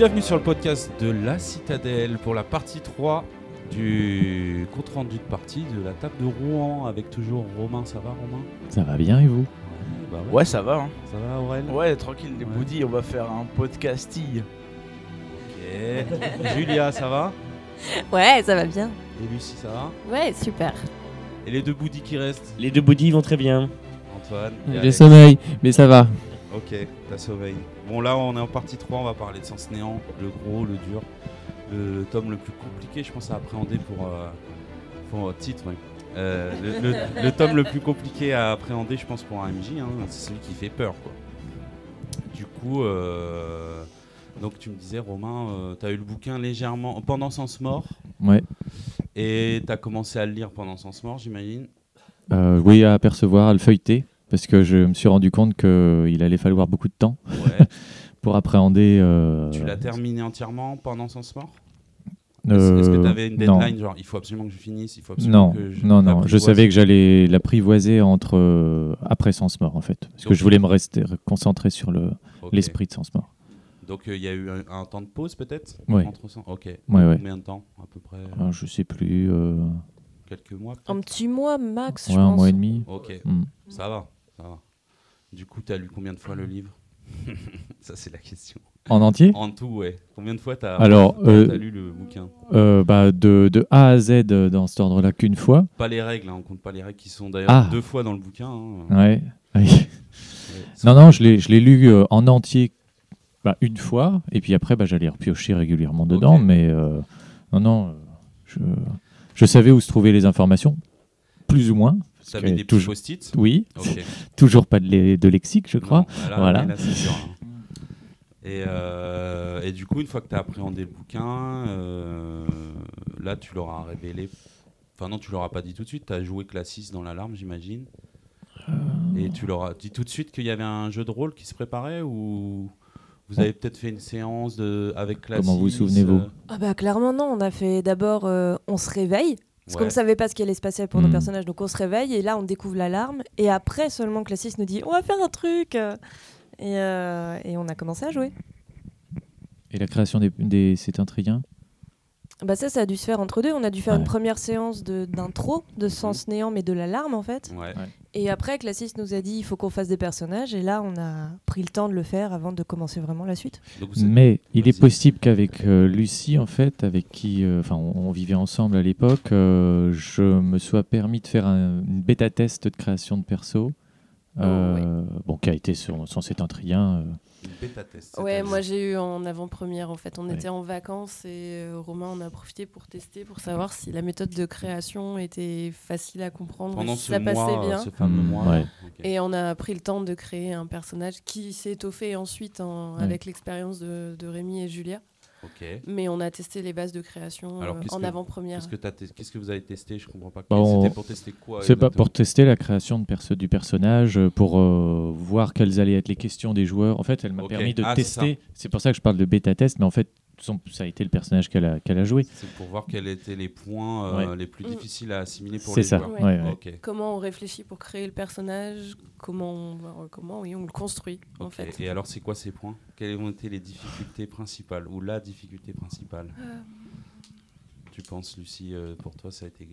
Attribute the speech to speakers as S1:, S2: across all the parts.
S1: Bienvenue sur le podcast de La Citadelle pour la partie 3 du compte rendu de partie de la table de Rouen avec toujours Romain. Ça va Romain?
S2: Ça va bien et vous?
S1: Bah
S3: Ouais, ça va. Hein.
S1: Ça va Aurel?
S3: Ouais, tranquille, les
S1: Ouais.
S3: boudis, on va faire un podcastille.
S1: Ok. Julia, ça va?
S4: Ouais, ça va bien.
S1: Et Lucie, ça va?
S4: Ouais, super.
S1: Et les deux boudis qui restent?
S5: Les deux bouddhis vont très bien.
S1: Antoine Alex.
S2: sommeil, mais ça va.
S1: Ok, t'as sommeil. Bon là on est en partie 3, on va parler de Sens Néant, le gros, le dur, le, le tome le plus compliqué je pense à appréhender pour, euh, pour titre. ouais. Euh, le, le- le tome le plus compliqué à appréhender je pense pour un MJ, hein, c'est celui qui fait peur quoi. Du coup, euh, donc tu me disais Romain, euh, t'as eu le bouquin légèrement pendant Sens Mort
S2: Ouais.
S1: et t'as commencé à le lire pendant Sens Mort j'imagine.
S2: Euh, oui, à apercevoir, à le feuilleter, parce que je me suis rendu compte qu'il allait falloir beaucoup de temps
S1: Ouais.
S2: pour appréhender. euh,
S1: tu l'as terminé entièrement pendant Sens Mort
S2: euh,
S1: Est-ce que tu avais une
S2: non.
S1: deadline genre il faut absolument que je finisse, il faut absolument
S2: Non,
S1: que je
S2: non, non. Je savais que j'allais l'apprivoiser entre euh, après Sens Mort, en fait, parce que je voulais me rester concentré sur le l'esprit de Sens Mort.
S1: Donc euh, il y a eu un, un temps de pause peut-être?
S2: Ouais.
S1: entre OK.
S2: Ouais, ouais.
S1: Combien de temps à peu près?
S2: Alors, je sais plus. euh,
S1: Quelques mois
S4: Un petit mois max,
S2: ouais,
S4: je
S2: un
S4: pense.
S2: mois et demi.
S1: OK,
S2: Hmm.
S1: ça va, va. Du coup, tu as lu combien de fois le livre? Ça c'est la question.
S2: En entier?
S1: En tout, ouais. Combien de fois tu as
S2: Alors, euh,
S1: lu le bouquin?
S2: Euh, bah, de, de A à Z euh, dans cet ordre-là qu'une fois.
S1: Pas les règles, hein, on compte pas les règles qui sont d'ailleurs
S2: Ah.
S1: deux fois dans le bouquin. hein.
S2: Ouais. Non, non, je l'ai, je l'ai lu euh, en entier bah, une fois, et puis après, bah, j'allais repiocher régulièrement dedans, mais euh, non, non, je, je savais où se trouvaient les informations, plus ou moins.
S1: T'avais des post-it?
S2: Oui, toujours pas de, lexique, je crois.
S1: Non, voilà,
S2: Voilà.
S1: mais là, c'est sûr, hein. Et, euh, et du coup, une fois que tu as appréhendé le bouquin, euh, là, tu l'auras révélé. Enfin, non, tu l'auras pas dit tout de suite. Tu as joué Classis dans l'alarme, j'imagine.
S2: Euh.
S1: Et tu leur as dit tout de suite qu'il y avait un jeu de rôle qui se préparait ou vous avez peut-être fait une séance de, avec Classis
S2: Comment vous souvenez-vous?
S1: euh,
S4: Ah bah clairement non, on a fait d'abord euh, on se réveille parce qu'on ne savait pas ce qui allait se passer pour nos
S2: Hmm.
S4: personnages. Donc on se réveille et là on découvre l'alarme. Et après seulement Classis nous dit on va faire un truc. Euh, et, euh, et on a commencé à jouer.
S2: Et la création des, des c'est un trien
S4: Bah ça ça a dû se faire entre deux, on a dû faire
S2: Ouais.
S4: une première séance de- d'intro de sens néant mais de l'alarme en fait
S1: Ouais.
S4: et après Classis nous a dit il faut qu'on fasse des personnages et là on a pris le temps de le faire avant de commencer vraiment la suite.
S1: Donc,
S2: Mais il est possible qu'avec euh, Lucie, en fait, avec qui euh, enfin, on, on vivait ensemble à l'époque, euh, je me sois permis de faire un- une bêta-test de création de perso. Euh, bon, qui a été sur- censé être un trien. euh,
S6: Ouais,
S1: c'est-à-dire-
S6: moi j'ai eu en avant-première en fait. On
S2: Ouais.
S6: était en vacances et euh, Romain on a profité pour tester pour savoir si la méthode de création était facile à comprendre,
S1: pendant
S6: si
S1: ce
S6: ça
S1: mois,
S6: passait bien.
S1: ce fameux
S2: Mm,
S1: mois.
S2: ouais.
S1: ok.
S6: Et on a pris le temps de créer un personnage qui s'est étoffé ensuite en-
S2: Ouais.
S6: avec l'expérience de, de Rémi et Julia. Mais on a testé les bases de création
S1: Alors,
S6: euh, en avant-première.
S1: Qu'est-ce que, qu'est-ce que vous avez testé? Je comprends pas.
S2: Bah, on-
S1: C'était pour tester quoi
S2: C'est pas pour tester la création de perso du personnage, euh, pour euh, voir quelles allaient être les questions des joueurs. En fait, elle m'a permis de
S1: Ah,
S2: tester. C'est pour ça que je parle de bêta-test, mais en fait, son- ça a été le personnage qu'elle a, joué.
S1: C'est pour voir quels étaient les points euh,
S2: Ouais.
S1: les plus difficiles à assimiler pour
S2: C'est
S1: les
S2: ça.
S1: joueurs.
S6: Ouais.
S2: ouais, ouais.
S6: Comment on réfléchit pour créer le personnage, comment on, comment oui, on le construit en fait.
S1: Et alors, c'est quoi ces points? Quelles ont été les difficultés principales ou la difficulté principale?
S6: Euh,
S1: Tu penses, Lucie, euh, pour toi, ça a été.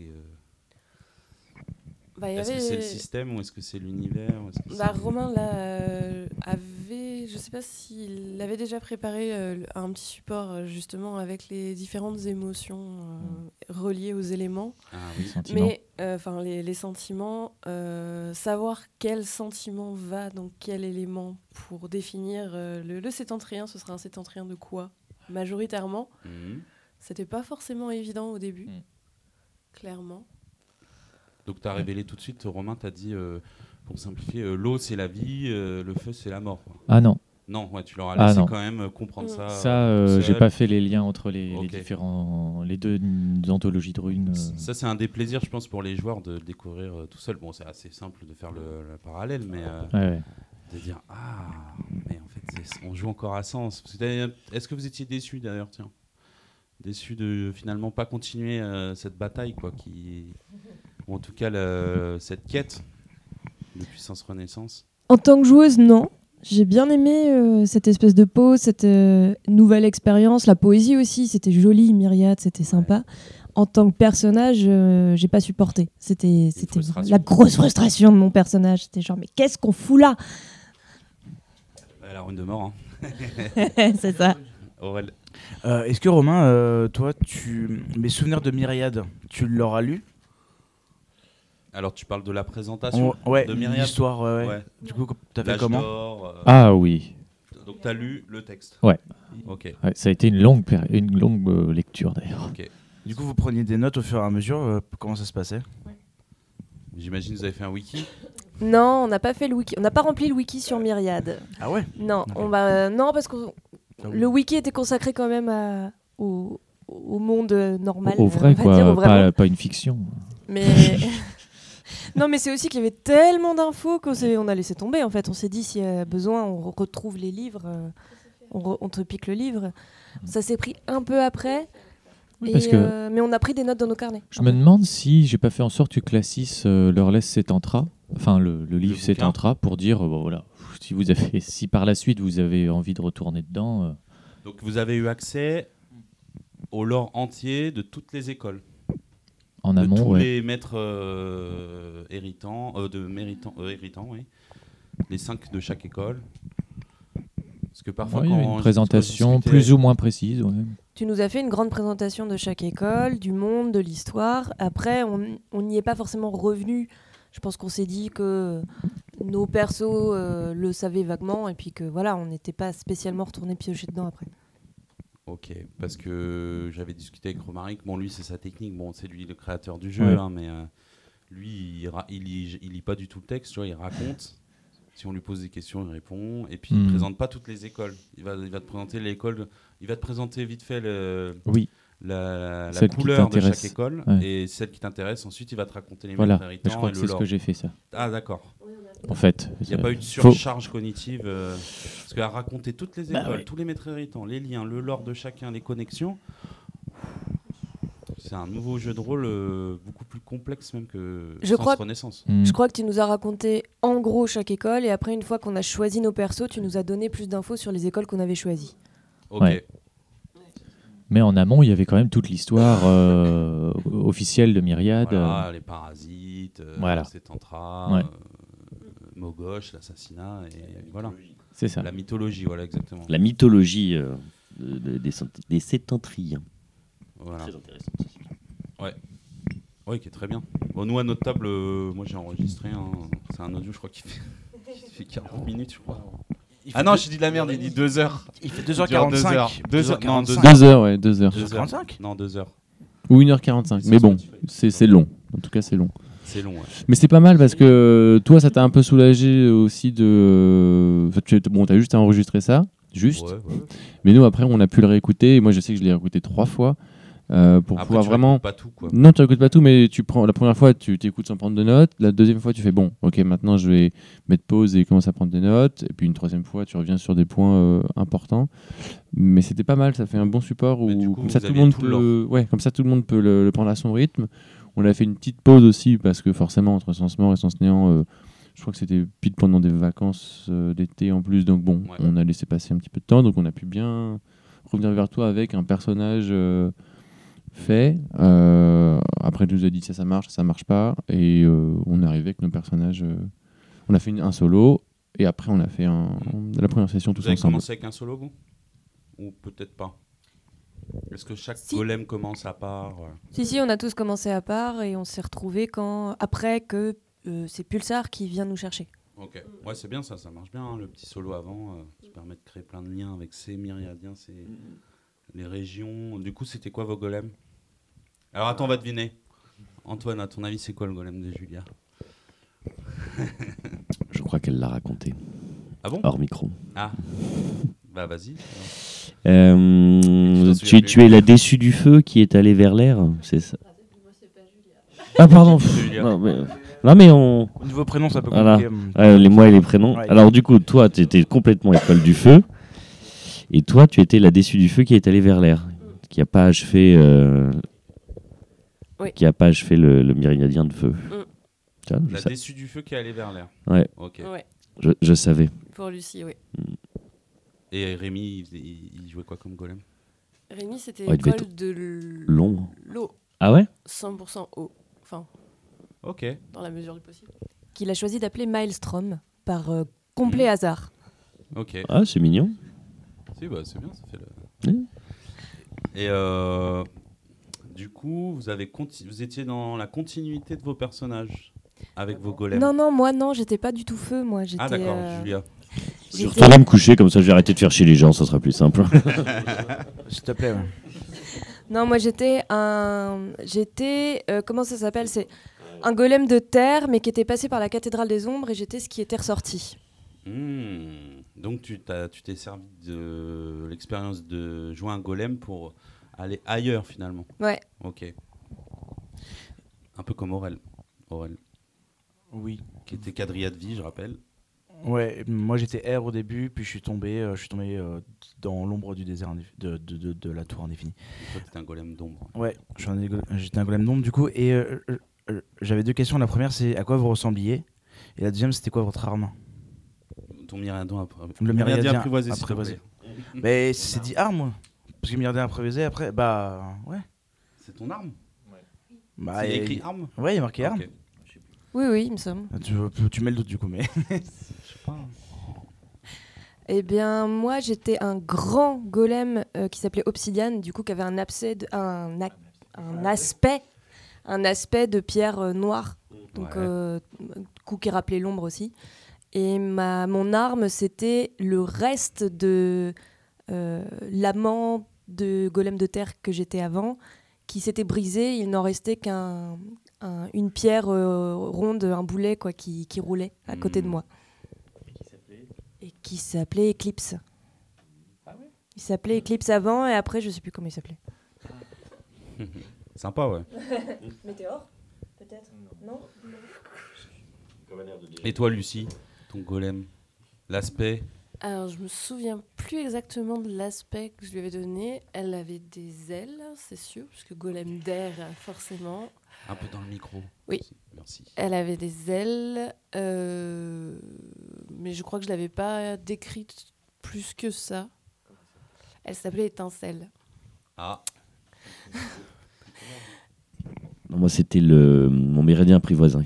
S6: Bah, il y
S1: Est-ce que
S6: avait-
S1: c'est le système ou est-ce que c'est l'univers ou est-ce que
S6: Bah,
S1: c'est-
S6: Romain là, euh, avait, je sais pas s'il avait déjà préparé euh, un petit support euh, justement avec les différentes émotions euh, reliées aux éléments.
S1: Ah oui.
S2: Sentiment.
S6: Mais euh, enfin les, les sentiments, euh, savoir quel sentiment va dans quel élément pour définir euh, le, le sétentrien, ce sera un sétentrien de quoi? Majoritairement,
S1: Mhm.
S6: c'était pas forcément évident au début,
S2: Mm.
S6: clairement.
S1: Donc, tu as révélé tout de suite, Romain, tu as dit, euh, pour simplifier, euh, l'eau c'est la vie, euh, le feu c'est la mort. quoi.
S2: Ah non,
S1: Non, ouais, tu leur as
S2: Ah,
S1: laissé
S2: non.
S1: quand même comprendre ça.
S2: ça,
S1: euh, tout
S2: j'ai
S1: seul.
S2: pas fait les liens entre les, les
S1: Ok.
S2: différents, les deux anthologies de runes. euh.
S1: Ça, c'est un des plaisirs, je pense, pour les joueurs de le découvrir euh, tout seul. Bon, c'est assez simple de faire le, le parallèle, mais euh,
S2: Ouais, ouais.
S1: de dire Ah, mais en fait, c'est- on joue encore à sens. Parce que d'ailleurs, Est-ce que vous étiez déçu d'ailleurs Tiens? Déçu de finalement pas continuer euh, cette bataille, quoi, qui. Ou en tout cas, le- cette quête de puissance renaissance.
S4: En tant que joueuse non,
S7: J'ai bien aimé euh, cette espèce de pause, cette euh, nouvelle expérience. La poésie aussi, c'était joli, Myriade, c'était sympa. En tant que personnage, euh, j'ai pas supporté. C'était la grosse frustration de mon personnage. C'était genre, mais qu'est-ce qu'on fout là?
S1: La rune de mort, hein.
S7: C'est ça.
S3: Euh, Est-ce que Romain, euh, toi, tu mes souvenirs de Myriade, tu l'auras lu?
S1: Alors, tu parles de la présentation
S3: Ouais,
S1: de Myriade
S3: l'histoire, ouais, ouais.
S1: Ouais.
S3: Du coup, t'as fait comment
S1: euh,
S2: Ah oui,
S1: Donc, t'as lu le texte
S2: Ouais.
S1: Ok.
S2: Ouais, ça a été une longue, péri- une longue euh, lecture d'ailleurs.
S1: Ok.
S3: Du coup, vous preniez des notes au fur et à mesure. euh, comment ça se passait?
S1: J'imagine que vous avez fait un wiki?
S7: Non, on n'a pas fait le wiki. On n'a pas rempli le wiki sur Myriade.
S3: Ah ouais?
S7: Non, on va. Non, parce que
S3: Ah
S7: le wiki était consacré quand même à- au, au monde normal.
S2: Au, vrai, quoi,
S7: dire, au vrai
S2: pas,
S7: monde.
S2: pas une fiction.
S7: Mais non, mais c'est aussi qu'il y avait tellement d'infos qu'on on a laissé tomber. En fait, on s'est dit s'il y a besoin, on re- retrouve les livres, euh, on, re- on te pique le livre. Ça s'est pris un peu après.
S2: Oui,
S7: et,
S2: parce que-
S7: euh, mais on a pris des notes dans nos carnets.
S2: Je me demande si j'ai pas fait en sorte que Classis euh, leur laisse cet entra, enfin le, le livre cet entra, pour dire euh, bon, voilà, si vous avez, si par la suite vous avez envie de retourner dedans, euh,
S1: Donc, vous avez eu accès au lore entier de toutes les écoles.
S2: En
S1: de
S2: amont,
S1: tous
S2: ouais.
S1: les maîtres euh, héritants, euh, de méritants, euh, héritants, oui. Les cinq de chaque école. Parce que parfois,
S2: Ouais, il y une présentation plus ou moins précise. ouais.
S7: Tu nous as fait une grande présentation de chaque école, du monde, de l'histoire. Après, on on n'y est pas forcément revenu. Je pense qu'on s'est dit que nos persos euh, le savaient vaguement et puis que voilà, on n'était pas spécialement retourné piocher dedans après.
S1: Ok, parce que j'avais discuté avec Romaric. Bon, lui, c'est sa technique. Bon, c'est lui le créateur du jeu,
S2: Ouais.
S1: hein, mais euh, lui, il, il, lit, il lit pas du tout le texte. Tu vois, il raconte. Si on lui pose des questions, il répond. Et puis, il
S2: Hmm.
S1: présente pas toutes les écoles. Il va, il va te présenter l'école. Il va te présenter vite fait le,
S2: Oui,
S1: la, couleur de chaque école
S2: Ouais.
S1: et celle qui t'intéresse. Ensuite, il va te raconter les
S2: voilà.
S1: maîtres
S2: Mais
S1: héritants
S2: je crois
S1: et
S2: que
S1: le
S2: c'est ce
S1: lore.
S2: que j'ai fait ça.
S1: Ah, d'accord.
S2: En fait,
S1: Il n'y a pas eu de
S2: faut-
S1: surcharge cognitive. euh, parce qu'à raconter toutes les
S2: Bah
S1: écoles,
S2: ouais.
S1: tous les maîtres héritants, les liens, le lore de chacun, les connexions. C'est un nouveau jeu de rôle euh, beaucoup plus complexe même que
S7: Je
S1: Sens
S7: crois-
S1: Renaissance.
S2: Hmm.
S7: Je crois que tu nous as raconté en gros chaque école et après une fois qu'on a choisi nos persos, tu nous as donné plus d'infos sur les écoles qu'on avait choisies.
S1: Ok.
S2: Ouais. Mais en amont, il y avait quand même toute l'histoire euh, officielle de Myriade.
S1: Voilà, les parasites, euh,
S2: Voilà.
S1: c'est Tantra,
S2: Ouais.
S1: euh, mot gauche, l'assassinat, et voilà.
S2: C'est ça.
S1: La mythologie, voilà, exactement.
S8: La mythologie euh, de- de- des, des.
S1: Voilà.
S8: Très intéressant.
S1: Oui, qui est très bien. Bon, nous, à notre table, euh, moi j'ai enregistré, un- c'est un audio, je crois, qui fait, qui fait 40 minutes, je crois.
S3: Il fait
S1: Ah non,
S3: deux-
S1: j'ai dit de la merde, il dit 2 heures.
S3: Il fait
S1: Il dure
S3: 2h45.
S1: deux heures. Deux heures, non, deux
S3: 2h45.
S2: Deux heures, ouais, deux heures.
S3: 2h45
S1: Non, 2 heures.
S9: Ou 1h45. Mais bon, c'est c'est long. En tout cas, c'est long.
S1: C'est long, ouais.
S9: Mais c'est pas mal parce que toi, ça t'a un peu soulagé aussi de. Enfin, tu bon, as juste à enregistrer ça, juste.
S1: Ouais, ouais.
S9: Mais nous, après, on a pu le réécouter. Et moi, je sais que je l'ai réécouté trois fois euh, pour
S1: Après,
S9: pouvoir
S1: tu
S9: vraiment.
S1: pas tout, quoi.
S9: Non, tu n'écoutes pas tout, mais tu prends la première fois, tu t'écoutes sans prendre de notes. La deuxième fois, tu fais bon, ok, maintenant je vais mettre pause et commencer à prendre des notes. Et puis une troisième fois, tu reviens sur des points euh, importants. Mais c'était pas mal, ça fait un bon support où
S1: coup,
S9: comme ça tout le monde
S1: tout
S9: peut, ouais, comme ça tout le monde peut le, le prendre à son rythme. On a fait une petite pause aussi parce que forcément entre Sens Mort et Sens Néant, euh, je crois que c'était pile pendant des vacances d'été en plus, donc bon,
S1: Ouais.
S9: on a laissé passer un petit peu de temps, donc on a pu bien revenir vers toi avec un personnage fait. Euh, après, tu nous a dit ça, ça marche, ça marche pas, et euh, on est arrivé avec nos personnages. euh, on a fait une- un solo, et après on a fait un, la première session tous
S1: Vous avez
S9: ensemble.
S1: commencé avec un solo, vous? Ou peut-être pas? Est-ce que chaque
S7: Si.
S1: golem commence à part euh?
S7: Si, si, on a tous commencé à part et on s'est retrouvés quand... après que euh, c'est Pulsar qui vient nous chercher.
S1: Ok, ouais, c'est bien ça, ça marche bien, hein, le petit solo avant, euh, ça permet de créer plein de liens avec ces myriadiens, ces... les régions. Du coup, c'était quoi vos golems? Alors attends, on va deviner. Antoine, à ton avis, c'est quoi le golem de Julia?
S8: Je crois qu'elle l'a raconté
S1: Ah bon?
S8: Hors micro.
S1: Ah, bah vas-y.
S8: Euh,
S1: Tu
S8: es la déçue du feu qui est allée vers l'air, c'est ça Ah pardon.
S1: Julia.
S8: non, mais, non, mais on,
S3: Au niveau prénom, ça peut
S8: Voilà. euh, les mois et les prénoms.
S3: Ouais.
S8: Alors du coup, toi, tu étais complètement école du feu, et toi, tu étais la déçue du feu qui est allée vers l'air, qui a pas achevé, euh,
S6: Oui.
S8: qui a pas achevé le, le myriadien de feu. Vois, je,
S1: La
S8: sa-
S1: déçue du feu qui est allée vers l'air.
S8: Ouais.
S1: Ok.
S6: Ouais.
S8: je- je savais.
S6: Pour Lucie, oui.
S1: Et Rémi, il, jouait quoi comme golem?
S6: Rémi, c'était école de l-
S8: L'ombre.
S6: l'eau,
S8: Ah ouais?
S6: 100% eau. Enfin,
S1: Ok.
S6: dans la mesure du possible.
S7: Qu'il a choisi d'appeler Maelstrom par euh, complet
S1: Mhm.
S7: hasard.
S1: Ok.
S8: Ah, c'est mignon.
S1: Si, bah, c'est bien, ça fait le. Et euh, du coup, vous, avez conti- vous étiez dans la continuité de vos personnages avec vos golems.
S7: Non, non, moi non, j'étais pas du tout feu, moi.
S1: Ah, d'accord,
S7: euh,
S1: Julia.
S8: Je retourne me coucher, comme ça je vais arrêter de faire chier les gens, ça sera plus simple.
S3: S'il te plaît.
S7: Non, moi j'étais un. J'étais. euh, comment ça s'appelle C'est un golem de terre, mais qui était passé par la cathédrale des ombres, et j'étais ce qui était ressorti.
S1: Hmm. Donc, tu t'es servi de l'expérience de jouer un golem pour aller ailleurs finalement.
S7: Ouais.
S1: Ok. Un peu comme Aurel. Aurel,
S3: Oui.
S1: qui était quadrilla de vie, je rappelle.
S3: Ouais, moi j'étais R au début, puis je suis tombé, euh, je suis tombé euh, dans l'ombre du désert de, de, de, de la tour indéfinie.
S1: Toi, t'étais un golem d'ombre.
S3: Ouais, je suis un égo- j'étais un golem d'ombre du coup, et euh, j'avais deux questions. La première c'est à quoi vous ressembliez, et la deuxième c'était quoi votre arme?
S1: Ton myriadien après.
S3: Le myriadien
S1: apprivoisé,
S3: apprivoisé. Mais c'est dit arme, parce que myriadien improvisé après, bah ouais.
S1: C'est ton arme
S3: Bah,
S1: C'est
S3: il-
S1: écrit arme
S3: Ouais, il y a marqué arme.
S7: Oui, oui, il me semble.
S3: Tu, tu mets le doute du coup, mais.
S1: Je sais pas.
S7: Eh bien, moi j'étais un grand golem euh, qui s'appelait Obsidian, du coup, qui avait un, abcès de- un, aspect. Un aspect de pierre euh, noire. Donc,
S1: Ouais.
S7: euh, coup qui rappelait l'ombre aussi. Et ma, mon arme, c'était le reste de euh, l'amant de golem de terre que j'étais avant, qui s'était brisé. Il n'en restait qu'un un- une pierre euh, ronde, un boulet quoi, qui, qui roulait à côté de
S1: Hmm.
S7: moi. Et qui s'appelait Eclipse. Il s'appelait Eclipse avant et après, je sais plus comment il s'appelait.
S1: Sympa, ouais.
S7: Météore Peut-être? Non
S1: Et toi, Lucie, ton golem L'aspect
S6: Alors, je me souviens plus exactement de l'aspect que je lui avais donné. Elle avait des ailes, c'est sûr, puisque golem d'air, forcément.
S1: Un peu dans le micro.
S6: Oui.
S1: Merci.
S6: Elle avait des ailes, euh, mais je crois que je l'avais pas décrite plus que ça. Elle s'appelait Étincelle.
S1: Ah,
S8: Non, moi c'était le mon méridien apprivoisé.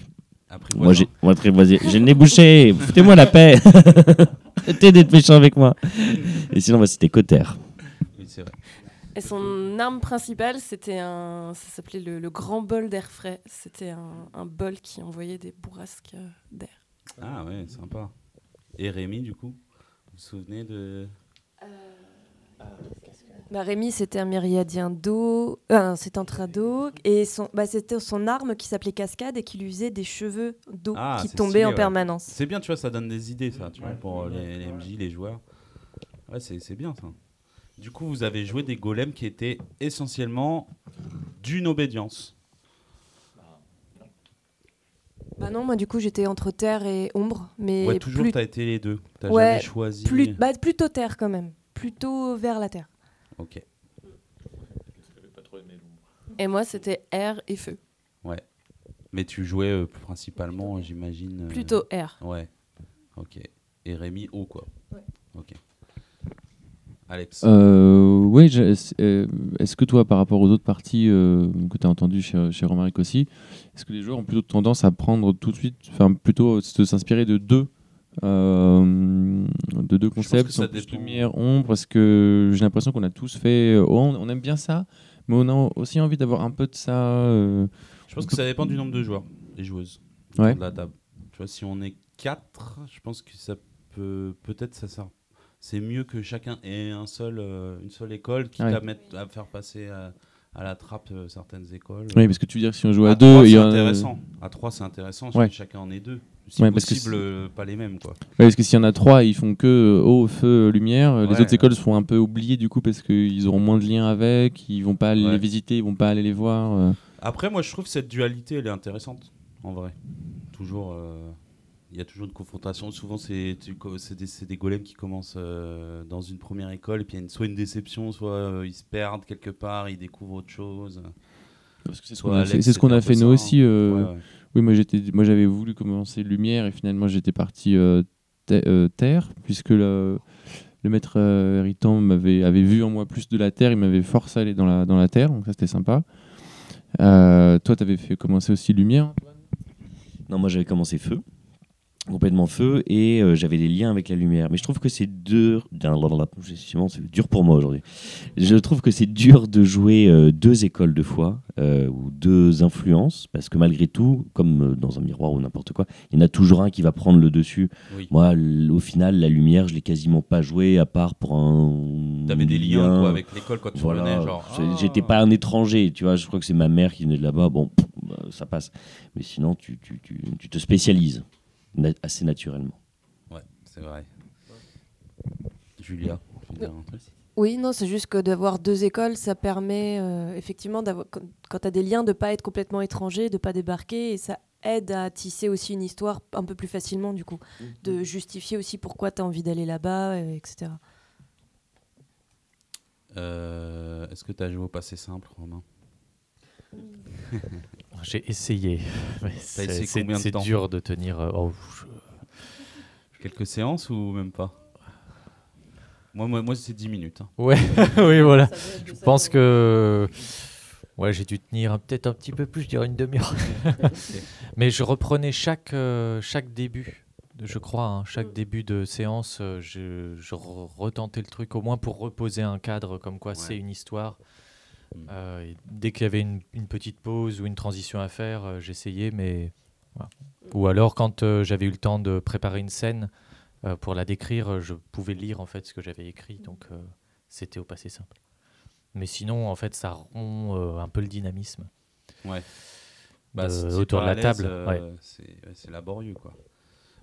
S8: Moi j'ai moi apprivoisé. J'ai le nez bouché. Foutez-moi la paix. Arrêtez d'être méchant avec moi. Et sinon c'était Cotter.
S1: Oui, c'est vrai.
S6: Et son arme principale, c'était un, ça s'appelait le, le grand bol d'air frais. C'était un, un bol qui envoyait des bourrasques euh, d'air.
S1: Ah ouais, sympa. Et Rémi, du coup Vous vous souvenez de...
S7: Bah, Rémi, c'était un myriadien d'eau, euh, c'est un train d'eau, et son, bah, c'était son arme qui s'appelait Cascade et qui lui faisait des cheveux d'eau
S1: Ah,
S7: qui tombaient
S1: stylé,
S7: en
S1: ouais.
S7: permanence.
S1: C'est bien, tu vois, ça donne des idées, ça, tu vois, pour euh, les, les MJ, les joueurs. Ouais, c'est c'est bien, ça. Du coup, vous avez joué des golems qui étaient essentiellement d'une obédience.
S7: Bah non, moi du coup j'étais entre terre et ombre, mais
S1: ouais, toujours,
S7: plus,
S1: t'as été les deux. T'as
S7: Ouais,
S1: jamais choisi...
S7: plus, bah, plutôt terre quand même, plutôt vers la terre.
S1: Ok.
S6: Et moi, c'était air et feu.
S1: Mais tu jouais euh, principalement, j'imagine... euh,
S6: Plutôt air.
S1: Ouais. Ok. Et Rémi, eau, quoi.
S7: Ouais.
S1: Ok. Alex
S9: Euh, oui, je- euh, est-ce que toi, par rapport aux autres parties euh, que tu as entendues chez, chez Romaric aussi, est-ce que les joueurs ont plutôt tendance à prendre tout de suite, enfin plutôt de s'inspirer de deux, euh, de deux
S1: pense
S9: concepts,
S1: que ça
S9: sans plus
S1: dépend.
S9: lumière, ombre, parce que j'ai l'impression qu'on a tous fait, euh, oh, on, aime bien ça, mais on a aussi envie d'avoir un peu de ça. euh,
S1: Je pense que ça dépend du nombre de joueurs et joueuses
S9: Ouais.
S1: de la table. Tu vois, si on est 4, je pense que ça peut peut-être ça sert. C'est mieux que chacun ait un seul, euh, une seule école, quitte
S9: Ouais.
S1: à, mettre, à faire passer à, à la trappe euh, certaines écoles.
S9: Oui, parce que tu veux dire que si on joue à,
S1: à
S9: deux,
S1: 3,
S9: il y
S1: c'est
S9: a-
S1: intéressant. À 3, c'est intéressant, parce
S9: Ouais.
S1: que chacun en est deux. Si
S9: Ouais, parce que
S1: possible, euh, pas les mêmes. Quoi.
S9: Ouais, parce que s'il y en a trois, ils font que euh, eau, feu, lumière. Les autres écoles seront un peu oubliées du coup parce qu'ils auront moins de liens avec, ils vont pas aller les visiter, ils vont pas aller les voir. euh.
S1: Après, moi, je trouve que cette dualité, elle est intéressante, en vrai. Toujours, euh, il y a toujours une confrontation. Souvent, c'est des, des golems qui commencent dans une première école, et puis il y a une- soit une déception, soit ils se perdent quelque part, ils découvrent autre chose.
S9: C'est ce qu'on a fait, ce a nous aussi.
S1: Ouais, ouais.
S9: Oui, moi j'étais, moi j'avais voulu commencer lumière et finalement j'étais parti euh, euh, terre, puisque le, maître euh, héritant m'avait avait vu en moi plus de la terre, il m'avait forcé à aller dans la, terre, donc ça c'était sympa. Euh, toi, tu avais fait commencer aussi lumière.
S8: Non, moi j'avais commencé feu, complètement feu, et euh, j'avais des liens avec la lumière. Mais je trouve que c'est dur. C'est dur pour moi aujourd'hui. Je trouve que c'est dur de jouer euh, deux écoles de fois euh, ou deux influences, parce que malgré tout, comme dans un miroir ou n'importe quoi, il y en a toujours un qui va prendre le dessus.
S1: Oui.
S8: Moi, au final, la lumière, je l'ai quasiment pas joué à part pour un.
S1: T'avais des liens
S8: lien.
S1: quoi, avec l'école quand tu
S8: Voilà,
S1: venais, genre. ah.
S8: j'étais pas un étranger, tu vois. Je crois que c'est ma mère qui venait de là-bas. Bon, bah, ça passe. Mais sinon, tu, tu, tu, tu te spécialises na- assez naturellement.
S1: Ouais, c'est vrai. Julia, tu veux dire un truc?
S7: Oui, non, c'est juste que d'avoir deux écoles, ça permet euh, effectivement, d'avoir- quand, tu as des liens, de pas être complètement étranger, de pas débarquer, et ça aide à tisser aussi une histoire un peu plus facilement, du coup, de justifier aussi pourquoi tu as envie d'aller là-bas, euh, etc.
S1: Euh, Est-ce que tu as joué au passé simple, Romain?
S2: J'ai essayé. c'est- dur de tenir. euh, oh, je-
S1: Quelques séances ou même pas? Moi, moi, moi c'est 10 minutes. hein.
S2: Ouais, oui, voilà. Je pense que ouais, j'ai dû tenir peut-être un petit peu plus, je dirais une demi-heure. Mais je reprenais chaque, euh, chaque début, je crois, hein, chaque début de séance, euh, je, je re- retentais le truc au moins pour reposer un cadre comme quoi
S1: Ouais.
S2: c'est une histoire.
S1: Mm.
S2: Euh, et dès qu'il y avait une, une petite pause ou une transition à faire, euh, j'essayais, mais voilà. Ou alors quand euh, j'avais eu le temps de préparer une scène pour la décrire, je pouvais lire en fait ce que j'avais écrit, donc euh, c'était au passé simple. Mais sinon, en fait, ça rompt un peu le dynamisme.
S1: Ouais. Si t'es
S2: autour de la table, ouais.
S1: c'est laborieux, quoi.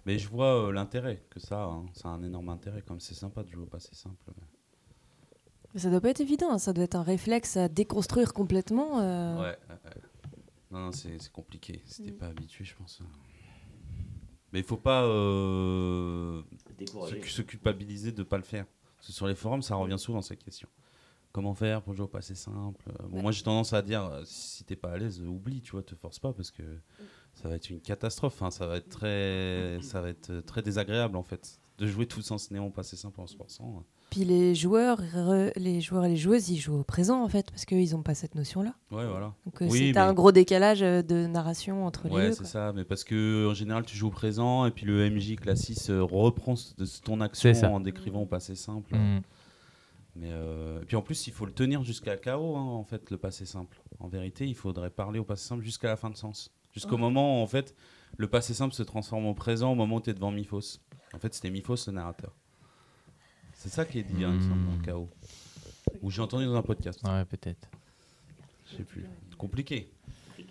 S1: Mais je vois l'intérêt que ça a. hein. Ça a un énorme intérêt, comme c'est sympa de jouer au passé simple.
S7: Mais ça doit pas être évident, hein, ça doit être un réflexe à déconstruire complètement. euh.
S1: Ouais. Non, non, c'est c'est compliqué. Si t'es
S7: Mm.
S1: pas habitué, je pense. euh. Mais il faut pas euh, se, se culpabiliser de pas le faire. Parce que sur les forums, ça revient souvent cette question. Comment faire pour jouer au passé simple? Euh, Moi, j'ai tendance à dire si t'es pas à l'aise, oublie, tu vois, te force pas parce que ça va être une catastrophe. hein. Ça va être très, ça va être très désagréable en fait de jouer tous en ce néant passé simple en se forçant.
S7: Puis les joueurs, les joueurs et les joueuses, ils jouent au présent en fait, parce qu'ils n'ont pas cette notion-là.
S1: Ouais, voilà.
S7: Donc euh,
S1: Oui,
S7: c'est t'as
S1: mais-
S7: un gros décalage euh, de narration entre les
S1: Ouais,
S7: deux.
S1: c'est ça. Mais parce que en général, tu joues au présent et puis le MJ Classis euh, reprend ton action en décrivant au passé simple.
S2: Mm.
S1: Mais euh, et puis en plus, il faut le tenir jusqu'à KO, hein, en fait, le passé simple. En vérité, il faudrait parler au passé simple jusqu'à la fin de sens. Jusqu'au moment où, en fait, le passé simple se transforme en présent au moment où tu es devant Miphos. En fait, c'était Miphos le narrateur. C'est ça qui est dit, hein, il me semble,
S2: Hmm.
S1: dans KO. Ou j'ai entendu dans un podcast.
S2: Ouais, peut-être.
S1: Je sais plus. Compliqué.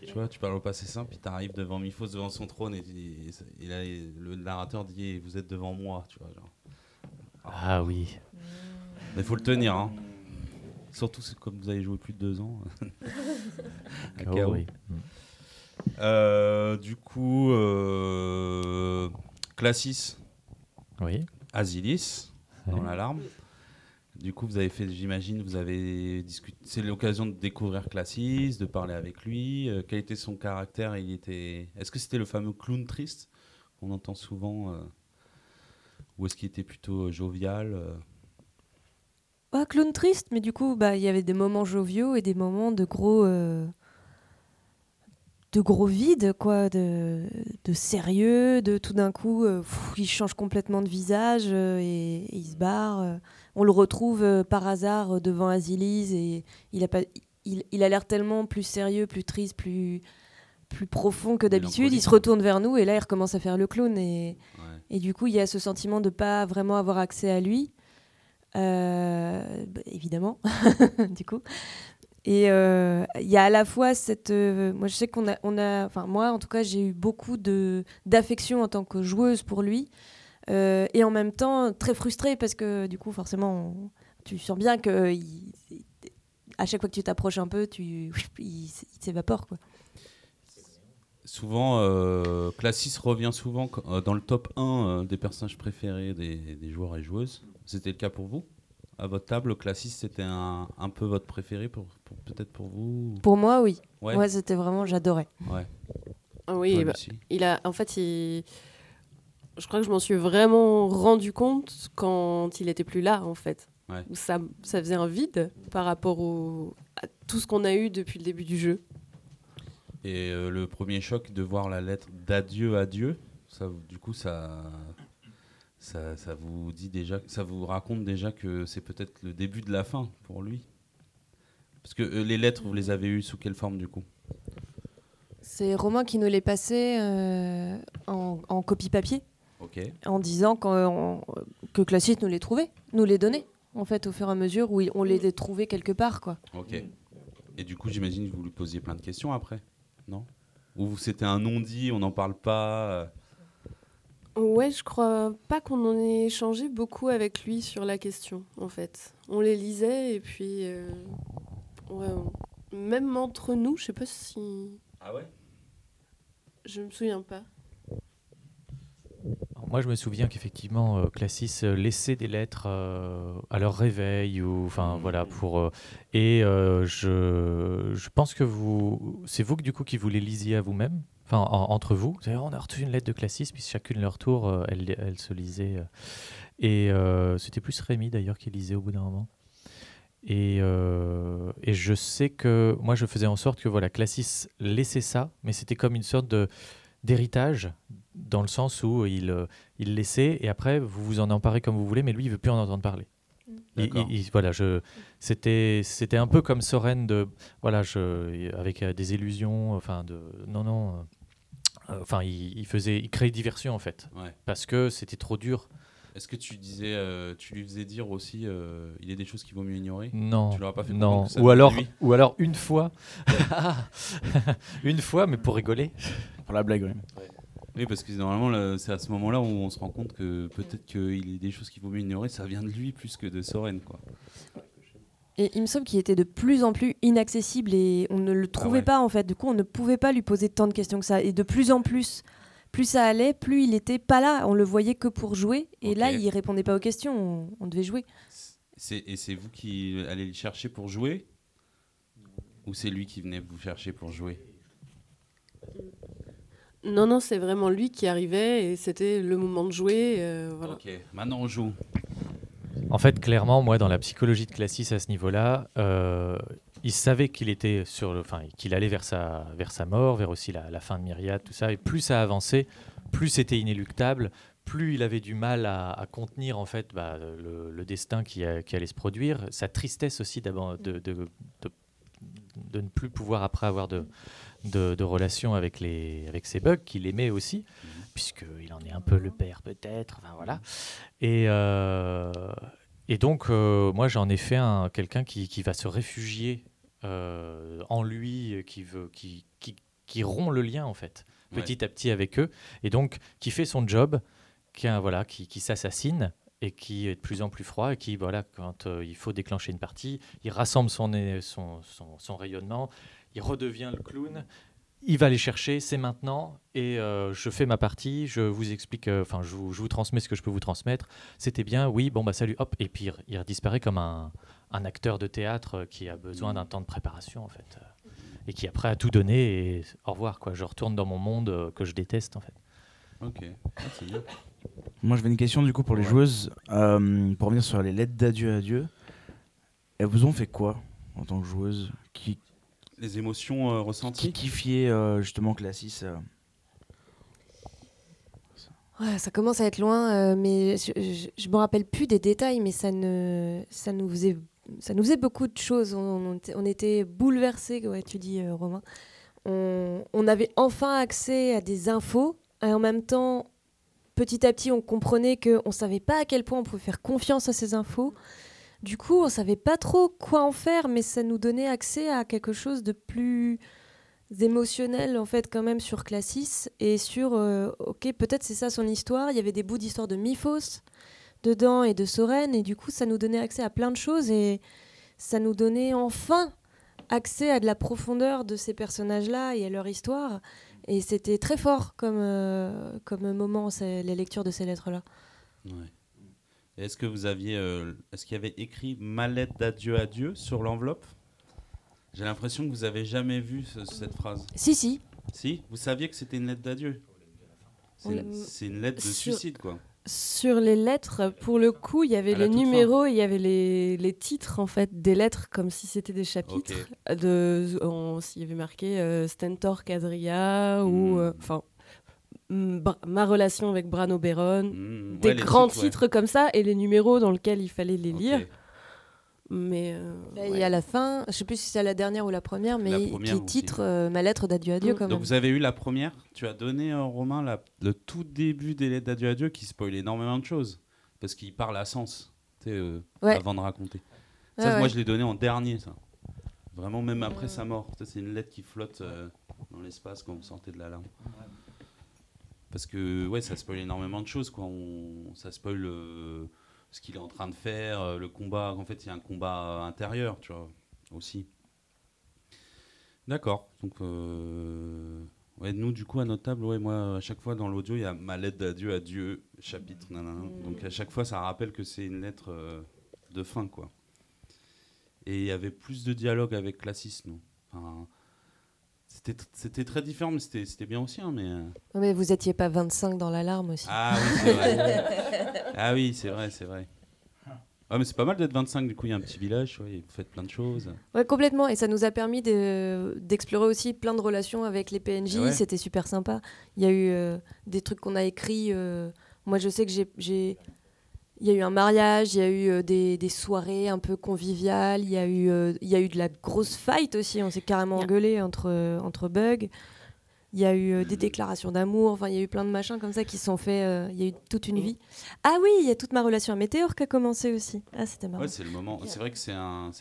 S1: Tu vois, tu parles au passé simple, puis t'arrives devant Miphos, devant son trône, et, et- et là, le narrateur dit Vous êtes devant moi, tu vois. Genre.
S2: Ah oui.
S1: Mais faut le tenir, hein. Surtout c'est comme vous avez joué plus de deux ans. à
S2: KO,
S1: KO.
S2: oui.
S1: Euh, du coup, euh, Classis,
S2: Oui.
S1: Asilis, dans l'alarme. Du coup, vous avez fait, j'imagine, vous avez discuté. C'est l'occasion de découvrir Classis, de parler avec lui. Euh, quel était son caractère? Il était. Est-ce que c'était le fameux clown triste qu'on entend souvent, euh, ou est-ce qu'il était plutôt euh, jovial euh?
S7: Ah, clown triste, mais du coup, bah, il y avait des moments joviaux et des moments de gros, euh, de gros vide, quoi, de, de sérieux, de tout d'un coup, euh, pff, il change complètement de visage euh, et, et il se barre. euh. On le retrouve par hasard devant Asilis et il a pas, il, il a l'air tellement plus sérieux, plus triste, plus plus profond que d'habitude. Il se retourne vers nous et là, il recommence à faire le clown et
S1: Ouais.
S7: et du coup, il y a ce sentiment de pas vraiment avoir accès à lui, bah, évidemment, du coup. Et euh, il y a à la fois cette, euh, moi je sais qu'on a, enfin moi en tout cas, j'ai eu beaucoup de d'affection en tant que joueuse pour lui, Euh, et en même temps très frustrée parce que du coup forcément, tu sens bien que à chaque fois que tu t'approches un peu, tu, il, s'évapore quoi.
S1: Souvent, Classis revient souvent dans le top 1 euh, des personnages préférés des joueurs et joueuses. C'était le cas pour vous? À votre table, Classis, c'était un, un peu votre préféré, pour, pour- peut-être pour vous
S7: Pour moi, oui.
S1: Ouais.
S7: Moi, c'était vraiment, j'adorais.
S1: ouais.
S6: Oui,
S1: Toi,
S6: bah, il a, en fait, il, je crois que je m'en suis vraiment rendu compte quand il était plus là, en fait.
S1: Ouais.
S6: Où ça, ça faisait un vide par rapport au, à tout ce qu'on a eu depuis le début du jeu.
S1: Et euh, le premier choc de voir la lettre d'adieu à Dieu, ça, du coup, ça, ça, ça vous dit déjà, ça vous raconte déjà que c'est peut-être le début de la fin pour lui? Parce que euh, les lettres, vous les avez eues sous quelle forme du coup?
S7: C'est Romain qui nous les passait euh, en, en copie papier, en disant que Classite nous les trouvait, nous les donnait, en fait, au fur et à mesure où on les trouvait quelque part, quoi.
S1: Ok. Et du coup, j'imagine que vous lui posiez plein de questions après, non? Ou c'était un non-dit, on n'en parle pas euh,
S6: Ouais, je crois pas qu'on en ait échangé beaucoup avec lui sur la question, en fait. On les lisait et puis. euh, ouais, on- même entre nous, je sais pas si.
S1: Ah ouais?
S6: Je me souviens pas.
S2: Moi, je me souviens qu'effectivement, euh, Classis euh, laissait des lettres euh, à leur réveil, ou enfin voilà pour. euh, et euh, je, je pense que vous, c'est vous que du coup qui vous les lisiez à vous-même, enfin en- entre vous. On a reçu une lettre de Classis, puis chacune leur tour, euh, elle, elle se lisait. euh, et euh, c'était plus Rémi d'ailleurs qui lisait au bout d'un moment. Et, euh, et je sais que moi, je faisais en sorte que voilà, Classis laissait ça, mais c'était comme une sorte de d'héritage dans le sens où il, il laissait et après vous vous en emparez comme vous voulez, mais lui il veut plus en entendre parler. Il-
S1: D'accord.
S2: il- il- voilà, je, c'était, c'était un peu comme Soren de, voilà, je, avec des illusions, enfin de, non non, enfin il, il faisait, il créait diversion en fait,
S1: Ouais.
S2: parce que c'était trop dur.
S1: Est-ce que tu disais, euh, tu lui faisais dire aussi, euh, il y a des choses qu'il vaut mieux ignorer?
S2: Non,
S1: Tu l'auras pas fait
S2: non. Ou alors, ou alors une fois, une fois, mais pour rigoler.
S3: Pour la blague, oui.
S1: Oui, parce que normalement, c'est à ce moment-là où on se rend compte que peut-être qu'il y a des choses qu'il vaut mieux ignorer, ça vient de lui plus que de Soren, quoi.
S7: Et il me semble qu'il était de plus en plus inaccessible et on ne le trouvait
S1: ouais.
S7: pas en fait. Du coup, on ne pouvait pas lui poser tant de questions que ça. Et de plus en plus, plus ça allait, plus il était pas là. On le voyait que pour jouer. Et là, il répondait pas aux questions. On, on devait jouer.
S1: C'est- Et c'est vous qui allez le chercher pour jouer? Ou c'est lui qui venait vous chercher pour jouer?
S6: Non, non, c'est vraiment lui qui arrivait et c'était le moment de jouer. euh, voilà.
S1: Ok, maintenant on joue.
S2: En fait, clairement, moi, dans la psychologie de Classis à ce niveau-là, euh, il savait qu'il était sur le, enfin, qu'il allait vers sa, vers sa mort, vers aussi la, fin de Myriade, tout ça. Et plus ça avançait, plus c'était inéluctable, plus il avait du mal à, contenir en fait bah, le, destin qui, allait se produire, sa tristesse aussi d'abord de, de ne plus pouvoir après avoir de, de, de relations avec, les, avec ses bugs, qu'il aimait aussi, puisqu'il en est un peu le père peut-être, enfin voilà. Et, euh, et donc, euh, moi, j'en ai fait un, quelqu'un qui, qui va se réfugier euh, en lui, qui, veut, qui, qui, qui rompt le lien, en fait,
S1: Ouais.
S2: petit à petit avec eux, et donc qui fait son job, qui, voilà, qui, qui s'assassine et qui est de plus en plus froid, et qui, voilà, quand euh, il faut déclencher une partie, il rassemble son, son, son rayonnement, il redevient le clown, il va les chercher, c'est maintenant, et euh, je fais ma partie, je vous explique, euh, enfin, je, vous- je vous transmets ce que je peux vous transmettre. C'était bien, oui, bon, bah salut, hop, et puis il, disparaît comme un, un acteur de théâtre euh, qui a besoin d'un temps de préparation, en fait, et qui après a tout donné, et au revoir, quoi. Je retourne dans mon monde euh, que je déteste, en fait.
S1: Ok, Ah, c'est bien.
S3: Moi, j'avais une question du coup pour les
S1: Ouais.
S3: joueuses. Euh, pour revenir sur les lettres d'adieu à Dieu, elles vous ont fait quoi en tant que joueuse qui,
S1: Les émotions euh,
S3: qui
S1: ressenties
S3: kiffiez euh, justement Classis euh,
S7: Ouais, ça commence à être loin, euh, mais je, je, je me rappelle plus des détails, mais ça, ne, ça, nous, faisait, ça nous faisait beaucoup de choses. On, on était, on était bouleversés, ouais, tu dis, euh, Romain. On, on avait enfin accès à des infos, et en même temps, petit à petit, on comprenait qu'on ne savait pas à quel point on pouvait faire confiance à ces infos. Du coup, on savait pas trop quoi en faire, mais ça nous donnait accès à quelque chose de plus émotionnel en fait quand même sur Classis et sur euh, ok peut-être c'est ça son histoire. Il y avait des bouts d'histoire de Miphos dedans et de Soren et du coup ça nous donnait accès à plein de choses et ça nous donnait enfin accès à de la profondeur de ces personnages là et à leur histoire. Et c'était très fort comme euh, comme moment c'est la lecture de ces lettres là
S1: Ouais. Est-ce que vous aviez, euh, est-ce qu'il y avait écrit ma lettre d'adieu à Dieu sur l'enveloppe? J'ai l'impression que vous avez jamais vu ce- cette phrase.
S7: si si
S1: Si? Vous saviez que c'était une lettre d'adieu? C'est
S6: Oui.
S1: c'est une lettre de
S6: Sur-
S1: suicide, quoi.
S6: Sur les lettres, pour le coup, il y avait
S1: À la
S6: les
S1: toute
S6: numéros et il y avait les, les titres en fait des lettres comme si c'était des chapitres. De, on- s'il y avait marqué euh, Stentor Cadria ou
S1: Hmm.
S6: euh, enfin ma relation avec Bran Oberon.
S1: Mmh,
S6: Des
S1: ouais,
S6: grands
S1: titres, ouais.
S6: titres comme ça et les numéros dans lesquels il fallait les lire. Mais euh,
S7: Et
S6: ouais.
S7: à la fin, je sais plus si c'est la dernière ou la première, mais
S1: La
S7: il-
S1: première
S7: qui titre euh, ma lettre d'adieu adieu
S6: Mm.
S7: quand
S1: Donc
S7: même.
S1: vous avez eu la première, tu as donné euh, Romain la- le tout début des lettres d'adieu à Dieu qui spoil énormément de choses parce qu'il parle à sens tu sais, euh,
S7: Ouais.
S1: avant de raconter. Ça moi
S7: ouais.
S1: je l'ai donné en dernier ça. Vraiment même après sa mort, c'est une lettre qui flotte euh, dans l'espace quand vous sortez de la larme. Parce que ouais, ça spoil énormément de choses quoi, On- ça spoil euh, ce qu'il est en train de faire, euh, le combat, en fait il y a un combat intérieur, tu vois, aussi. D'accord. Donc, euh, ouais, nous, du coup, à notre table, ouais, moi, à chaque fois dans l'audio, il y a ma lettre d'adieu à Dieu, chapitre, nanana. Donc, à chaque fois, ça rappelle que c'est une lettre euh, de fin, quoi. Et il y avait plus de dialogue avec Classis, nous. Enfin, c'était tr- c'était très différent, mais c'était c'était bien aussi, hein, mais... euh,
S7: Mais vous étiez pas 25 dans l'alarme aussi.
S1: Ah oui, c'est vrai. ah oui, c'est vrai, c'est vrai. Ah, mais c'est pas mal d'être 25, du coup, il y a un petit village, ouais, vous faites plein de choses.
S7: Ouais, complètement. Et ça nous a permis de- d'explorer aussi plein de relations avec les PNJ.
S1: Ouais.
S7: C'était super sympa. Il y a eu euh, des trucs qu'on a écrits. euh, moi, je sais que j'ai. Il y a eu un mariage, il y a eu euh, des, des soirées un peu conviviales, il y, a eu, euh, il y a eu de la grosse fight aussi, on s'est carrément
S6: Yeah.
S7: engueulé entre, entre bugs. Il y a eu euh, des déclarations d'amour, enfin il y a eu plein de machins comme ça qui se sont faits, euh, il y a eu toute une vie. Ah oui, il y a toute ma relation à Météor qui a commencé aussi. Ah c'était marrant.
S1: Ouais, c'est le moment. C'est vrai que c'est un,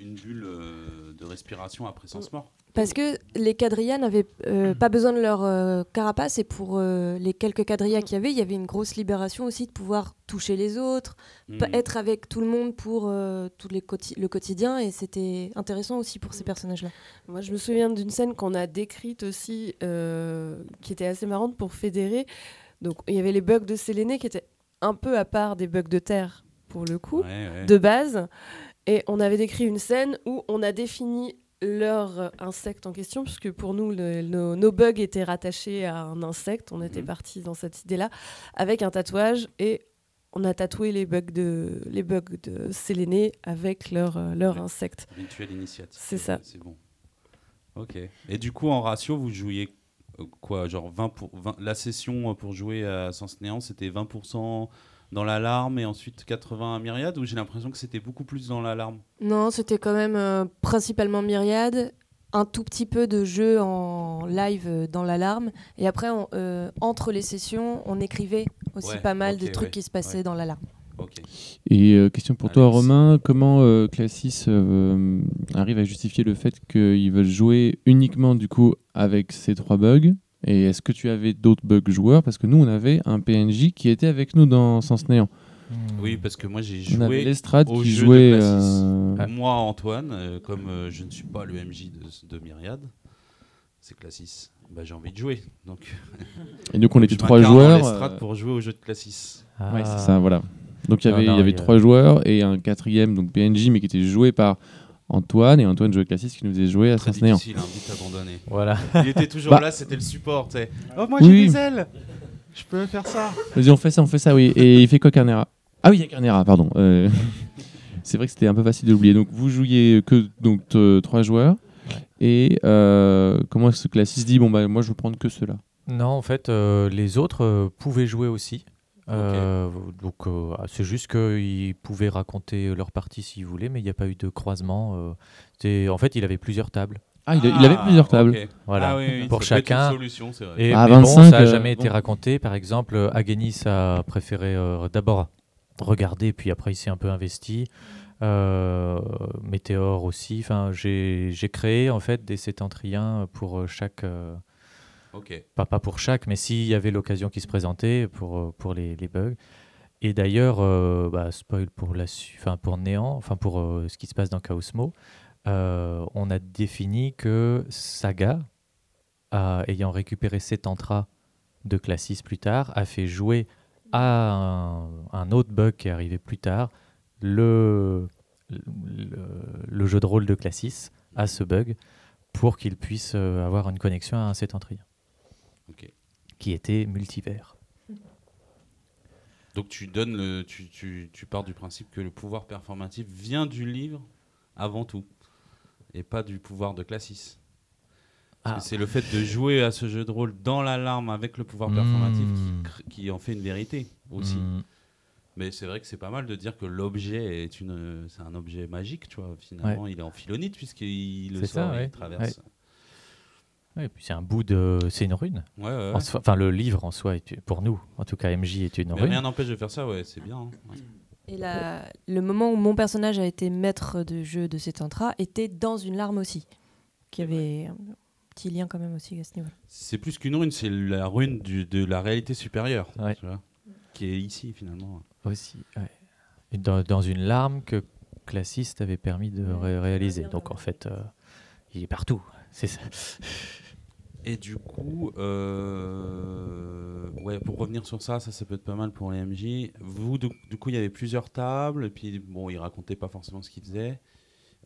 S1: une bulle euh, de respiration après sens mort.
S7: Parce que les quadrillas n'avaient euh, pas besoin de leur euh, carapace et pour euh, les quelques quadrillas qu'il y avait, il y avait une grosse libération aussi de pouvoir toucher les autres,
S1: Mhm.
S7: être avec tout le monde pour euh, les quoti- le quotidien et c'était intéressant aussi pour ces personnages-là.
S6: Moi, je me souviens d'une scène qu'on a décrite aussi, euh, qui était assez marrante pour fédérer. Donc, il y avait les bugs de Séléné qui étaient un peu à part des bugs de terre, pour le coup,
S1: Ouais, ouais.
S6: de base. Et on avait décrit une scène où on a défini leur insecte en question, puisque pour nous, le- nos, nos bugs étaient rattachés à un insecte. On était
S1: Mhm.
S6: parti dans cette idée-là, avec un tatouage. Et on a tatoué les bugs de, les bugs de Séléné avec leur, euh, leur
S1: Ouais.
S6: insecte.
S1: Rituel initiatique.
S6: C'est ça.
S1: C'est bon. Ok. Et du coup, en ratio, vous jouiez euh, quoi Genre 20 pour 20 La session pour jouer à Sens Néant, c'était 20% dans l'alarme et ensuite 80 à Myriade Ou j'ai l'impression que c'était beaucoup plus dans l'alarme?
S7: Non, c'était quand même euh, principalement Myriade, un tout petit peu de jeu en live euh, dans l'alarme et après on- euh, entre les sessions, on écrivait aussi
S1: Ouais,
S7: pas mal
S1: ok,
S7: de trucs
S1: ouais,
S7: qui se passaient
S1: ouais.
S7: dans l'alarme.
S9: Et euh, question pour toi. Romain, comment euh, Classis euh, arrive à justifier le fait qu'ils veulent jouer uniquement du coup avec ces trois bugs? Et est-ce que tu avais d'autres bugs joueurs? Parce que nous, on avait un PNJ qui était avec nous dans Sens Néant.
S1: Oui, parce que moi j'ai
S9: On avait
S1: joué.
S9: l'estrade
S1: au
S9: qui
S1: jeu de
S9: jouait.
S1: Classis.
S9: euh,
S1: Moi, Antoine, euh, comme euh, je ne suis pas le MJ de, de Myriade, c'est Classis. Bah, j'ai envie de jouer. Donc,
S9: Et donc, on était trois joueurs.
S1: l'estrade
S9: euh,
S1: pour jouer au jeu de Classis.
S9: Ouais, c'est
S2: Ah.
S9: ça, voilà. Donc il y avait,
S2: non,
S9: il y avait
S2: il y a-
S9: trois joueurs et un quatrième, donc PNJ, mais qui était joué par Antoine. Et Antoine jouait Classis qui nous faisait jouer à Sens Néant.
S1: hein, abandonné.
S2: Voilà.
S1: Il était toujours
S9: Bah.
S1: là, c'était le support. tu sais. Oh, moi
S9: Oui.
S1: j'ai des ailes Je peux faire ça
S9: Vas-y, on fait ça, on fait ça, oui. Et il fait quoi, Carnera Ah oui, il y a Carnera, pardon. Euh, c'est vrai que c'était un peu facile de l'oublier. Donc, vous jouiez que donc, euh, trois joueurs. Et euh, comment est-ce que Classis dit Bon, bah, moi, je veux prendre que ceux-là?
S2: Non, en fait, euh, les autres euh, pouvaient jouer aussi. Euh, Donc, euh, c'est juste qu'ils pouvaient raconter leur partie s'ils voulaient, mais il n'y a pas eu de croisement. euh. C'est- en fait, il avait plusieurs tables.
S9: Ah, il, il avait plusieurs tables.
S2: Voilà.
S1: Ah oui, oui,
S2: Pour chacun.
S1: une solution, c'est vrai.
S2: Et
S9: À
S2: mais bon,
S9: 25,
S2: ça n'a
S9: euh,
S2: jamais été
S9: bon.
S2: raconté. Par exemple, Agenis a préféré euh, d'abord regarder, puis après il s'est un peu investi. Euh, Météor aussi. Enfin, j'ai j'ai créé en fait des sétentriens pour euh, chaque. Pas, pour chaque, mais s'il y avait l'occasion qui se présentait pour, euh, pour les, bugs. Et d'ailleurs, euh, bah, spoil pour, la, enfin, pour Néant, enfin pour euh, ce qui se passe dans Chaosmo, on a défini que Saga, ayant récupéré cet entra de Classis plus tard, a fait jouer à un, autre bug qui est arrivé plus tard, le, le, jeu de rôle de Classis à ce bug pour qu'il puisse avoir une connexion à un septentrion. Qui était multivers.
S1: Donc tu donnes le, tu, tu, tu pars du principe que le pouvoir performatif vient du livre avant tout, et pas du pouvoir de Classis.
S2: Ah.
S1: c'est le fait de jouer à ce jeu de rôle dans l'alarme avec le pouvoir performatif
S2: Mm.
S1: qui, qui en fait une vérité aussi.
S2: Mm.
S1: Mais c'est vrai que c'est pas mal de dire que l'objet est une, c'est un objet magique, tu vois. Finalement, il est en philonite puisqu'il le
S2: ça,
S1: sort et
S2: ouais.
S1: il traverse.
S2: Ouais, et puis c'est un bout de. C'est une rune.
S1: Ouais, ouais.
S2: En soi- Enfin, le livre en soi, est, pour nous, en tout cas, MJ est une
S1: Mais
S2: rune.
S1: rien n'empêche de faire ça, ouais, c'est bien. hein. Ouais.
S7: Et la- le moment où mon personnage a été maître de jeu de cet intra était dans une larme aussi. Qui avait un petit lien quand même aussi à ce niveau.
S1: C'est plus qu'une rune, c'est la rune du- de la réalité supérieure,
S2: Ouais.
S1: tu vois, qui est ici finalement.
S2: Aussi, ouais. Et Dans, dans une larme que Classiste avait permis de ré- réaliser. Donc en fait, euh, il est partout. C'est ça.
S1: Et du coup, euh, ouais, pour revenir sur ça, ça, ça peut être pas mal pour les MJ. Vous, du, du coup, il y avait plusieurs tables, et puis bon, ils racontaient pas forcément ce qu'ils faisaient.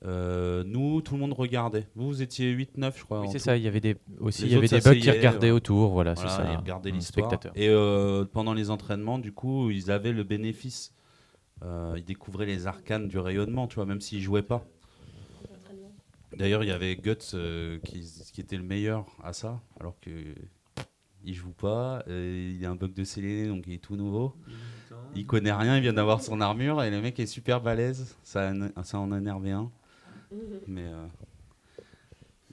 S1: Euh, nous, tout le monde regardait. Vous, vous étiez 8-9, je crois.
S2: Oui, c'est ça. Il y avait des, aussi il y avait des bugs qui regardaient autour. Voilà,
S1: Voilà,
S2: c'est ça.
S1: ils regardaient
S2: un
S1: l'histoire.
S2: spectateur.
S1: Et euh, pendant les entraînements, du coup, ils avaient le bénéfice. Ils découvraient les arcanes du rayonnement, tu vois, même s'ils jouaient pas. D'ailleurs, il y avait Guts euh, qui, qui était le meilleur à ça, alors que il joue pas. il y a un bug de Séléné, donc il est tout nouveau. Il connaît rien, il vient d'avoir son armure et le mec est super balèze. Ça, en- ça en a énervé un. Mais euh,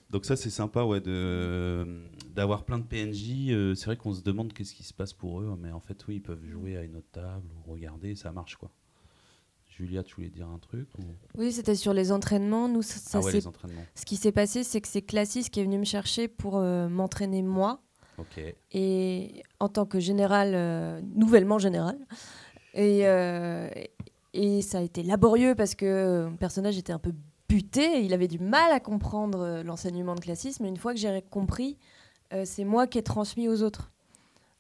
S1: donc ça c'est sympa ouais de d'avoir plein de PNJ. euh, c'est vrai qu'on se demande qu'est-ce qui se passe pour eux, mais en fait oui ils peuvent jouer à une autre table ou regarder, ça marche quoi. Julia, tu voulais dire un truc ou...
S7: Oui, c'était sur les entraînements. Nous, ça, ça
S1: Ah ouais les entraînements.
S7: Ce qui s'est passé, c'est que c'est Classis qui est venu me chercher pour euh, m'entraîner moi.
S1: Ok.
S7: et en tant que général, euh, nouvellement général. Et, euh, et ça a été laborieux parce que mon personnage était un peu buté, il avait du mal à comprendre l'enseignement de classisme, mais une fois que j'ai compris, c'est moi qui ai transmis aux autres.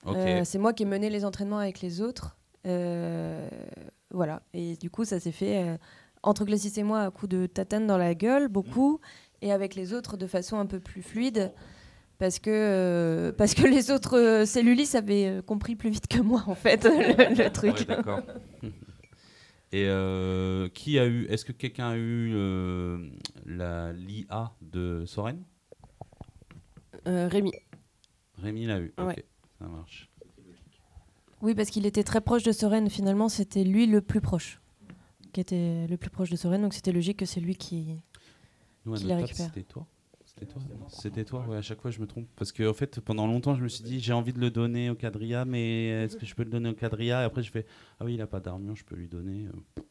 S1: Ok.
S7: Euh, c'est moi qui ai mené les entraînements avec les autres. Euh, voilà, et du coup, ça s'est fait euh, entre Classis et moi à coup de tatane dans la gueule, beaucoup, et avec les autres de façon un peu plus fluide parce que, euh, parce que les autres euh, cellulis avaient euh, compris plus vite que moi, en fait, le, le truc.
S1: Ouais, d'accord. Et euh, qui a eu Est-ce que quelqu'un a eu euh, la l'IA de Soren?
S6: Euh, Rémi.
S1: Rémi l'a eu. Ok, ça marche.
S7: Oui, parce qu'il était très proche de Soren. Finalement, c'était lui le plus proche, qui était le plus proche de Soren. Donc c'était logique que c'est lui qui.
S1: Nous, à
S7: Qui
S1: notre
S7: la récupère.
S1: C'était toi C'était toi C'était toi, ouais, à chaque fois je me trompe. Parce que en fait, pendant longtemps, je me suis dit, j'ai envie de le donner au quadrilla, mais est-ce que je peux le donner au quadrilla Et après, je fais, ah oui, il a pas d'armure, je peux lui donner. euh.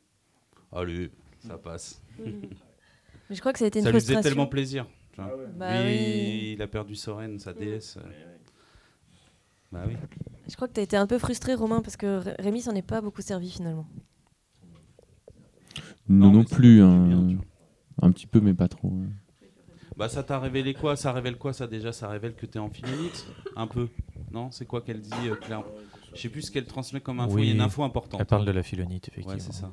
S1: Allez, ça passe.
S7: Mais je crois que ça a été une
S1: Ça lui faisait tellement plaisir. vois.
S7: Bah oui.
S1: il a perdu Soren, sa déesse. Bah oui.
S7: Je crois que tu as été un peu frustré, Romain, parce que Ré- Rémi s'en est pas beaucoup servi finalement.
S9: Non, non
S1: ça
S9: plus. hein.
S1: bien, tu.
S9: Un petit peu, mais pas trop. hein.
S1: Bah ça t'a révélé quoi? Ça révèle quoi ça déjà? Ça révèle que t'es en philonite Un peu Non? C'est quoi qu'elle dit euh, Claire Je sais plus ce qu'elle transmet comme info, il y a une
S2: Oui.
S1: info importante.
S2: Elle parle de la philonite, effectivement.
S1: Ouais, c'est ça.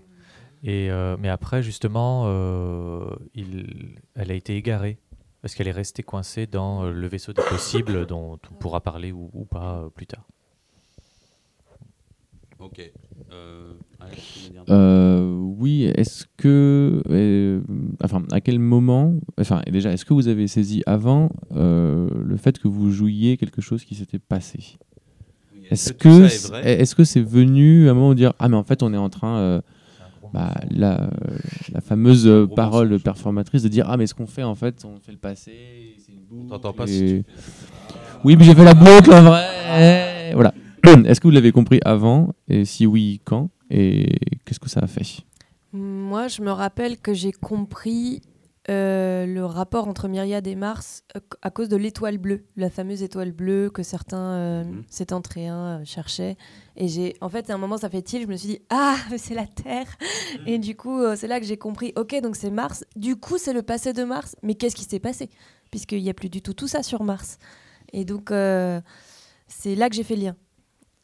S2: Et, euh, mais après, justement, euh, il, elle a été égarée. Parce qu'elle est restée coincée dans euh, le vaisseau des possibles, dont on pourra parler ou, ou pas plus tard.
S1: Ok. Euh,
S9: Euh, oui, est-ce que. euh, enfin, à quel moment. Enfin, déjà, est-ce que vous avez saisi avant euh, le fait que vous jouiez quelque chose qui s'était passé?
S1: Oui,
S9: Est-ce que
S1: est
S9: que c'est venu à un moment de dire Ah, mais en fait, on est en train. bah, la, la fameuse parole
S1: mensonge.
S9: performatrice de dire Ah, mais ce qu'on fait, en fait, on fait le passé, c'est une boucle.
S1: t'entend pas
S9: et-
S1: si tu
S9: Oui, mais j'ai fait la boucle en vrai. Voilà. Est-ce que vous l'avez compris avant Et si oui, quand Et qu'est-ce que ça a fait?
S7: Moi, je me rappelle que j'ai compris euh, le rapport entre Myriade et Mars euh, à cause de l'étoile bleue, la fameuse étoile bleue que certains euh,
S1: Mhm.
S7: septentriens euh, cherchaient. Et j'ai, en fait, à un moment, ça fait tilt. Je me suis dit, ah, c'est la Terre. Et du coup, c'est là que j'ai compris. Ok, donc c'est Mars. Du coup, c'est le passé de Mars. Mais qu'est-ce qui s'est passé? Puisqu'il n'y a plus du tout tout ça sur Mars. Et donc, euh, c'est là que j'ai fait le lien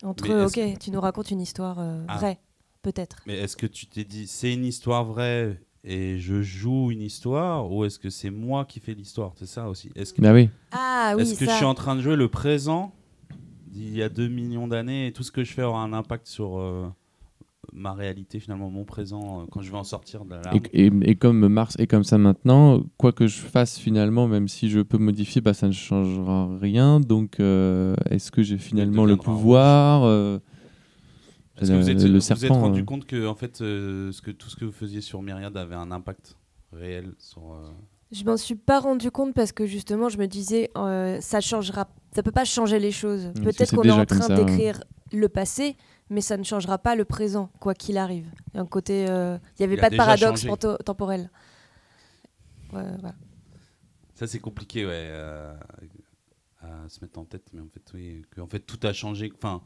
S7: entre. Ok, tu nous racontes une histoire euh,
S1: Ah.
S7: vraie, peut-être.
S1: Mais est-ce que tu t'es dit c'est une histoire vraie et je joue une histoire ou est-ce que c'est moi qui fais l'histoire? C'est ça aussi. Est-ce que,
S9: Bah oui.
S7: Ah oui,
S1: est-ce que
S7: ça.
S1: je suis en train de jouer le présent d'il y a 2 millions d'années et tout ce que je fais aura un impact sur euh, ma réalité, finalement, mon présent, euh, quand je vais en sortir de la.
S9: Et, et- et comme Mars est comme ça maintenant, quoi que je fasse finalement, même si je peux modifier, bah, ça ne changera rien. Donc, euh, est-ce que j'ai finalement le pouvoir euh,
S1: Est-ce que vous êtes,
S9: le
S1: vous êtes rendu
S9: euh,
S1: compte que, en fait, euh, ce que, tout ce que vous faisiez sur Myriad avait un impact réel sur. euh,
S7: Je m'en suis pas rendu compte parce que justement, je me disais, euh, ça changera, ça peut pas changer les choses. Peut-être qu'on est en train
S9: hein.
S7: d'écrire le passé, mais ça ne changera pas le présent, quoi qu'il arrive. Il y a un côté, euh, il n'y avait
S1: Il a
S7: pas de paradoxe temporel. Ouais, voilà.
S1: Ça, c'est compliqué, ouais, euh, à se mettre en tête, mais en fait, oui, que en fait, tout a changé. Enfin,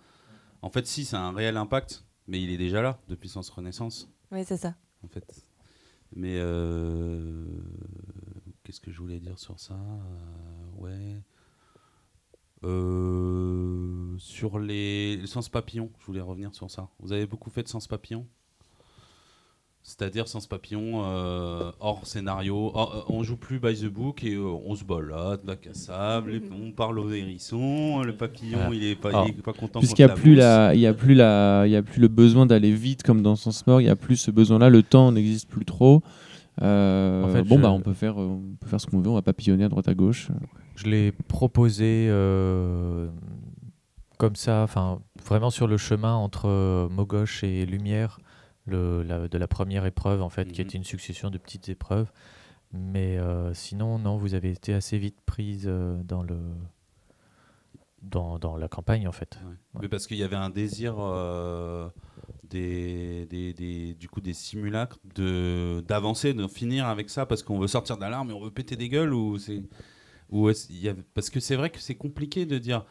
S1: en fait, si, c'est un réel impact, mais il est déjà là depuis Sens Renaissance,
S7: Ouais, c'est ça.
S1: en fait. Mais euh, qu'est-ce que je voulais dire sur ça? Euh, Ouais. Euh, sur les, le sens papillon, je voulais revenir sur ça. Vous avez beaucoup fait de sens papillon? C'est-à-dire sens papillon euh, hors scénario. hors- euh, on joue plus by the book et euh, on se balade, bac à sable, et on parle aux hérissons. Le papillon,
S2: Voilà.
S1: il est pas,
S2: Alors,
S1: il est pas content.
S9: Puisqu'il n'y a plus
S1: mousse.
S9: la, il y a plus la, il y a plus le besoin d'aller vite comme dans Sens Mort. Il y a plus ce besoin-là. Le temps n'existe plus trop. Euh,
S2: En fait,
S9: bon
S2: je-
S9: bah on peut faire, euh, on peut faire ce qu'on veut. On va papillonner à droite à gauche.
S2: Je l'ai proposé euh, comme ça, enfin vraiment sur le chemin entre euh, Mogoche et Lumière, le, la- de la première épreuve en fait, qui
S1: Mhm.
S2: était une succession de petites épreuves. Mais euh, sinon, non, vous avez été assez vite prise euh, dans le dans, dans la campagne en fait.
S1: Ouais. Mais parce qu'il y avait un désir euh, des, des, des- du coup des simulacres de d'avancer, de finir avec ça parce qu'on veut sortir d'alarme et on veut péter des gueules ou c'est ou y parce que c'est vrai que c'est compliqué de dire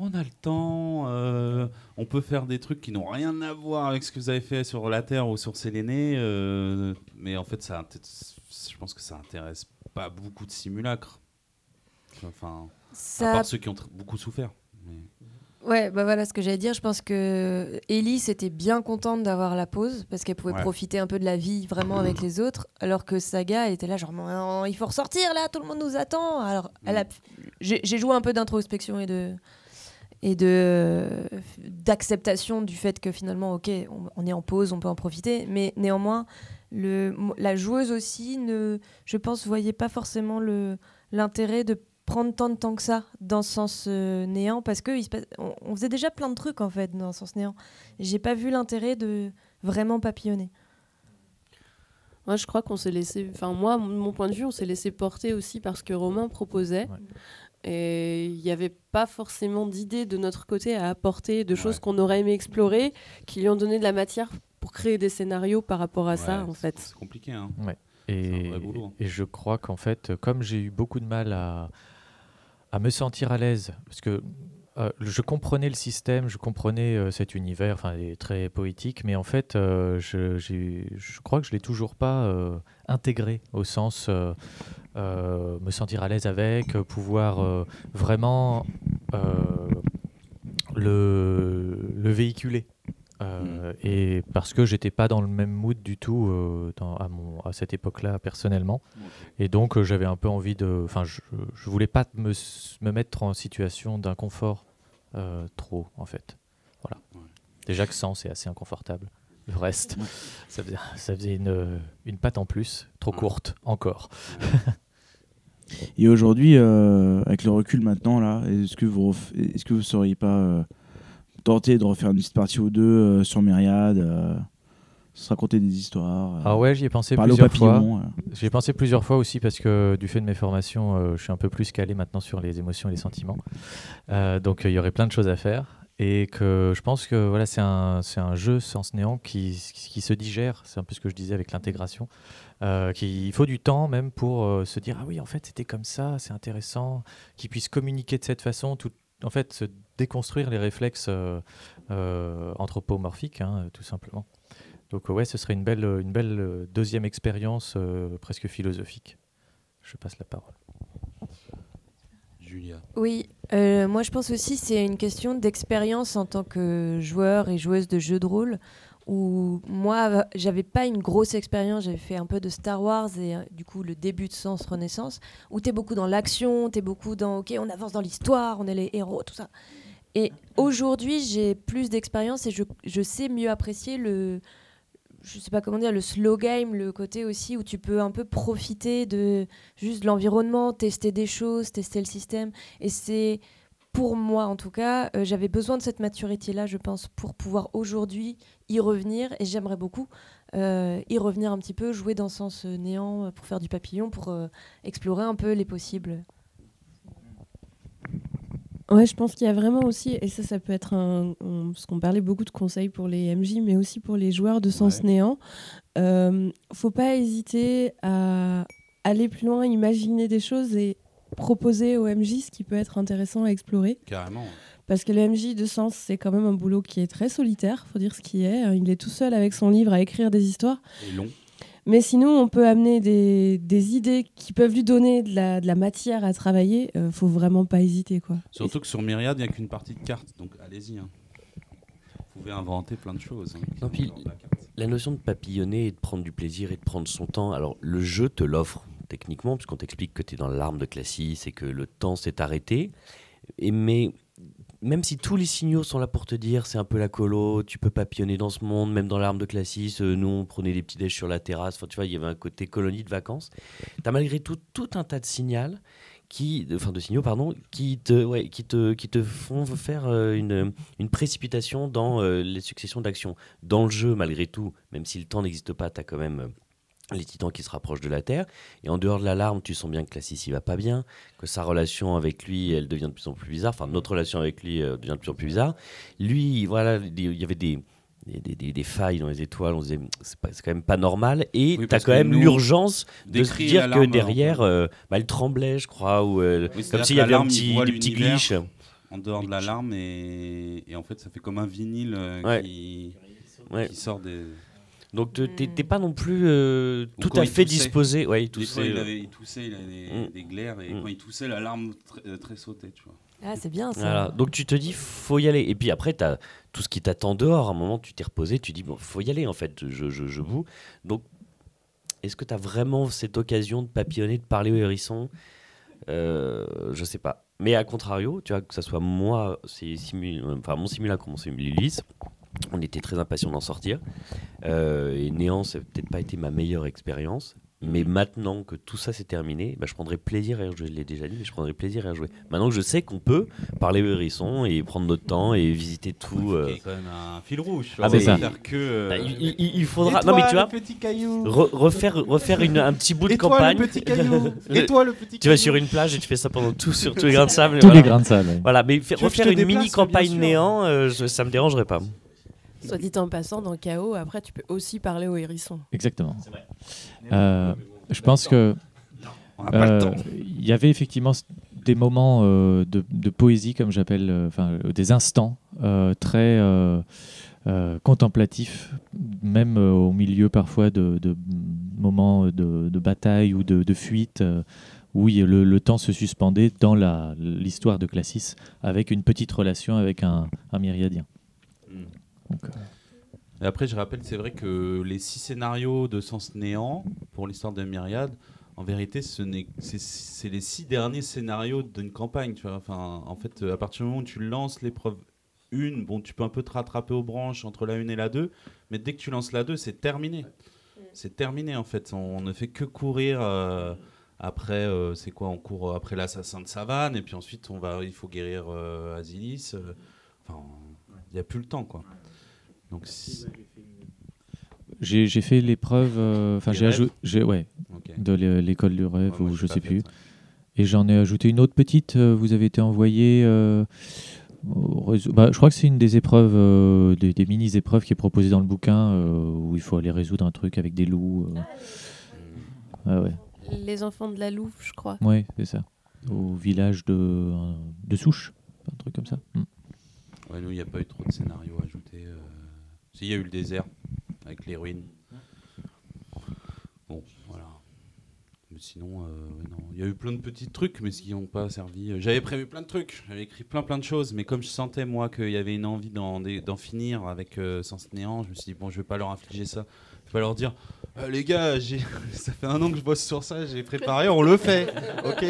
S1: on a le temps, euh, on peut faire des trucs qui n'ont rien à voir avec ce que vous avez fait sur la Terre ou sur Séléné, euh, mais en fait ça je pense que ça intéresse pas beaucoup de simulacres. Enfin, à part ceux qui ont beaucoup souffert.
S7: Ouais, bah voilà ce que j'allais dire. Je pense que Ellie était bien contente d'avoir la pause parce qu'elle pouvait
S1: Ouais.
S7: profiter un peu de la vie vraiment avec les autres, alors que Saga elle était là genre Non, il faut ressortir là, tout le monde nous attend. Alors elle a, j'ai j'ai joué un peu d'introspection et de et de d'acceptation du fait que finalement ok on, on est en pause, on peut en profiter, mais néanmoins le, la joueuse aussi ne, je pense, voyait pas forcément le l'intérêt de prendre tant de temps que ça dans Sens euh, Néant parce que il se passe- on, on faisait déjà plein de trucs en fait dans Sens Néant. J'ai pas vu l'intérêt de vraiment papillonner.
S6: Moi, je crois qu'on s'est laissé. Enfin, moi, de mon point de vue, on s'est laissé porter aussi parce que Romain proposait.
S2: Ouais.
S6: Et il n'y avait pas forcément d'idées de notre côté à apporter, de choses
S1: Ouais.
S6: qu'on aurait aimé explorer, qui lui ont donné de la matière pour créer des scénarios par rapport à ça,
S1: Ouais,
S6: en
S1: c'est-
S6: fait.
S1: C'est compliqué. Hein.
S2: Et,
S1: C'est un vrai boulot, hein.
S2: et je crois qu'en fait, comme j'ai eu beaucoup de mal à, à me sentir à l'aise, parce que euh, je comprenais le système, je comprenais euh, cet univers, enfin, très poétique, mais en fait, euh, je, je crois que je l'ai toujours pas intégré au sens me sentir à l'aise avec, pouvoir vraiment le, le véhiculer. Euh, Et parce que j'étais pas dans le même mood du tout euh, dans- à, mon, à cette époque-là personnellement. Et donc euh, j'avais un peu envie de. Enfin, je, je voulais pas me, mettre en situation d'inconfort euh, trop, en fait. Voilà.
S1: Ouais.
S2: Déjà que sans, c'est assez inconfortable. Le reste, ça faisait, ça faisait une, une patte en plus, trop courte, encore.
S3: Et aujourd'hui, euh, avec le recul maintenant, là, est-ce que vous est-ce que vous seriez pas tenté de refaire une petite partie ou deux euh, sur Myriad, euh, se raconter des histoires, euh,
S2: Ah ouais, j'y ai pensé plusieurs fois. J'y ai pensé plusieurs fois aussi parce que du fait de mes formations, euh, je suis un peu plus calé maintenant sur les émotions et les sentiments. Euh, donc euh, il y aurait plein de choses à faire. Et que je pense que voilà, c'est un, c'est un jeu sens néant qui, qui se digère. C'est un peu ce que je disais avec l'intégration. Qui- il faut du temps même pour se dire Ah oui, en fait, c'était comme ça, c'est intéressant. Qu'ils puissent communiquer de cette façon, tout, en fait, se déconstruire les réflexes euh, euh, anthropomorphiques, hein, tout simplement. Donc ouais, ce serait une belle, une belle euh, deuxième expérience euh, presque philosophique. Je passe la parole.
S1: Julia.
S7: Oui, euh, moi je pense aussi c'est une question d'expérience en tant que joueur et joueuse de jeux de rôle. Où moi j'avais pas une grosse expérience, j'avais fait un peu de Star Wars et euh, du coup le début de Sens Renaissance, où tu es beaucoup dans l'action, tu es beaucoup dans ok on avance dans l'histoire, on est les héros, tout ça.
S4: Et aujourd'hui, j'ai plus d'expérience et je, je sais mieux apprécier le, je sais pas comment dire, le slow game, le côté aussi où tu peux un peu profiter de juste l'environnement, tester des choses, tester le système. Et c'est, pour moi en tout cas, euh, j'avais besoin de cette maturité-là, je pense, pour pouvoir aujourd'hui y revenir. Et j'aimerais beaucoup euh, y revenir un petit peu, jouer dans Sens Néant euh, pour faire du papillon, pour euh, explorer un peu les possibles.
S6: Ouais, je pense qu'il y a vraiment aussi, et ça, ça peut être un. on- parce qu'on parlait beaucoup de conseils pour les MJ, mais aussi pour les joueurs de sens
S1: Ouais.
S6: néant. Euh, faut pas hésiter à aller plus loin, imaginer des choses et proposer au MJ ce qui peut être intéressant à explorer.
S1: Carrément.
S6: Parce que le MJ de sens, c'est quand même un boulot qui est très solitaire, faut dire ce qui est. Il est tout seul avec son livre à écrire des histoires.
S1: Et long.
S6: Mais sinon, on peut amener des, des idées qui peuvent lui donner de la, de la matière à travailler. Euh, faut vraiment pas hésiter, quoi.
S1: Surtout que sur Myriad, il n'y a qu'une partie de cartes, donc allez-y. hein. Vous pouvez inventer plein de choses. hein,
S8: Non, puis-
S1: carte.
S8: La notion de papillonner et de prendre du plaisir et de prendre son temps, alors le jeu te l'offre techniquement, puisqu'on t'explique que tu es dans l'arme de Classis et que le temps s'est arrêté. Et mais même si tous les signaux sont là pour te dire c'est un peu la colo, tu peux papillonner dans ce monde, même dans l'arme de Classis, euh, nous on prenait des petits déj sur la terrasse, enfin tu vois, il y avait un côté colonie de vacances. Tu as malgré tout tout un tas de signaux qui, enfin de signaux pardon, qui te, qui te, qui te font faire euh, une, une précipitation dans euh, les successions d'actions. Dans le jeu, malgré tout, même si le temps n'existe pas, tu as quand même les titans qui se rapprochent de la Terre. Et en dehors de l'alarme, tu sens bien que Classis il va pas bien, que sa relation avec lui, elle devient de plus en plus bizarre. Enfin, notre relation avec lui euh, devient de plus en plus bizarre. Lui, voilà, il y avait des, des, des- des- failles dans les étoiles. On disait, c'est pas- c'est quand même pas normal. Et
S1: Oui,
S8: tu as quand même l'urgence de se dire que derrière,
S1: alors,
S8: euh, bah, elle tremblait, je crois, ou euh,
S1: Oui,
S8: comme s'il y avait un petit, des petits glitches.
S1: En dehors de l'alarme, et... et en fait, ça fait comme un vinyle euh,
S8: Ouais.
S1: qui...
S8: Ouais.
S1: qui sort des.
S8: Donc te- t'es pas non plus euh,
S1: Ou
S8: tout à
S1: il
S8: fait
S1: toussait.
S8: disposé. Ouais, il
S1: Des fois,
S8: toussait,
S1: il,
S8: euh,
S1: avait, il toussait, il avait des, des glaires, et
S8: Mm.
S1: quand il toussait, l'alarme très, euh, très sautait, tu vois.
S4: Ah, c'est bien ça.
S8: Voilà. Donc tu te dis, faut y aller. Et puis après, tu as tout ce qui t'attend dehors. À un moment, tu t'es reposé, tu dis, bon, faut y aller en fait, je, je, je boue. Donc, est-ce que tu as vraiment cette occasion de papillonner, de parler au hérisson euh, Je sais pas. Mais à contrario, tu vois, que ce soit moi, c'est simu- enfin, mon simulacre, mon simulacre, on était très impatients d'en sortir. Euh, et Néant, ça n'a peut-être pas été ma meilleure expérience. Mais maintenant que tout ça c'est terminé, bah, je prendrai plaisir à y rejouer. Je l'ai déjà dit, mais je prendrai plaisir à y rejouer. Maintenant que je sais qu'on peut parler au hérisson et prendre notre temps et visiter tout. euh,
S1: Il y a quand même un fil rouge.
S8: Ah,
S1: va
S8: ça.
S1: que. euh,
S8: bah, il, il- il faudra.
S1: et
S8: non, mais tu vois,
S1: le petit caillou.
S8: re- refaire, refaire une, un petit bout de
S1: Et toi,
S8: campagne.
S1: le petit caillou. Et toi, le petit
S8: tu vas
S1: caillou.
S8: sur une plage et tu fais ça pendant tout sur tous les grains de sable.
S2: Tous
S8: voilà.
S2: les grains de sable.
S8: Voilà, mais refaire une
S1: déplace,
S8: mini campagne néant, euh, je- ça me dérangerait pas.
S6: Soit dit en passant, dans KO, après, tu peux aussi parler au hérisson.
S2: Exactement. Euh, je pense que
S1: On n'a pas le
S2: Euh,
S1: temps.
S2: Il y avait effectivement des moments euh, de, de poésie, comme j'appelle, euh, enfin des instants euh, très euh, euh, contemplatifs, même euh, au milieu parfois de, de moments de, de bataille ou de, de fuite, euh, où le, le temps se suspendait dans l'histoire de Classis, avec une petite relation avec un, un myriadien. Donc, euh,
S1: Et après, je rappelle, c'est vrai que les six scénarios de Sens Néant pour l'histoire de Myriade, en vérité, ce n'est- c'est les six derniers scénarios d'une campagne. Tu vois. Enfin, en fait, à partir du moment où tu lances l'épreuve 1, bon, tu peux un peu te rattraper aux branches entre la 1 et la 2, mais dès que tu lances la 2, c'est terminé. C'est terminé, en fait. On ne fait que courir. euh, après, euh, c'est quoi On court après l'assassin de savane, et puis ensuite, on va, il faut guérir euh, Asilis. euh, Enfin, il n'y a plus le temps, quoi. Donc,
S2: j'ai j'ai fait l'épreuve, euh, enfin j'ai ajouté, j'ai- ouais, de l'é- l'école du rêve,
S1: Ouais,
S2: ou je sais plus.
S1: ça.
S2: Et j'en ai ajouté une autre petite. euh, vous avez été envoyé. euh, au réseau- bah, je crois que c'est une des épreuves, euh, des, des mini-épreuves qui est proposée dans le bouquin euh, où il faut aller résoudre un truc avec des loups. euh. Ah ouais,
S6: Les enfants de la Louve, je crois.
S2: ouais c'est ça. Au village de, de Souche, un truc comme ça. Mm.
S1: Ouais, nous, il n'y a pas eu trop de scénarios ajoutés. Il y a eu le désert avec les ruines. Bon, voilà. Mais sinon, euh, il y a eu plein de petits trucs, mais qui n'ont pas servi. Euh, J'avais prévu plein de trucs, j'avais écrit plein plein de choses, mais comme je sentais, moi, qu'il y avait une envie d'en finir avec euh, Sens Néant, je me suis dit, bon, je vais pas leur infliger ça. Je vais pas leur dire, Euh, les gars, ça fait un an que je bosse sur ça, j'ai préparé, on le fait, ok?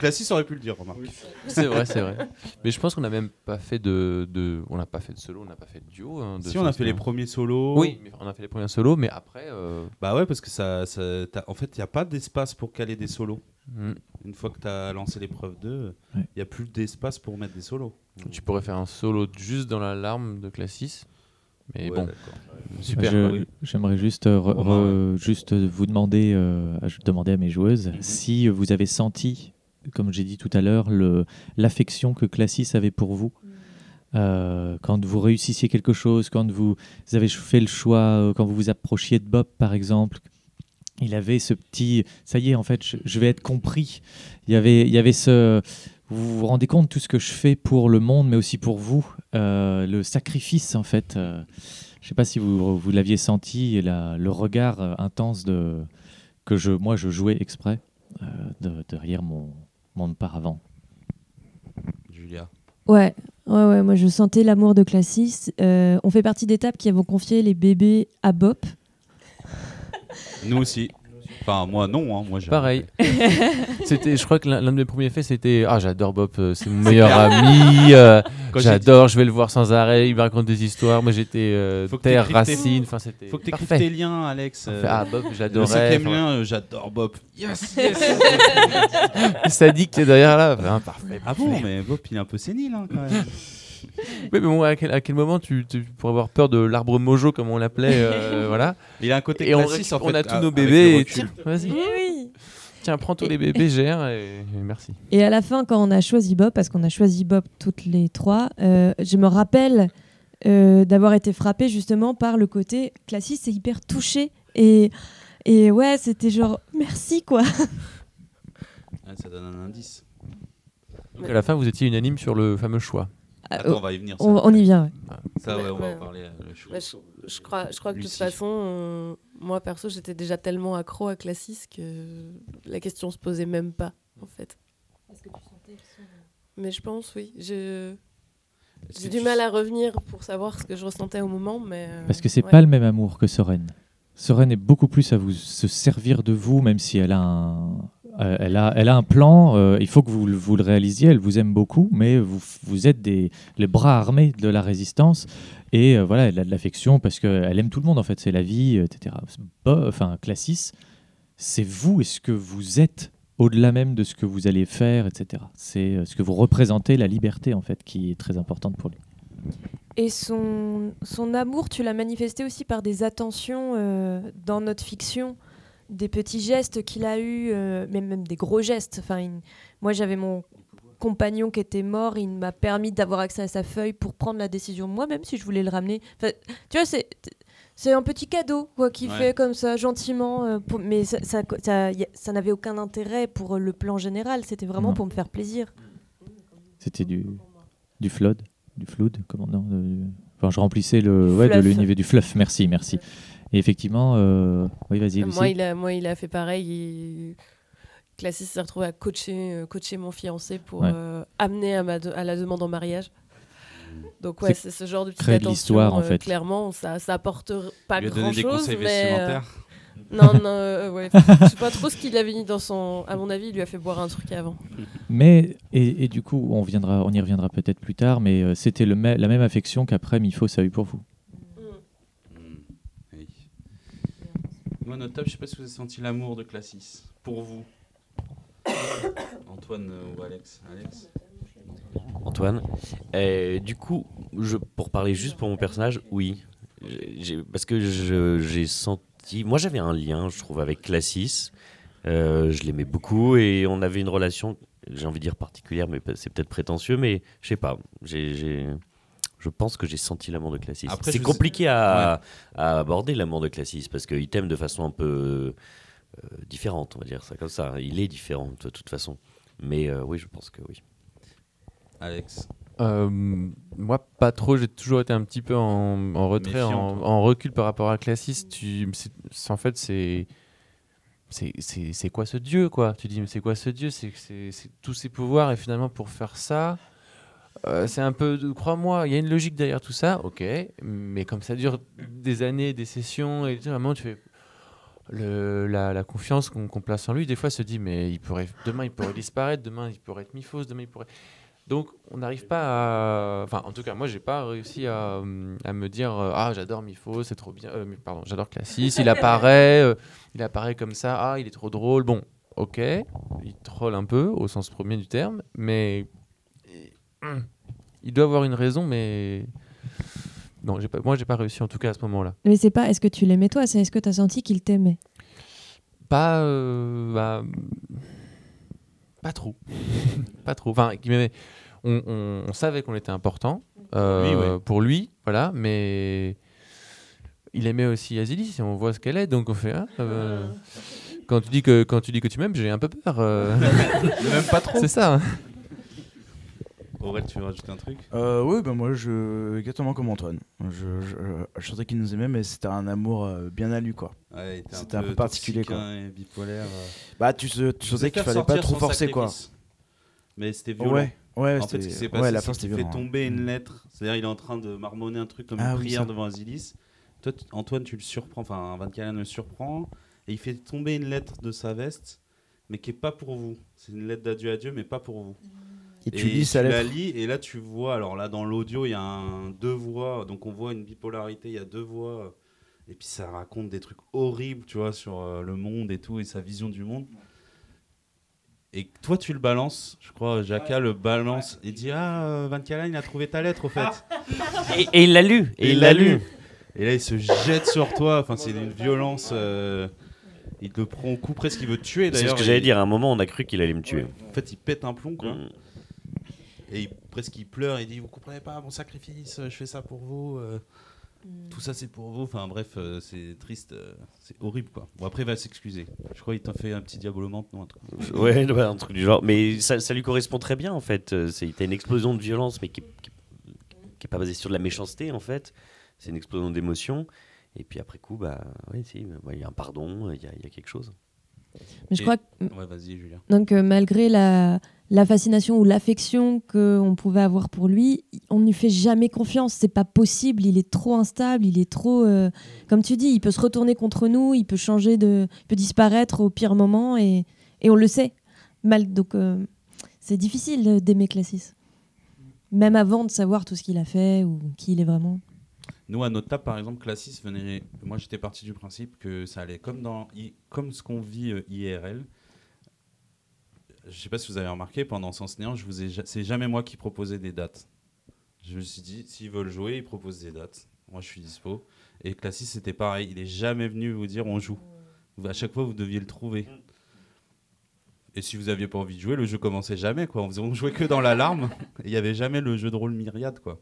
S1: Classis aurait pu le dire, remarque.
S9: C'est vrai, c'est vrai. Mais je pense qu'on n'a même pas fait de, de- on n'a pas fait de solo, on n'a pas fait de duo. hein, de
S1: Si on a fait les premiers solos.
S9: Oui, on a fait les premiers solos, mais après. euh,
S1: Bah ouais, parce que ça, en fait, il n'y a pas d'espace pour caler des solos.
S9: hmm,
S1: Une fois que tu as lancé l'épreuve 2, il
S2: Ouais.
S1: n'y a plus d'espace pour mettre des solos.
S9: Tu pourrais faire un solo juste dans l'alarme de Classis. Mais
S1: Ouais,
S9: bon, super.
S2: J'aimerais juste, euh, re-
S1: Romain,
S2: re- juste vous demander, euh, demander à mes joueuses si vous avez senti, comme j'ai dit tout à l'heure, l'affection que Classis avait pour vous. Euh, quand vous réussissiez quelque chose, quand vous avez fait le choix, euh, quand vous vous approchiez de Bob par exemple, il avait ce petit, ça y est en fait, je, je vais être compris. Il y avait, il y avait ce, vous vous rendez compte de tout ce que je fais pour le monde, mais aussi pour vous, euh, le sacrifice en fait. je ne sais pas si vous, vous l'aviez senti, et la- le regard intense de, que je, moi je jouais exprès de- derrière mon, mon paravent.
S1: Julia.
S4: Ouais, ouais, ouais, moi je sentais l'amour de Classis. Euh, on fait partie d'étapes qui avons confié les bébés à Bop.
S1: Nous aussi. Enfin, moi, non. Hein. Moi, j'ai
S9: Pareil. c'était, je crois que l'un de mes premiers faits, c'était Ah, j'adore Bob, euh, c'est mon meilleur ami. euh, j'adore, je vais le voir sans arrêt, il me raconte des histoires. Moi, j'étais euh,
S1: Faut que
S9: terre,
S1: t'écrives tes-
S9: racine. Enfin, c'était
S1: Faut que tu
S9: parfait.
S1: tes liens, Alex. Euh,
S9: Ah, Bob,
S1: le
S9: j'adorais.
S1: cinquième
S9: Enfin,
S1: lien, euh, j'adore Bob. Yes,
S9: Sadique qui est derrière là. Enfin, parfait.
S1: Ah bon, mais Bob, il est un peu sénile hein, quand même.
S9: Oui, mais bon, à quel, à quel moment tu, tu pourrais avoir peur de l'arbre mojo, comme on l'appelait euh, voilà.
S1: Il a un côté
S9: Et on,
S1: classiste,
S9: récup-
S1: en fait.
S9: on a tous
S1: à-
S9: nos bébés. Et tiens, vas-y.
S4: oui.
S9: Tiens, prends tous
S4: Et-
S9: les bébés, gère et, et merci.
S4: Et à la fin, quand on a choisi Bob, parce qu'on a choisi Bob toutes les trois, euh, je me rappelle euh, d'avoir été frappée justement par le côté Classis, c'est hyper touché. Et, et ouais, c'était genre merci quoi.
S1: Ouais, ça donne un indice.
S9: Donc à la fin, vous étiez unanime sur le fameux choix.
S1: Attends, on va y venir. Ça,
S4: on, on y vient. ouais.
S1: Ça, ouais, on va en parler. euh, le.
S6: Bah, je, je crois, je crois que de toute façon, euh, moi perso, j'étais déjà tellement accro à Classis que la question se posait même pas, en fait. Mais je pense, oui. Je...
S1: Est-ce
S6: J'ai
S1: que
S6: du
S1: tu
S6: mal à revenir pour savoir ce que je ressentais au moment, mais. euh,
S2: Parce que c'est
S6: ouais.
S2: pas le même amour que Soren. Soren est beaucoup plus à vous se servir de vous, même si elle a un, euh, elle a, elle a un plan. euh, il faut que vous, le- vous le réalisiez. Elle vous aime beaucoup, mais vous, vous êtes des, les bras armés de la résistance. Et euh, voilà, elle a de l'affection parce qu'elle aime tout le monde, en fait. C'est la vie, etc. Enfin, Classis, c'est vous et ce que vous êtes au-delà même de ce que vous allez faire, etc. C'est ce que vous représentez, la liberté, en fait, qui est très importante pour lui.
S4: Et son, son amour, tu l'as manifesté aussi par des attentions dans notre fiction, des petits gestes qu'il a eus, euh, mais même des gros gestes. Enfin, il- moi, j'avais mon compagnon qui était mort, il m'a permis d'avoir accès à sa feuille pour prendre la décision moi-même si je voulais le ramener. Enfin, tu vois, c'est c'est un petit cadeau quoi qu'il
S1: Ouais.
S4: fait comme ça gentiment, euh, pour- mais ça, ça, ça, n'avait aucun intérêt pour le plan général. C'était vraiment
S2: Non.
S4: pour me faire plaisir.
S2: C'était du, du flood, du flood, comment non de- Enfin, je remplissais le, ouais, de l'univers du fluff. Merci, merci. Et effectivement, euh, oui, vas-y.
S6: Moi il, a, moi, il a fait pareil. Il... Classis s'est retrouvé à coacher, euh, coacher mon fiancé pour
S2: Ouais.
S6: euh, amener à, ma de- à la demande en mariage. Donc, ouais,
S2: C'est
S6: ce genre de petite attention.
S2: l'histoire, en
S6: euh,
S2: fait.
S6: Clairement, ça, ça apporte pas
S1: Il lui a donné
S6: grand
S1: des
S6: chose.
S1: conseils
S6: mais, euh,
S1: vestimentaires.
S6: Non, non, euh, ouais. Je sais pas trop ce qu'il avait mis dans son. À mon avis, il lui a fait boire un truc avant.
S2: Mais, et, et du coup, on, viendra, on y reviendra peut-être plus tard, mais euh, c'était la même affection qu'après Mifos a eu pour vous.
S1: Hmm. Oui. Je sais pas si vous avez senti l'amour de Classis. Pour vous. Antoine euh, ou Alex Alex
S8: Antoine. Du coup, pour parler juste pour mon personnage, oui. Parce que j'ai senti. Moi, j'avais un lien, je trouve, avec Classis. Euh, je l'aimais beaucoup et on avait une relation, j'ai envie de dire particulière, mais c'est peut-être prétentieux, mais je sais pas. Je pense que j'ai senti l'amour de Classis.
S1: Après,
S8: C'est compliqué à, à aborder l'amour de Classis parce qu'il t'aime de façon un peu euh, différente, on va dire ça comme ça. Il est différent de toute façon. Mais euh, oui, je pense que oui.
S1: Alex.
S9: Euh, moi, pas trop. J'ai toujours été un petit peu en, en retrait,
S1: Méfiant,
S9: en, recul par rapport à Classis. Tu, en fait, c'est. C'est, quoi ce dieu, quoi? Tu dis, mais c'est quoi ce dieu? C'est tous ses pouvoirs, et finalement, pour faire ça, euh, c'est un peu. Crois-moi, il y a une logique derrière tout ça, ok, mais comme ça dure des années, des sessions, et moment, tu fais. le, la, confiance qu'on place en lui, des fois, se dit, mais il pourrait, demain, il pourrait disparaître, demain, il pourrait être mis fausse, demain, il pourrait. Donc, on n'arrive pas à. Enfin, en tout cas, moi, j'ai pas réussi à, hum, à me dire euh, Ah, j'adore Mifo, c'est trop bien. Euh, pardon, j'adore Classis. Il apparaît, il apparaît comme ça. Ah, il est trop drôle. Bon, ok, il troll un peu au sens premier du terme, mais il doit avoir une raison, mais non, j'ai pas, moi, j'ai pas réussi en tout cas à ce moment-là.
S7: Mais c'est pas est-ce que tu l'aimais toi, c'est est-ce que tu as senti qu'il t'aimait?
S9: Pas, euh, bah, pas trop, pas trop. Enfin, qu'il m'aimait. on, on- on savait qu'on était important euh,
S1: Oui, ouais.
S9: pour lui, voilà, mais il aimait aussi Azilis et on voit ce qu'elle est, donc on fait. ah, euh, quand tu dis que quand tu dis que tu m'aimes, j'ai un peu peur. euh.
S1: Même pas trop.
S9: C'est ça.
S1: Aurel, tu veux rajouter un truc?
S3: Euh, oui, ben moi, je, exactement comme Antoine. Je, je, je sentais qu'il nous aimait, mais c'était un amour euh, bien à lui, quoi.
S1: Ouais,
S3: C'était un peu particulier, quoi.
S1: et bipolaire. euh.
S3: Bah, tu, tu sentais qu'il fallait pas trop forcer, quoi.
S1: Mais c'était violent.
S3: Ouais, ouais,
S1: en fait, ce qui s'est
S3: ouais,
S1: passé, c'est
S3: c'était
S1: fait tomber une lettre. C'est-à-dire, il est en train de marmonner un truc comme
S3: Ah
S1: une
S3: oui,
S1: prière
S3: ça.
S1: devant Asilis. Toi, tu- Antoine, tu le surprends, enfin, Van Calen le surprend, et il fait tomber une lettre de sa veste, mais qui est pas pour vous. C'est une lettre d'adieu à Dieu, mais pas pour vous.
S3: Et tu lis sa
S1: la
S3: lettre.
S1: lis, et là, tu vois, alors là, dans l'audio, il y a un, deux voix, donc on voit une bipolarité, il y a deux voix, et puis ça raconte des trucs horribles, tu vois, sur euh, le monde et tout, et sa vision du monde. Et toi, tu le balances, je crois, Jacka le balance, et dit Ah, euh, Van Calen, il a trouvé ta lettre, au fait.
S8: Et, et il l'a lu. Et, il l'a lu.
S1: Et là, il se jette sur toi. Enfin, c'est une violence. euh, Il te prend au coup presque. Il veut te tuer
S8: C'est
S1: d'ailleurs.
S8: ce que j'allais
S1: Et-
S8: dire. À un moment, on a cru qu'il allait me tuer.
S1: En fait, il pète un plomb, quoi.
S8: Mm.
S1: Et il, presque, il pleure. Il dit Vous comprenez pas mon sacrifice. Je fais ça pour vous. euh, Tout ça, c'est pour vous. Enfin, bref, euh, c'est triste. euh, C'est horrible, quoi. Bon, après, il va s'excuser. Je crois qu'il t'a fait un petit diabolement, non un truc.
S8: Ouais, ouais, un truc du genre. Mais ça, ça lui correspond très bien, en fait. Euh, C'est t'as une explosion de violence, mais qui, qui, qui est pas basée sur de la méchanceté, en fait. C'est une explosion d'émotions. Et puis après coup, bah, oui, si, bah, il y a un pardon, il y a, il y a quelque chose.
S7: Mais je
S1: Et-
S7: crois que
S1: Ouais, vas-y, Julien.
S7: Donc euh, malgré la, la fascination ou l'affection qu'on pouvait avoir pour lui, on ne lui fait jamais confiance. C'est pas possible. Il est trop instable. Il est trop, euh, comme tu dis, il peut se retourner contre nous. Il peut changer de, il peut disparaître au pire moment et, et on le sait. Mal, donc euh, c'est difficile d'aimer Classis, même avant de savoir tout ce qu'il a fait ou qui il est vraiment.
S1: Nous, à notre table, par exemple, Classis venait. Moi, j'étais parti du principe que ça allait comme, dans, comme ce qu'on vit euh, IRL. Je sais pas si vous avez remarqué, pendant Sens Néant, je vous ai, c'est jamais moi qui proposais des dates. Je me suis dit, s'ils veulent jouer, ils proposent des dates. Moi, je suis dispo. Et Classis, c'était pareil. Il est jamais venu vous dire on joue. À chaque fois, vous deviez le trouver. Et si vous aviez pas envie de jouer, le jeu commençait jamais. Quoi. On, jouait que dans l'alarme. Il y avait jamais le jeu de rôle myriade. Quoi.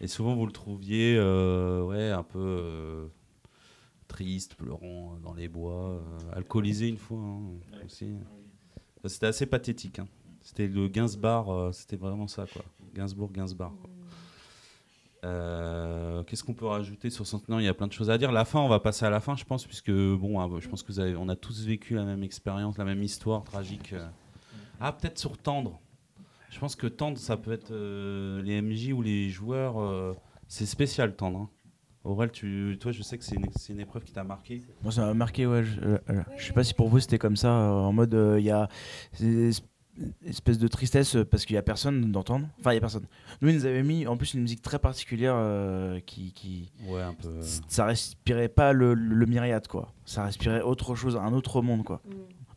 S1: Et souvent, vous le trouviez euh, ouais, un peu euh, triste, pleurant dans les bois, euh, alcoolisé une fois hein, aussi. C'était assez pathétique. hein. C'était le Gainsbar, euh, c'était vraiment ça. Quoi. Gainsbourg, Gainsbar. Euh, Qu'est-ce qu'on peut rajouter sur Centenaire? Il y a plein de choses à dire. La fin, on va passer à la fin, je pense, puisque bon, hein, je pense que on a tous vécu la même expérience, la même histoire tragique. euh. Ah, peut-être sur Tendre. Je pense que Tendre, ça peut être les MJ ou les joueurs. c'est spécial, Tendre. hein. Aurel, tu, toi, je sais que c'est une, c'est une épreuve qui t'a marqué.
S3: Moi, ça m'a marqué, ouais. Je, euh, euh, je sais pas si pour vous c'était comme ça, euh, en mode euh, il y a une espèce de tristesse parce qu'il y a personne d'entendre. Enfin, il y a personne. Nous, ils nous avaient mis en plus une musique très particulière euh, qui, qui.
S1: Ouais, un peu.
S3: Ça respirait pas le, le, le myriade, quoi. Ça respirait autre chose, un autre monde, quoi.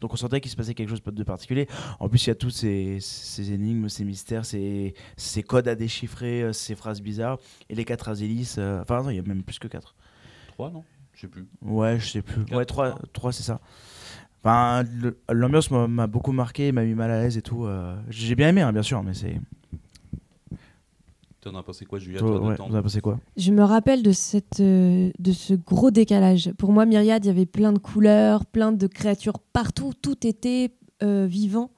S3: Donc on sentait qu'il se passait quelque chose de particulier. En plus, il y a tous ces, ces énigmes, ces mystères, ces, ces codes à déchiffrer, euh, ces phrases bizarres. Et les quatre Azélis. euh, Enfin, non, il y a même plus que quatre.
S1: Trois, non? Je sais plus.
S3: Ouais, je sais plus.
S1: Quatre,
S3: ouais, trois,
S1: trois.
S3: trois c'est ça. Enfin, l'ambiance m'a- m'a beaucoup marqué, m'a mis mal à l'aise et tout. euh, J'ai bien aimé, hein, bien sûr, mais c'est.
S1: Tu en as pensé quoi, Julia
S3: Toi, ouais, avez pensé quoi
S7: Je me rappelle de, cette, euh, de ce gros décalage. Pour moi, Myriade, il y avait plein de couleurs, plein de créatures partout, tout était euh, vivant.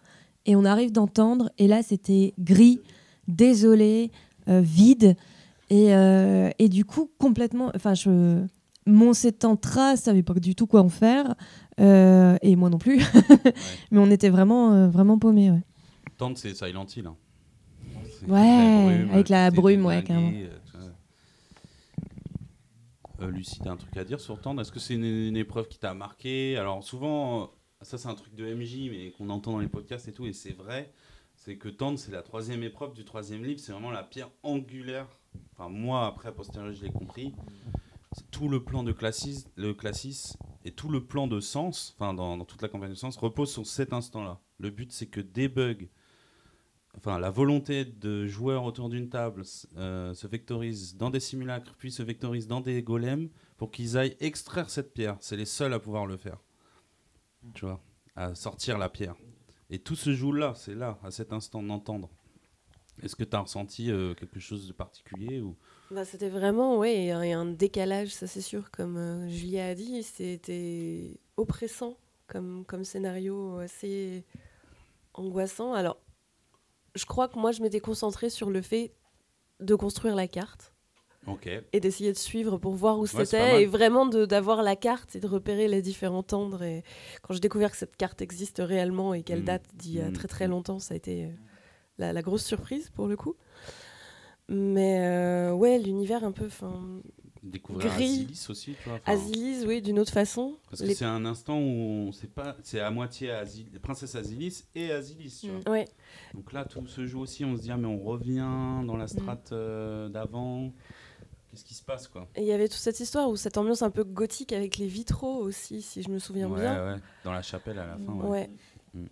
S7: Et on arrive d'entendre, et là, c'était gris, désolé, euh, vide. Et, euh, et du coup, complètement. Enfin, je. Mon Setantra savait pas du tout quoi en faire, euh, et moi non plus. Mais on était vraiment, euh, vraiment paumés. Ouais.
S1: Tendre, c'est Silent Hill. hein.
S7: Ouais, avec la brume, ouais, carrément.
S1: euh. Euh, Lucie, t'as un truc à dire sur Tendre Est-ce que c'est une, une épreuve qui t'a marqué? Alors souvent, ça c'est un truc de MJ, mais qu'on entend dans les podcasts et tout, et c'est vrai, c'est que Tendre, c'est la troisième épreuve du troisième livre, c'est vraiment la pierre angulaire. Enfin, moi, après, a posteriori, je l'ai compris. C'est Tout le plan de classis, le classis et tout le plan de sens, enfin dans, dans toute la campagne de sens, repose sur cet instant-là. Le but, c'est que des bugs, enfin la volonté de joueurs autour d'une table euh, se vectorise dans des simulacres, puis se vectorise dans des golems pour qu'ils aillent extraire cette pierre. C'est les seuls à pouvoir le faire. Tu vois, à sortir la pierre. Et tout se joue là, c'est là, à cet instant d'entendre. Est-ce que tu as ressenti euh, quelque chose de particulier ou...
S6: Bah, c'était vraiment, ouais, il y a un décalage, ça c'est sûr, comme euh, Julia a dit, c'était oppressant comme, comme scénario, assez angoissant. Alors, je crois que moi je m'étais concentrée sur le fait de construire la carte
S1: Ok.
S6: et d'essayer de suivre pour voir où c'était et vraiment d'avoir la carte et de repérer les différents tendres. Et quand j'ai découvert que cette carte existe réellement et qu'elle
S1: Mm.
S6: date d'il y a
S1: Mm.
S6: très très longtemps, ça a été euh, la, la grosse surprise pour le coup. Mais euh, ouais, l'univers un peu.
S1: Découvrir
S6: Gris.
S1: Asilis aussi, tu vois. enfin,
S6: Asilis, oui, d'une autre façon.
S1: Parce que
S6: Les-
S1: c'est un instant où on sait pas, c'est à moitié Asil- Princesse Asilis et Asilis, tu vois.
S6: Ouais.
S1: Donc là, tout se joue aussi, on se dit, ah, mais on revient dans la strate euh, d'avant. Qu'est-ce qui se passe, quoi?
S6: Et il y avait toute cette histoire ou cette ambiance un peu gothique avec les vitraux aussi, si je me souviens
S1: ouais,
S6: bien.
S1: ouais, dans la chapelle à la fin. Ouais.
S6: Ouais.
S1: Mm.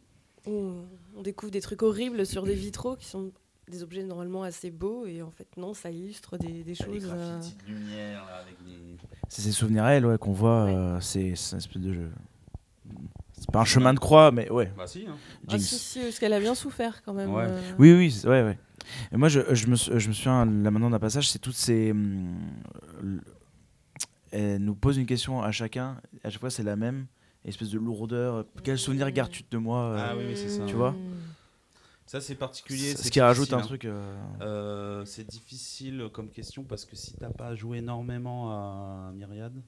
S6: Où on découvre des trucs horribles sur des vitraux qui sont des objets normalement assez beaux et en fait non, ça illustre des, des
S1: Les
S6: choses. euh,
S1: graffitis de lumière, là, avec les...
S3: C'est ces souvenirs réels ouais, qu'on voit. euh, c'est un espèce de jeu. C'est pas un chemin de croix, mais ouais.
S1: Bah si, hein.
S6: Ah si, si, parce qu'elle a bien souffert quand même.
S1: Ouais.
S6: euh.
S3: Oui, oui, ouais, ouais. Et moi, je, je, me, je me souviens là maintenant d'un passage, c'est toutes ces. hum, Elle nous pose une question à chacun, à chaque fois c'est la même, espèce de lourdeur. Quel souvenir gardes-tu de moi euh,
S1: Ah oui, oui, c'est ça.
S3: Tu vois?
S1: Ça, c'est particulier.
S3: Ce
S1: c'est
S3: qui rajoute un
S1: hein.
S3: truc. euh,
S1: Euh, c'est difficile comme question parce que si t'as pas joué énormément à Myriade,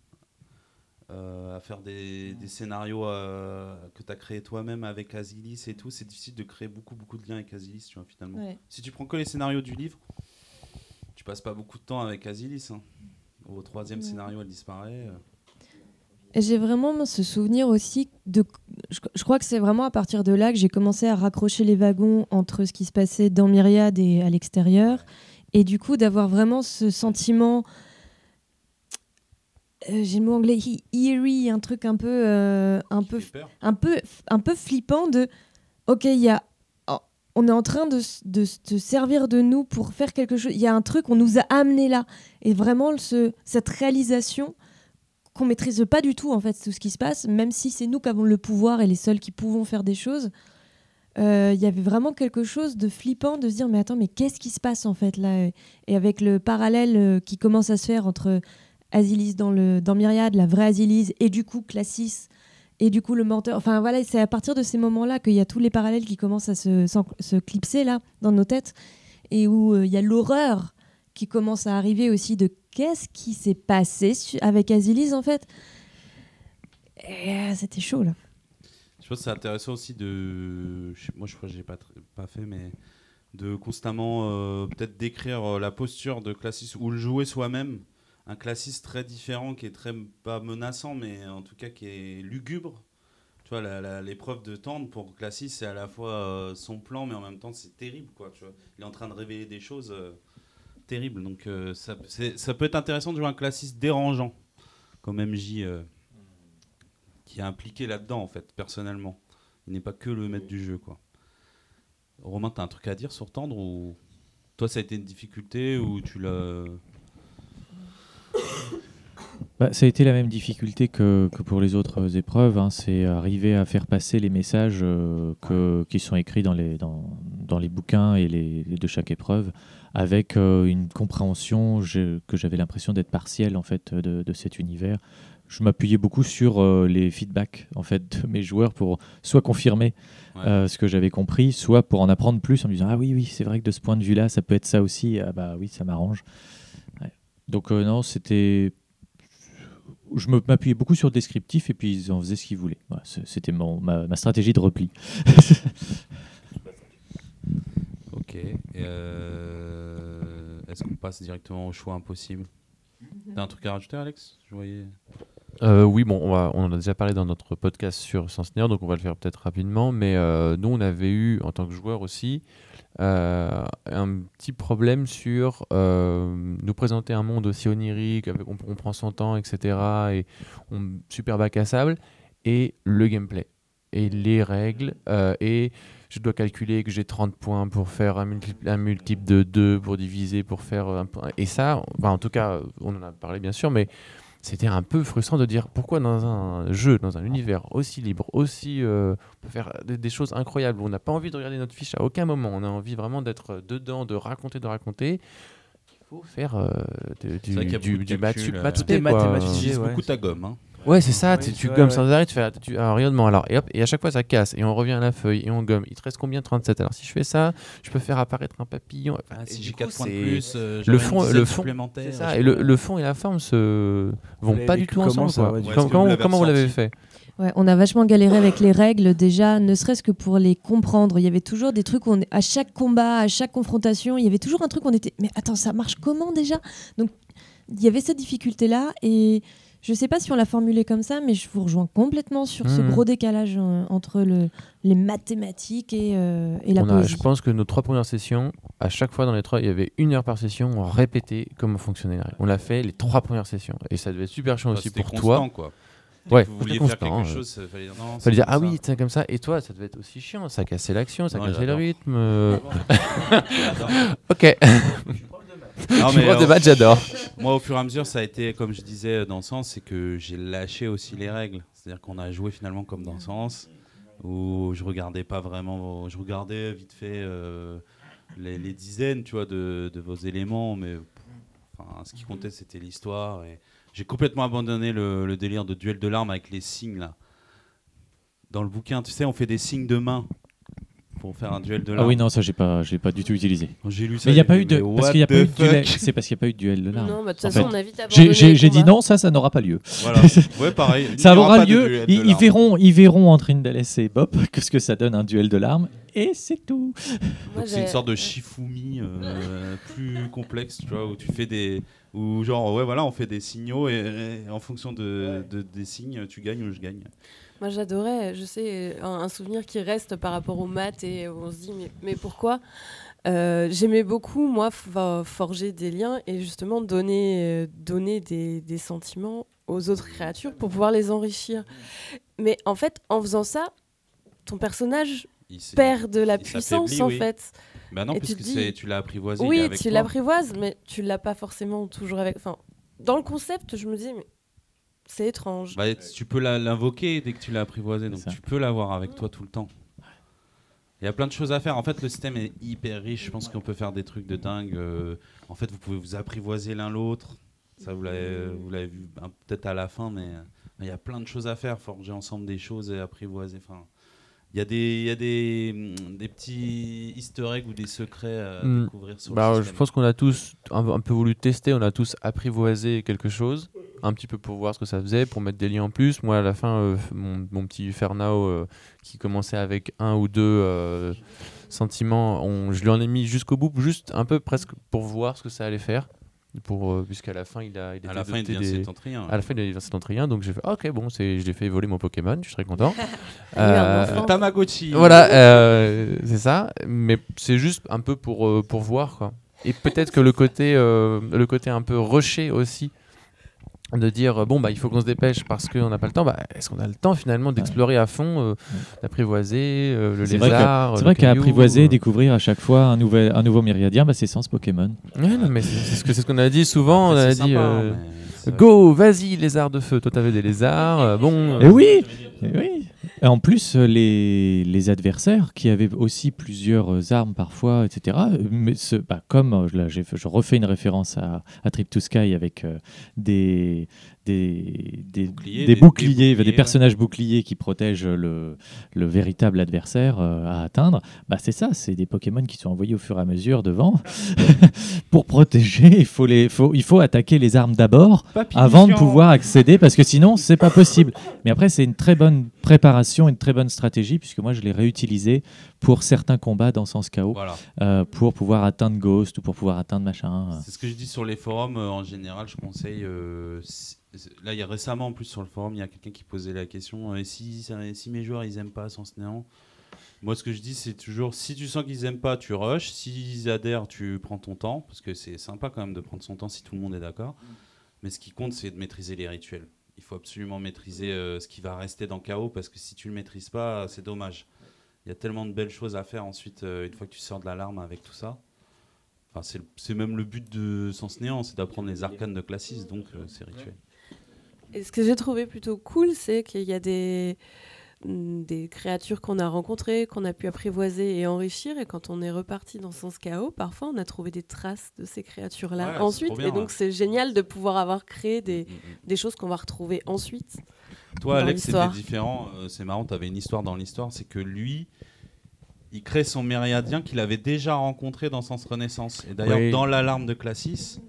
S1: euh, à faire des, des scénarios euh, que tu as créés toi-même avec Asilis et tout, c'est difficile de créer beaucoup beaucoup de liens avec Asilis, tu vois, finalement.
S7: Ouais.
S1: Si tu prends que les scénarios du livre, tu passes pas beaucoup de temps avec Asilis. hein. Au troisième
S7: Ouais.
S1: scénario, elle disparaît.
S7: J'ai vraiment ce souvenir aussi de. Je, je crois que c'est vraiment à partir de là que j'ai commencé à raccrocher les wagons entre ce qui se passait dans Myriade et à l'extérieur. Et du coup, d'avoir vraiment ce sentiment. euh, j'ai le mot anglais, eerie, un truc un peu. euh, un peu un peu, un peu flippant de ok, il y a, oh, on est en train de, de se servir de nous pour faire quelque chose. Il y a un truc, on nous a amené là. Et vraiment, ce, cette réalisation qu'on maîtrise pas du tout en fait tout ce qui se passe, même si c'est nous qui avons le pouvoir et les seuls qui pouvons faire des choses. euh, Il y avait vraiment quelque chose de flippant de se dire mais attends mais qu'est-ce qui se passe en fait là? Et avec le parallèle euh, qui commence à se faire entre Asilis dans le dans Myriade la vraie Asilis et du coup Classis et du coup le menteur enfin voilà c'est à partir de ces moments là qu'il y a tous les parallèles qui commencent à se, se clipser là dans nos têtes et où euh, il y a l'horreur qui commence à arriver aussi de qu'est-ce qui s'est passé avec Asilis en fait euh, c'était chaud là
S1: Je pense que c'est intéressant aussi de. Moi, je crois que j'ai pas, pas fait, mais de constamment euh, peut-être décrire euh, la posture de Classis ou le jouer soi-même. Un Classis très différent qui est très pas menaçant, mais en tout cas qui est lugubre. Tu vois, l'épreuve de tendre pour Classis, c'est à la fois son plan, mais en même temps, c'est terrible. Quoi, tu vois. Il est en train de révéler des choses terribles. Donc, euh, ça, ça peut être intéressant de jouer un Classis dérangeant, comme MJ. euh, qui est impliqué là-dedans en fait personnellement. Il n'est pas que le maître du jeu quoi. Romain, t'as un truc à dire sur Tendre ou toi ça a été une difficulté ou tu l'as
S2: Bah, ça a été la même difficulté que, que pour les autres euh, épreuves. hein. C'est arriver à faire passer les messages euh, que, qui sont écrits dans les, dans, dans les bouquins et les, de chaque épreuve avec euh, une compréhension je- que j'avais l'impression d'être partielle en fait, de, de cet univers. Je m'appuyais beaucoup sur euh, les feedbacks en fait, de mes joueurs pour soit confirmer
S1: Ouais.
S2: ce que j'avais compris, soit pour en apprendre plus en me disant Ah oui, oui, c'est vrai que de ce point de vue-là, ça peut être ça aussi. Ah bah oui, ça m'arrange. Ouais. Donc non, c'était je me m'appuyais beaucoup sur le descriptif et puis ils en faisaient ce qu'ils voulaient. Voilà, C'était mon, ma, ma stratégie de repli.
S1: Ok. Euh, Est-ce qu'on passe directement au choix impossible? T'as un truc à rajouter, Alex? Je voyais.
S9: Euh, oui, bon, on, va- on en a déjà parlé dans notre podcast sur Sentinel, donc on va le faire peut-être rapidement. Mais euh, nous, on avait eu, en tant que joueur aussi, euh, un petit problème sur euh, nous présenter un monde aussi onirique, avec, on, prend son temps, etc. Et on, super bac à sable, et le gameplay, et les règles, euh, et je dois calculer que j'ai 30 points pour faire un multiple, de 2, pour diviser, pour faire un point. Et ça, en tout cas, on en a parlé bien sûr, mais c'était un peu frustrant de dire pourquoi dans un jeu, dans un univers aussi libre, aussi euh, on peut faire des, des choses incroyables. On n'a pas envie de regarder notre fiche à aucun moment. On a envie vraiment d'être dedans, de raconter, de raconter. Il faut faire euh, de- du, du, du maths sup,
S1: euh,
S9: maths.
S3: Ouais,
S9: c'est ça,
S3: Oui,
S9: tu, tu
S3: ouais,
S9: gommes
S3: ouais.
S9: sans arrêt, tu fais tu- un rayonnement. Alors, et, hop, et à chaque fois, ça casse. Et on revient à la feuille et on gomme. Il te reste combien? 37. Alors, si je fais ça, je peux faire apparaître un papillon. Enfin,
S1: Ah, si j'ai
S9: coup,
S1: 4 points de plus, euh,
S9: le fond, le fond, ça. Et le, fond et la forme se vont pas du tout
S3: comment,
S9: ensemble.
S3: ça,
S9: quoi.
S3: ouais, du
S1: coup
S9: Comment-
S1: vous l'avez
S9: comment vous l'avez
S1: ressenti
S9: fait?
S7: Ouais, on a vachement galéré avec les règles déjà, ne serait-ce que pour les comprendre. Il y avait toujours des trucs où on, à chaque combat, à chaque confrontation, il y avait toujours un truc où on était mais attends, ça marche comment déjà? Donc il y avait cette difficulté là et je sais pas si on l'a formulé comme ça, mais je vous rejoins complètement sur ce
S9: Mhm.
S7: gros décalage euh, entre le, les mathématiques et, euh, et la
S9: On a- je pense que nos trois premières sessions, à chaque fois dans les trois, il y avait une heure par session, on répétait comment fonctionnait la règle. On l'a fait les trois premières sessions. Et ça devait être super chiant
S1: Enfin,
S9: aussi pour
S1: constant,
S9: toi.
S1: quoi.
S9: Ouais,
S1: Vous vouliez faire
S9: constant,
S1: quelque
S9: euh.
S1: chose, il fallait dire non.
S9: Fallait dire,
S1: comme
S9: ah
S1: ça.
S9: oui, c'est comme ça. Et toi, ça devait être aussi chiant. Ça cassait l'action, ça
S1: Non,
S9: cassait le rythme. euh. Ok.
S1: Non, mais, euh,
S9: j'adore.
S1: Moi, au fur et à mesure, ça a été, comme je disais, dans le sens, c'est que j'ai lâché aussi les règles. C'est-à-dire qu'on a joué finalement comme dans le sens, où je regardais pas vraiment, je regardais vite fait euh, les, les dizaines, tu vois, de, de vos éléments, mais enfin, ce qui comptait, c'était l'histoire. Et j'ai complètement abandonné le, le délire de duel de larmes avec les signes là. Dans le bouquin, tu sais, on fait des signes de main pour faire un duel de larmes.
S2: Ah oui, non, ça, j'ai pas, j'ai pas du tout utilisé.
S1: J'ai lu ça.
S2: Mais il n'y a pas eu de, parce qu'il y a pas
S1: the
S2: eu de duel. C'est parce qu'il n'y a pas eu de duel de larmes.
S6: Non, bah, de toute façon,
S2: fait.
S6: on a vite
S2: J'ai-
S6: abandonné
S2: J'ai dit non, ça, ça n'aura pas lieu.
S1: Voilà. Ouais, pareil. Il
S2: Ça aura
S1: pas de
S2: lieu. Ils, verront, ils verront entre Indales et Bob que ce que ça donne un duel de larmes, et c'est tout.
S1: C'est une sorte de Shifumi euh, plus complexe, tu vois, où tu fais des. Où genre, ouais, voilà, on fait des signaux et, et en fonction de, de- des signes, tu gagnes ou je gagne.
S6: Moi, j'adorais, je sais, un, un souvenir qui reste par rapport aux maths et on se dit, mais, mais pourquoi Euh, J'aimais beaucoup, moi, forger des liens et justement donner, euh, donner des, des sentiments aux autres créatures pour pouvoir les enrichir. Mais en fait, en faisant ça, ton personnage perd de la puissance, en
S1: oui.
S6: fait.
S1: Bah non,
S6: Et tu
S1: puisque
S6: te dis-
S1: tu l'as apprivoisé.
S6: Oui,
S1: avec
S6: tu l'apprivoises, mais tu l'as pas forcément toujours avec. Enfin, dans le concept, je me dis, mais c'est étrange.
S1: Bah, tu peux la- l'invoquer dès que tu l'as apprivoisé, donc tu peux l'avoir avec toi tout le temps. Il y a plein de choses à faire. En fait, le système est hyper riche. Je pense qu'on peut faire des trucs de dingue. Euh, en fait, vous pouvez vous apprivoiser l'un l'autre. Ça, vous l'avez vous l'avez vu hein, peut-être à la fin, mais euh, il y a plein de choses à faire. Forger ensemble des choses et apprivoiser. Enfin, il y a des, y a des, hum, des petits easter eggs ou des secrets à
S9: Hmm.
S1: découvrir sur
S9: Bah,
S1: le
S9: je pense qu'on a tous un, un peu voulu tester, on a tous apprivoisé quelque chose, un petit peu pour voir ce que ça faisait, pour mettre des liens en plus. Moi, à la fin, euh, mon, mon petit Fernao euh, qui commençait avec un ou deux euh, sentiments, on- je lui en ai mis jusqu'au bout, juste un peu presque pour voir ce que ça allait faire. Pour, euh, puisqu'à la fin, il a, il
S1: à la fin, il
S9: doté
S1: devient
S9: des-
S1: septentrien.
S9: À la fin, il devient septentrien, donc j'ai fait ah, ok, bon, c'est, je l'ai fait évoluer mon Pokémon, je suis très content. Euh.
S1: Tamagotchi.
S9: voilà, euh, c'est ça. Mais c'est juste un peu pour, euh, pour voir, quoi. Et peut-être que le côté, euh, le côté un peu rushé aussi, de dire euh, bon bah il faut qu'on se dépêche parce qu'on n'a pas le temps. Bah, est-ce qu'on a le temps finalement d'explorer à fond, euh, d'apprivoiser euh, le
S2: C'est vrai que-
S9: lézard
S2: C'est
S9: le
S2: vrai qu'à
S9: caillou,
S2: apprivoiser,
S9: euh.
S2: découvrir à chaque fois un, nouvel, un nouveau myriadien, bah, c'est sans ce Pokémon.
S9: Ouais, non, mais c'est c'est ce que c'est ce qu'on a dit souvent.
S1: Après,
S9: on a dit
S1: sympa,
S9: euh,
S1: mais
S9: go, vas-y lézard de feu. Toi t'avais des lézards, euh, bon.
S2: Et oui, et oui. En plus, euh, les, adversaires qui avaient aussi plusieurs euh, armes parfois, etc. euh, bah, comme là, je refais une référence à, Trip to Sky avec des, des, des,
S1: Boucliers,
S2: des
S1: des-
S2: boucliers,
S1: des
S2: des,
S1: boucliers,
S2: personnages boucliers qui protègent le, le véritable adversaire euh, à atteindre, bah c'est ça, c'est des Pokémon qui sont envoyés au fur et à mesure devant. Pour protéger, il faut, les, faut, il faut attaquer les armes d'abord avant de pouvoir accéder, parce que sinon, c'est pas possible. Mais après, c'est une très bonne préparation, une très bonne stratégie, puisque moi, je l'ai réutilisé pour certains combats dans Sens Chaos,
S1: Voilà.
S2: euh, pour pouvoir atteindre Ghost ou pour pouvoir atteindre machin.
S1: C'est ce que je dis sur les forums. euh, en général, je conseille. Là, il y a récemment, en plus, sur le forum, il y a quelqu'un qui posait la question euh, et si, mes joueurs ils aiment pas Sens Néant Moi, ce que je dis, c'est toujours si tu sens qu'ils aiment pas, tu rush. S'ils adhèrent, tu prends ton temps. Parce que c'est sympa quand même de prendre son temps si tout le monde est d'accord. Mais ce qui compte, c'est de maîtriser les rituels. Il faut absolument maîtriser euh, ce qui va rester dans KO parce que si tu le maîtrises pas, c'est dommage. Il y a tellement de belles choses à faire ensuite, euh, une fois que tu sors de l'alarme avec tout ça. Enfin, c'est même le but de Sens Néant, c'est d'apprendre les arcanes de Classis, donc euh, c'est rituel.
S6: Et ce que j'ai trouvé plutôt cool, c'est qu'il y a des, mm, des créatures qu'on a rencontrées, qu'on a pu apprivoiser et enrichir. Et quand on est reparti dans Sens Chaos, parfois on a trouvé des traces de ces créatures-là
S1: Ouais,
S6: ensuite.
S1: bien,
S6: et donc
S1: ouais.
S6: c'est génial de pouvoir avoir créé des,
S1: Mm, mm.
S6: des choses qu'on va retrouver ensuite.
S1: Toi,
S6: dans
S1: Alex, c'était différent. euh, c'est marrant, tu avais une histoire dans l'histoire. C'est que lui, il crée son Myriadien qu'il avait déjà rencontré dans Sens Renaissance. Et d'ailleurs,
S9: Oui.
S1: dans l'alarme de Classis,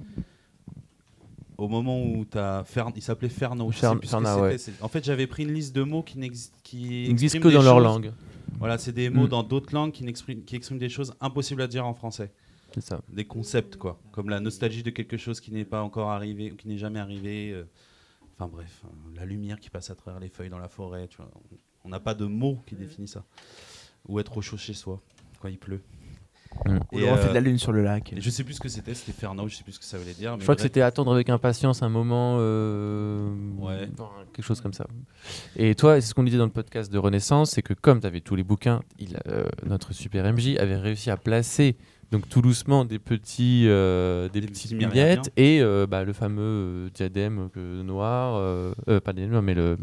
S1: au moment où tu as. il s'appelait Ferno. je sais
S9: Fer-
S1: plus ce que
S9: Ferna,
S1: c'était.
S9: ouais.
S1: C'est- En fait, j'avais pris une liste de mots qui n'existent qui
S9: que dans leur langue.
S1: Voilà, c'est des mots
S9: Mm.
S1: dans d'autres langues qui, expriment des choses impossibles à dire en français.
S9: C'est ça.
S1: Des concepts, quoi. Comme la nostalgie de quelque chose qui n'est pas encore arrivé ou qui n'est jamais arrivé. euh, Enfin bref, euh, la lumière qui passe à travers les feuilles dans la forêt, tu vois. On n'a pas de mots qui définissent ça. Ou être au chaud chez soi quand il pleut.
S9: Mm.
S1: Et,
S3: reflet
S1: euh,
S3: de la lune sur le lac.
S1: je sais plus ce que c'était, c'était Ferno, je sais plus ce que ça voulait dire.
S9: Je
S1: mais
S9: crois que c'était attendre avec impatience un moment, euh,
S1: Ouais.
S9: quelque chose comme ça. Et toi, c'est ce qu'on disait dans le podcast de Renaissance, c'est que comme tu avais tous les bouquins, il, euh, notre super MJ avait réussi à placer donc tout doucement des petits, euh, des,
S1: Des
S9: petites
S1: petits
S9: miettes
S1: myriadiens.
S9: et euh, bah, le fameux euh, diadème noir, euh, euh, pas diadème noir, mais le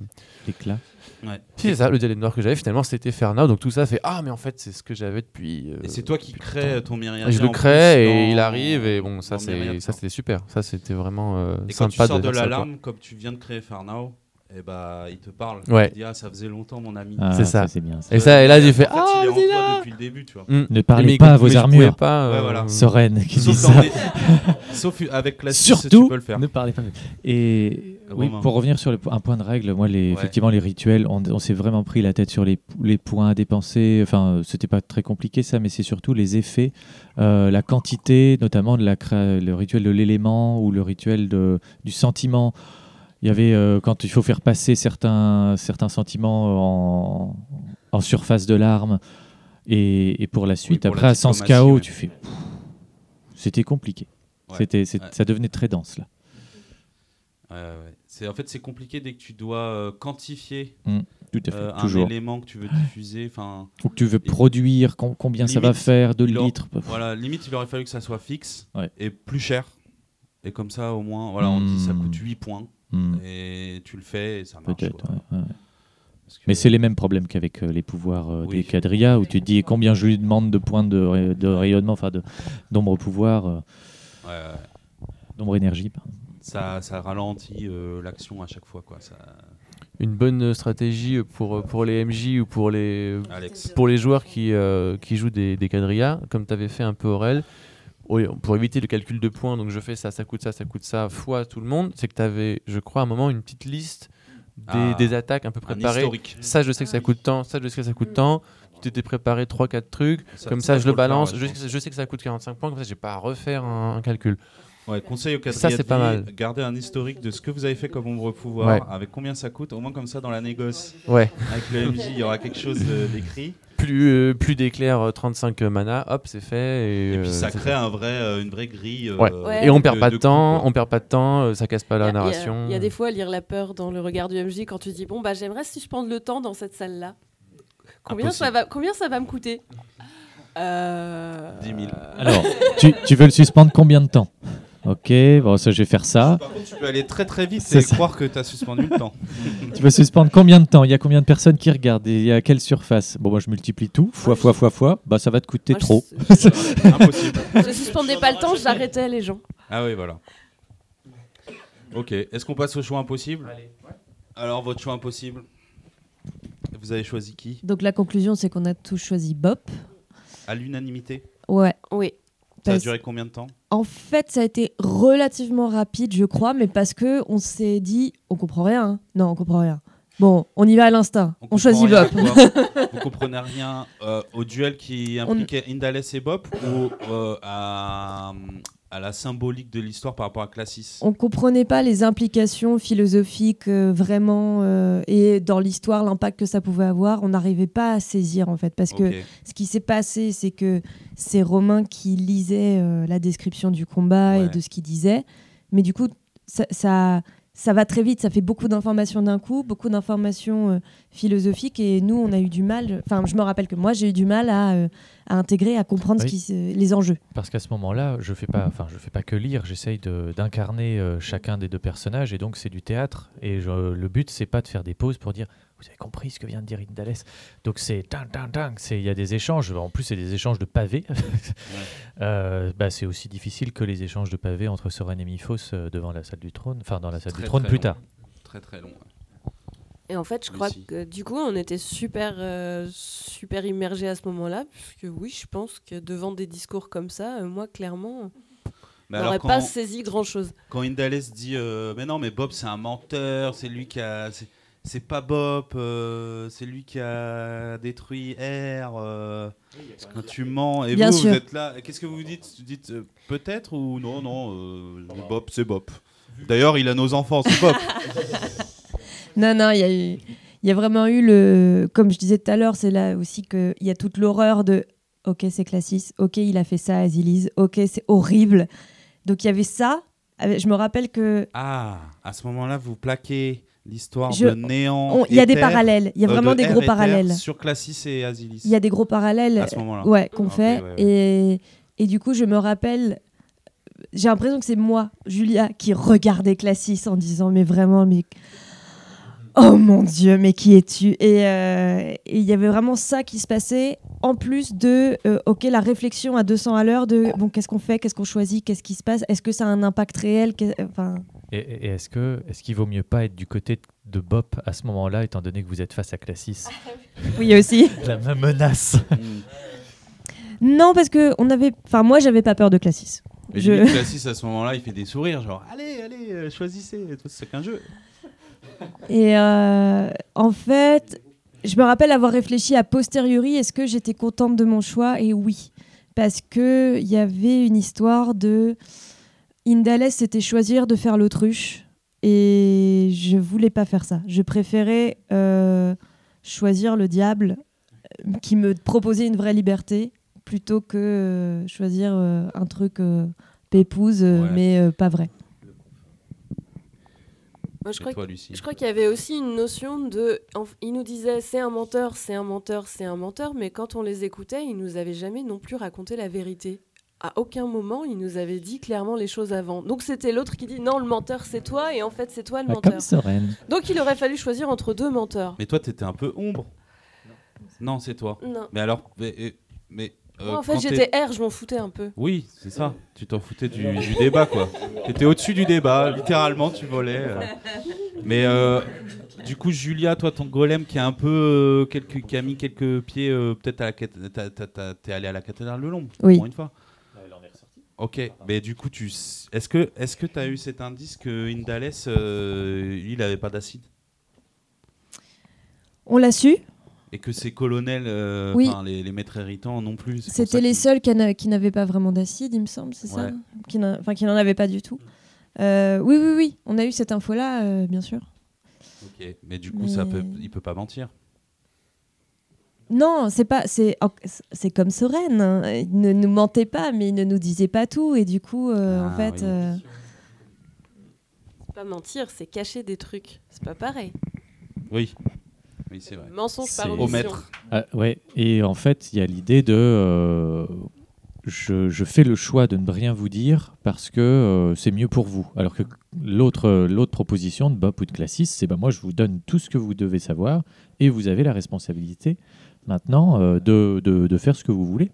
S2: L'éclat.
S1: Ouais.
S9: si, c'est ça, le diadème noir que j'avais finalement c'était Ferna, donc tout ça fait ah mais en fait c'est ce que j'avais depuis. euh,
S1: Et c'est toi qui crée ton Myriadien.
S9: Et je le crée
S1: plus
S9: et
S1: dans-
S9: il arrive et bon ça c'est ça c'était super, ça c'était vraiment euh,
S1: Et quand tu
S9: sympa
S1: sors de l'alarme, comme tu viens de créer Farnao, et bah, il te parle.
S9: Ouais.
S1: Il dit Ah, ça faisait longtemps, mon ami.
S2: Ah,
S9: C'est ça.
S2: C'est bien. ça.
S9: Et ça, et là, j'ai
S1: En
S9: fait
S1: fait,
S9: Ah,
S1: il est en toi
S9: là
S1: depuis le début, tu vois.
S9: Mm.
S2: Ne parlez
S9: Mais
S2: pas à vos armures.
S9: pas,
S1: Ouais,
S9: euh,
S1: voilà.
S2: Sereine qui dit
S1: Sauf,
S2: ça.
S1: des- Sauf avec la
S2: Surtout,
S1: tu peux le faire.
S2: ne parlez pas. Et
S1: Ah,
S2: oui, pour revenir sur le un point de règle, moi, les,
S1: Ouais.
S2: effectivement, les rituels, on, on s'est vraiment pris la tête sur les, les points à dépenser. Enfin, c'était pas très compliqué ça, mais c'est surtout les effets, euh, la quantité, notamment de la créa- le rituel de l'élément ou le rituel de, du sentiment. Il y avait euh, quand il faut faire passer certains, certains sentiments en, en surface de l'arme. Et, et pour la suite,
S1: pour la
S2: après, à sens
S1: diplomatie,
S2: chaos,
S1: ouais.
S2: tu fais. C'était compliqué.
S1: Ouais.
S2: C'était,
S1: Ouais.
S2: Ça devenait très dense là.
S1: C'est en fait c'est compliqué dès que tu dois euh, quantifier
S2: Tout à fait.
S1: euh, un
S2: toujours.
S1: élément que tu veux diffuser. Enfin,
S2: Ou que tu veux produire, com- combien ça va faire, de litres.
S1: voilà, limite il aurait fallu que ça soit fixe et plus cher. Et comme ça au moins, voilà, on dit ça coûte 8 points
S2: Hmm,
S1: et tu le fais et ça marche.
S2: Peut-être.
S1: quoi.
S2: ouais, ouais.
S1: Parce que-
S2: Mais c'est les mêmes problèmes qu'avec euh, les pouvoirs euh,
S1: Oui.
S2: des quadrillas, où tu te dis combien je lui demande de points de, ray- de rayonnement, enfin de- d'ombre pouvoir, euh,
S1: Ouais, ouais.
S2: d'ombre énergie. pardon.
S1: Ça, ça ralentit euh, l'action à chaque fois quoi. Ça...
S9: une bonne stratégie pour, pour les MJ ou pour les,
S1: Alex.
S9: pour les joueurs qui, euh, qui jouent des, des quadrillas, comme tu avais fait un peu Aurel, pour éviter le calcul de points, donc je fais ça, ça coûte ça, ça coûte ça, fois tout le monde, c'est que tu avais, je crois, à un moment, une petite liste des,
S1: Ah,
S9: des attaques un peu préparées. Ça, je sais que ça coûte tant, ça, je sais que ça coûte tant. Tu t'étais préparé 3-4 trucs,
S1: Ça-
S9: comme ça, je le
S1: faire,
S9: balance.
S1: ouais,
S9: je,
S1: je
S9: sais que- ça coûte 45 points, comme ça, j'ai pas à refaire un, un calcul.
S1: Ouais, conseil au
S9: Ça, c'est pas mal.
S1: Gardez un historique de ce que vous avez fait comme ombre pouvoir,
S9: Ouais.
S1: avec combien ça coûte, au moins comme ça dans la négoce.
S9: Ouais.
S1: Avec le MJ, il y aura quelque chose d'écrit.
S9: Plus, euh, plus d'éclairs, euh, 35 mana, hop, c'est fait. Et,
S1: Et puis
S9: euh,
S1: ça crée un vrai, euh, une vraie grille. euh,
S9: Ouais.
S6: Ouais.
S9: Et on perd pas de, temps, on perd pas de temps, euh, ça casse pas la
S6: il y a-
S9: narration.
S6: Il y, a des fois lire la peur dans le regard du MJ quand tu dis bon bah j'aimerais suspendre le temps dans cette salle là. Combien ça va combien ça va me coûter? Euh...
S1: 10 000.
S2: Alors, tu, tu veux le suspendre combien de temps? Ok, bon, ça je vais faire ça.
S1: Par contre, tu peux aller très très vite
S2: C'est
S1: et
S2: ça.
S1: croire que tu as suspendu le temps.
S2: Tu veux suspendre combien de temps? Il y a combien de personnes qui regardent Et il y a quelle surface? Bon, moi je multiplie tout, fois, fois, fois, fois. Bah, ça va te coûter
S6: Moi,
S2: trop.
S6: Je,
S1: Impossible.
S6: je suspendais pas le temps, j'arrêtais les gens.
S1: Ah oui, voilà. Ok, est-ce qu'on passe au choix impossible? Alors, votre choix impossible Vous avez choisi qui?
S7: Donc la conclusion, c'est qu'on a tous choisi Bop.
S1: À l'unanimité?
S7: Ouais.
S6: Oui.
S1: Ça a duré combien de temps?
S7: En fait, ça a été relativement rapide, je crois, mais parce que on s'est dit, on comprend rien. hein. Non, on comprend rien. Bon, on y va à l'instinct. On,
S1: comprend
S7: choisit Bop.
S1: Vous comprenez rien euh, au duel qui impliquait Indales et Bop ou euh, à, à la symbolique de l'histoire par rapport à Classis.
S7: On comprenait pas les implications philosophiques euh, vraiment euh, et dans l'histoire l'impact que ça pouvait avoir. On n'arrivait pas à saisir en fait parce que ce qui s'est passé, c'est que c'est Romain qui lisait euh, la description du combat et de ce qu'il disait, mais du coup ça, ça ça va très vite, ça fait beaucoup d'informations d'un coup, beaucoup d'informations euh, philosophiques et nous on a eu du mal. Enfin, je me rappelle que moi j'ai eu du mal à, euh, à intégrer, à comprendre
S10: Oui.
S7: ce qui, les enjeux.
S10: Parce qu'à ce moment-là, je fais pas, je fais pas que lire. J'essaye de- d'incarner euh, chacun des deux personnages, et donc c'est du théâtre. Et je- le but, c'est pas de faire des pauses pour dire, vous avez compris ce que vient de dire Indales. Donc c'est ding, ding, ding. Il y a des échanges. En plus, c'est des échanges de pavés. Euh, bah, c'est aussi difficile que les échanges de pavés entre Soren et Miphos euh, devant la salle du trône, enfin dans la salle
S1: Très,
S10: du trône plus
S1: long.
S10: tard.
S1: Très très long.
S6: Et en fait, je crois
S1: si.
S6: que du coup, on était super, euh, super immergés à ce moment-là, puisque oui, je pense que devant des discours comme ça, euh, moi, clairement,
S1: Mais
S6: n'aurait pas saisi grand-chose.
S1: quand Indales dit euh, Mais non, mais Bob c'est un menteur, c'est lui qui a. c'est- C'est pas Bob, euh, c'est lui qui a détruit R. euh, quand tu mens, et
S7: Bien
S1: vous,
S7: sûr.
S1: vous êtes là, qu'est-ce que vous dites? Vous dites euh, peut-être ou non, non, euh, Bob, c'est Bob. D'ailleurs, il a nos enfants, c'est Bob.
S7: Non, non, il y a eu- il y a vraiment eu le. Comme je disais tout à l'heure, c'est là aussi qu'il y a toute l'horreur de. Ok, c'est Classis. Ok, il a fait ça à Azilis. Ok, c'est horrible. Donc il y avait ça. Je me rappelle que.
S1: Ah, à ce moment-là, vous plaquez l'histoire
S7: Je-
S1: de Néant.
S7: Il y a des parallèles. Il y a
S1: euh,
S7: vraiment
S1: de
S7: des gros parallèles.
S1: Sur Classis et Azilis.
S7: Il y a des gros parallèles.
S1: À ce moment-là.
S7: Ouais, qu'on fait.
S1: ouais, ouais.
S7: Et, et du coup, je me rappelle. J'ai l'impression que c'est moi, Julia, qui regardais Classis en disant Mais vraiment, mais. Oh mon Dieu, mais qui es-tu? Et euh, et il y avait vraiment ça qui se passait, en plus de, euh, ok, la réflexion à 200 à l'heure de, bon, qu'est-ce qu'on fait, qu'est-ce qu'on choisit, qu'est-ce qui se passe, est-ce que ça a un impact réel? Enfin,
S10: Et, et est-ce que est-ce qu'il vaut mieux pas être du côté de Bob à ce moment-là, étant donné que vous êtes face à Classis?
S7: Oui aussi.
S10: La même menace.
S1: Mm.
S7: Non, parce que on avait, enfin, moi, j'avais pas peur de Classis. Je-
S1: Classis, à ce moment-là, il fait des sourires, genre Allez, allez, euh, choisissez, c'est qu'un jeu.
S7: Et euh, en fait, je me rappelle avoir réfléchi à posteriori, est-ce que j'étais contente de mon choix? Et oui, parce que il y avait une histoire de Indales, c'était choisir de faire l'autruche, et je voulais pas faire ça. Je préférais euh, choisir le diable, euh, qui me proposait une vraie liberté, plutôt que euh, choisir un truc pépouse,
S1: Ouais.
S7: mais pas vrai.
S6: Moi, je crois
S1: toi, Lucie
S6: Je crois qu'il y avait aussi une notion de. en- Il nous disait c'est un menteur, c'est un menteur, c'est un menteur, mais quand on les écoutait, ils nous avaient jamais non plus raconté la vérité. À aucun moment, ils nous avaient dit clairement les choses avant. Donc c'était l'autre qui dit non, le menteur c'est toi, et en fait c'est toi le
S2: Ah,
S6: menteur.
S2: comme Soren.
S6: Donc il aurait fallu choisir entre deux menteurs.
S1: Mais toi, t'étais un peu ombre. Non, c'est toi.
S6: Non.
S1: Mais alors, mais, mais, euh,
S6: Moi, en fait, j'étais R, je m'en foutais un peu.
S1: Oui, c'est ça. Tu t'en foutais du, du débat, quoi. T'étais au-dessus du débat, littéralement, tu volais. euh. Mais euh, du coup, Julia, toi, ton golem qui a un peu euh, quelques, qui a mis quelques pieds, euh, peut-être à la cath- t'as- t'as- t'as- t'es allé à la cathédrale de l'ombre,
S7: Oui.
S1: pour une fois. Ok, mais du coup, tu, s- est-ce que, est-ce que t'as eu cet indice que Indales, euh, lui, il avait pas d'acide?
S7: On l'a su,
S1: et que ses colonels, euh,
S7: Oui.
S1: les, les maîtres héritants non plus.
S7: C'était
S1: ça
S7: les seuls qui, n'a- qui n'avaient pas vraiment d'acide, il me semble, c'est ça
S1: Ouais.
S7: Enfin, qui n'en avaient pas du tout. Euh, oui, oui, oui, on a eu cette info-là, euh, bien sûr.
S1: Ok, mais du coup, ça
S7: Mais-
S1: peut, il peut pas mentir.
S7: Non, c'est pas, c'est, c'est comme Soren. hein. Il ne nous mentait pas, mais il ne nous disait pas tout, et du coup, euh, en
S1: Ah,
S7: fait,
S1: oui.
S7: euh,
S6: C'est pas mentir, c'est cacher des trucs. C'est pas pareil.
S1: Oui, oui, c'est vrai.
S6: Mensonge par omission.
S1: Omettre.
S2: Ah, ouais, et en fait, il y a l'idée de. euh, je, je fais le choix de ne rien vous dire parce que euh, c'est mieux pour vous. Alors que l'autre euh, l'autre proposition de Bob ou de Classis, c'est bah, moi, je vous donne tout ce que vous devez savoir et vous avez la responsabilité maintenant euh, de, de, de faire ce que vous voulez.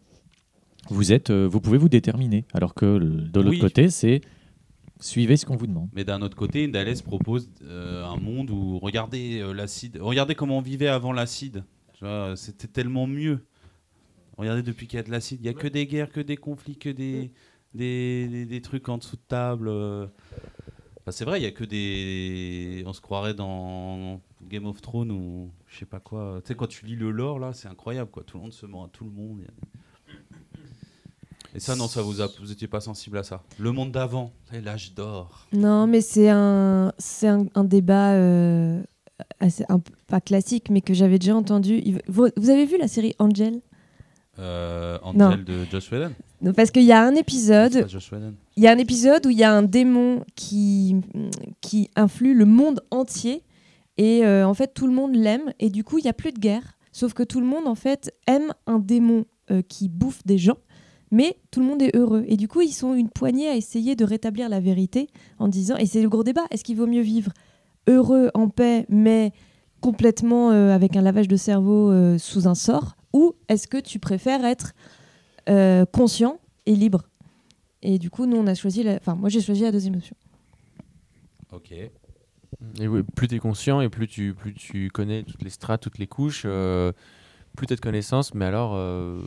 S2: Vous, êtes, euh, vous pouvez vous déterminer. Alors que de l'autre
S1: Oui.
S2: côté, c'est Suivez ce qu'on vous demande.
S1: Mais d'un autre côté, Indales propose euh, un monde où regardez euh, l'acide, regardez comment on vivait avant l'acide. C'était tellement mieux. Regardez depuis qu'il y a de l'acide, il y a que des guerres, que des conflits, que des des, des- trucs en dessous de table. euh. C'est vrai, il y a que des. On se croirait dans Game of Thrones ou je sais pas quoi. Tu sais, quand tu lis le lore là, c'est incroyable quoi. Tout le monde se ment à tout le monde. Et ça, non, ça vous a, vous étiez pas sensible à ça. Le monde d'avant, l'âge d'or.
S7: Non, mais c'est un, c'est un, un débat euh, assez, un peu- pas classique, mais que j'avais déjà entendu. Vous, vous avez vu la série Angel?
S1: Euh,
S7: Non.
S1: Angel de Josh Whedon.
S7: Non, Parce qu'il y a un épisode, il y a un épisode où il y a un démon qui, qui influe le monde entier et euh, en fait tout le monde l'aime et du coup il y a plus de guerre. Sauf que tout le monde en fait aime un démon euh, qui bouffe des gens, mais tout le monde est heureux et du coup ils sont une poignée à essayer de rétablir la vérité en disant et c'est le gros débat est-ce qu'il vaut mieux vivre heureux en paix mais complètement euh, avec un lavage de cerveau euh, sous un sort ou est-ce que tu préfères être euh, conscient et libre? Et du coup, nous, on a choisi. La... Enfin, moi, j'ai choisi la deuxième option.
S1: Ok.
S9: Et oui, plus tu es conscient et plus tu, plus tu connais toutes les strates, toutes les couches, euh, plus de connaissances, mais alors, euh,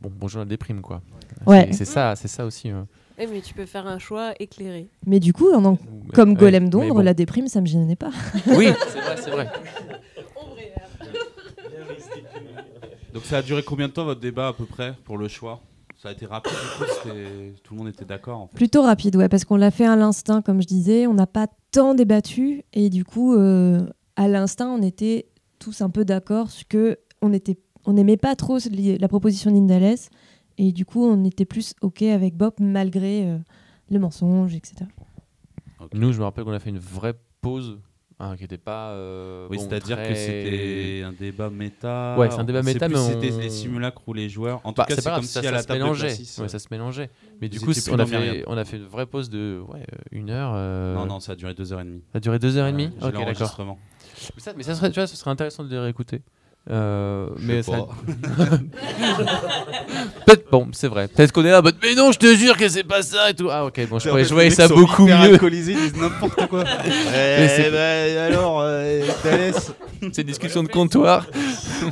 S9: bon, bonjour la déprime, quoi.
S7: Ouais.
S9: C'est- ça, c'est ça aussi. hein.
S6: Eh, mais tu peux faire un choix éclairé.
S7: Mais du coup, en en-
S9: Ou-
S7: comme
S9: ouais,
S7: Golem d'ombre,
S9: bon.
S7: la déprime, ça me gênait pas.
S9: Oui, c'est vrai, c'est vrai.
S1: Donc ça a duré combien de temps votre débat à peu près pour le choix? Ça a été rapide, du coup, tout le monde était d'accord en fait.
S7: Plutôt rapide, ouais, parce qu'on l'a fait à l'instinct, comme je disais. On n'a pas tant débattu. Et du coup, euh, à l'instinct, on était tous un peu d'accord sur que on était, on n'aimait pas trop la proposition d'Indales. Et du coup, on était plus OK avec Bob, malgré euh, le mensonge, etc.
S9: Nous, je me rappelle qu'on a fait une vraie pause hein, qui n'était pas. euh,
S1: Oui,
S9: bon,
S1: c'est-à-dire
S9: très-
S1: que c'était un débat méta.
S9: Ouais, c'est un débat
S1: On
S9: méta, mais
S1: si c'était
S9: on-
S1: les simulacres ou les joueurs. En tout
S9: Bah,
S1: cas,
S9: c'est
S1: comme
S9: ça,
S1: si à
S9: ça
S1: la
S9: se
S1: table de
S9: mélangeait. Ouais, ça se mélangeait. Mais du coup, on a, fait, on a fait une vraie pause de ouais, euh, une heure. euh,
S1: Non, non, ça a duré deux heures et demie.
S9: Ça a duré deux heures et demie Ok, d'accord. Mais ça, mais ça serait, tu vois, ce serait intéressant de les réécouter. Euh, mais ça... Peut-être, bon, c'est vrai. Peut-être qu'on est là, mais non, je te jure que c'est pas ça et tout. Ah, ok, bon, je, pourrais jouer ça beaucoup mieux.
S1: alcoolisés, disent n'importe quoi.
S9: Mais c'est-
S1: Eh ben, alors, euh, Thalès
S9: C'est une discussion de comptoir.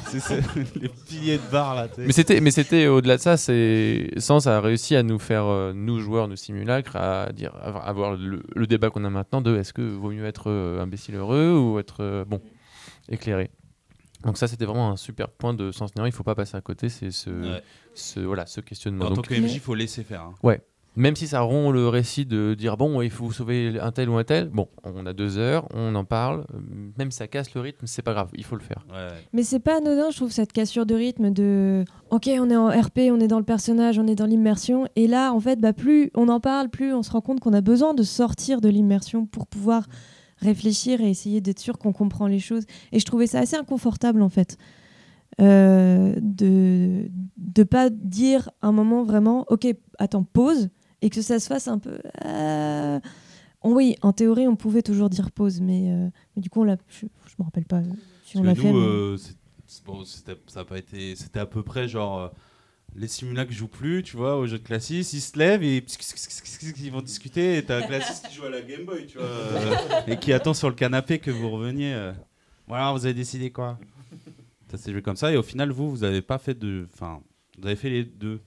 S1: C'est les piliers de bar là.
S9: Mais c'était, mais c'était au-delà de ça. C'est Sens a réussi à nous faire, euh, nous joueurs de simulacre, à dire, à avoir le, le débat qu'on a maintenant de est-ce que vaut mieux être euh, imbécile heureux ou être bon éclairé. Donc ça, c'était vraiment un super point de Sens Néant. Il faut pas passer à côté. C'est ce,
S1: Ouais.
S9: ce, voilà, ce questionnement.
S1: En tant que MJ, il faut laisser faire. hein.
S9: Ouais. Même si ça rompt le récit de dire bon, il faut sauver un tel ou un tel, bon, on a deux heures, on en parle, même si ça casse le rythme, c'est pas grave, il faut le faire.
S1: Ouais.
S7: Mais c'est pas anodin, je trouve, cette cassure de rythme de OK, on est en RP, on est dans le personnage, on est dans l'immersion. Et là, en fait, bah, plus on en parle, plus on se rend compte qu'on a besoin de sortir de l'immersion pour pouvoir réfléchir et essayer d'être sûr qu'on comprend les choses. Et je trouvais ça assez inconfortable, en fait. euh, de de pas dire un moment vraiment OK, attends, pause, et que ça se fasse un peu. euh, Oui, en théorie, on pouvait toujours dire pause, mais, euh, mais du coup, on l'a, je, je me rappelle pas si on l'a fait. mais-
S1: bon, c'était- ça a pas été, c'était à peu près genre les simulacres jouent plus, tu vois, au jeu de classis, ils se lèvent et ils vont discuter et t'as un classiste qui joue à la Game Boy, tu vois, euh, et qui attend sur le canapé que vous reveniez. euh. Voilà, vous avez décidé quoi? Ça s'est joué comme ça et au final, vous, vous avez pas fait de, enfin, vous avez fait les deux.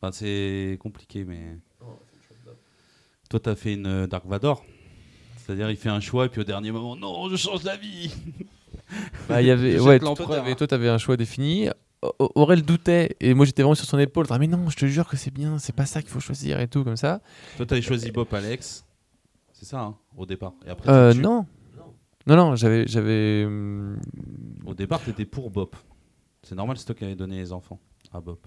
S1: Enfin, c'est compliqué, mais. Toi, t'as fait une euh, Dark Vador. C'est-à-dire, il fait un choix et puis au dernier moment, non, je change d'avis.
S9: Bah, il y avait, ouais, t'avais, toi, t'avais un choix défini. Aurel doutait, et moi j'étais vraiment sur son épaule. Ah, mais non, je te jure que c'est bien, c'est pas ça qu'il faut choisir et tout, comme ça.
S1: Toi, t'avais choisi Bob Alex. C'est ça, hein, au départ. Et après,
S9: Euh, non. Non, non, j'avais. j'avais hum,
S1: Au départ, t'étais pour Bob. C'est normal, c'est toi qui avais donné les enfants à Bob.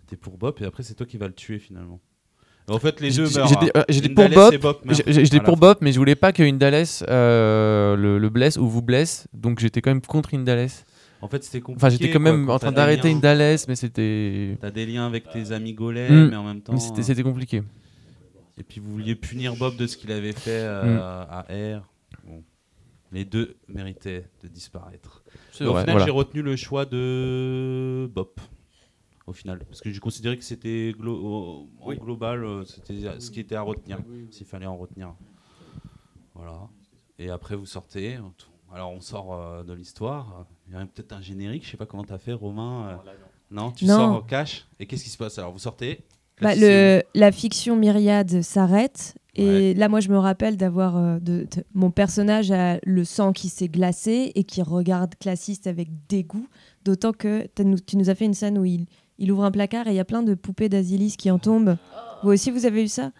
S1: T'étais pour Bob et après, c'est toi qui vas le tuer finalement. En fait, les deux meurent.
S9: j'étais-
S1: hein.
S9: J'étais pour Bob, j'étais pour. Bob, mais je voulais pas que Indales euh, le, le blesse ou vous blesse, donc j'étais quand même contre Indales.
S1: En fait, c'était compliqué.
S9: Enfin, j'étais quand même en train d'arrêter
S1: liens-
S9: Indales, mais c'était.
S1: T'as des liens avec tes amis golems,
S9: Hmm.
S1: mais en même temps.
S9: Mais c'était-
S1: euh,
S9: C'était compliqué.
S1: Et puis vous vouliez punir Bob de ce qu'il avait fait euh,
S9: Hmm.
S1: à R. Bon. Les deux méritaient de disparaître. Au
S9: vrai,
S1: final,
S9: voilà.
S1: j'ai retenu le choix de Bob. au final Parce que j'ai considéré que c'était glo- global, euh, c'était ce qui était à retenir, s'il fallait en retenir. Voilà. Et après, vous sortez. Alors, on sort euh, de l'histoire. Il y a peut-être un générique. Je sais pas comment tu as fait, Romain. euh, non, tu
S7: Non.
S1: sors au cash. Et qu'est-ce qui se passe Alors, vous sortez?
S7: Bah, le, la fiction myriade s'arrête. Et là, moi, je me rappelle d'avoir. euh, de, de- mon personnage a le sang qui s'est glacé et qui regarde classiste avec dégoût. D'autant que nous- tu nous as fait une scène où il, il ouvre un placard et il y a plein de poupées d'Asilis qui en tombent. Vous aussi, vous avez eu ça?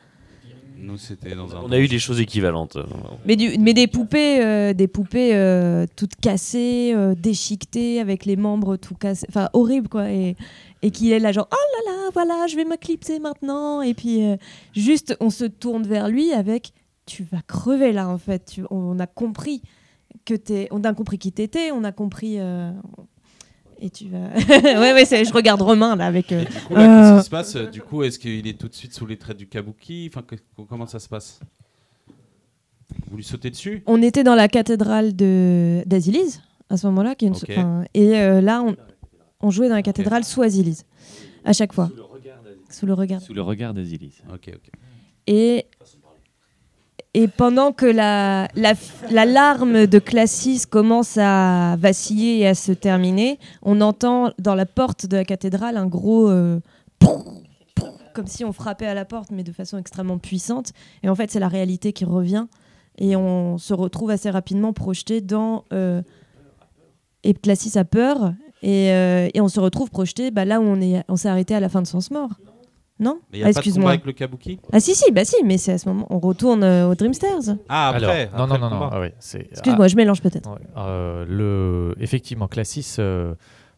S1: Nous, c'était dans un.
S8: On a eu des choses équivalentes.
S7: mais, du, mais des poupées, euh, des poupées euh, toutes cassées, euh, déchiquetées, avec les membres tout cassés. Enfin, horrible, quoi. Et, et qui est là, genre, oh là là, voilà, je vais m'éclipser maintenant. Et puis, euh, juste, on se tourne vers lui avec, tu vas crever là, en fait. Tu- on a compris que t'es. On a compris qui t'étais, on a compris. Et tu vas. ouais, ouais, je regarde Romain, là, avec. euh,
S1: Du coup, là, qu'est-ce
S7: euh,
S1: qui se passe? Du coup, est-ce qu'il est tout de suite sous les traits du kabuki? Enfin, que- Comment ça se passe? Vous lui sautez dessus?
S7: On était dans la cathédrale de d'Asilis à ce moment-là, qui est une-
S1: Ok.
S7: enfin, et euh, là on, on jouait dans la cathédrale sous Asilis à chaque fois. Sous le regard.
S11: Sous le regard d'Asilis.
S1: Ok, ok.
S7: Et et pendant que la, la, la larme de Classis commence à vaciller et à se terminer, on entend dans la porte de la cathédrale un gros euh, comme si on frappait à la porte, mais de façon extrêmement puissante. Et en fait, c'est la réalité qui revient. Et on se retrouve assez rapidement projeté dans. Euh, et Classis a peur. Et, euh, et on se retrouve projeté bah, là où on est- on s'est arrêté à la fin de Sens Mort. Non
S1: Mais il n'y
S7: Ah,
S1: a pas de combat
S7: Excuse-moi.
S1: avec le kabuki?
S7: Ah si, si, bah si, mais c'est à ce moment. On retourne euh, au Dreamsters.
S1: Ah, après
S2: Alors, non,
S1: après
S2: non, non, non, ah ouais, c'est-
S7: Excuse-moi, je mélange peut-être.
S2: Euh, le, effectivement, Classis euh,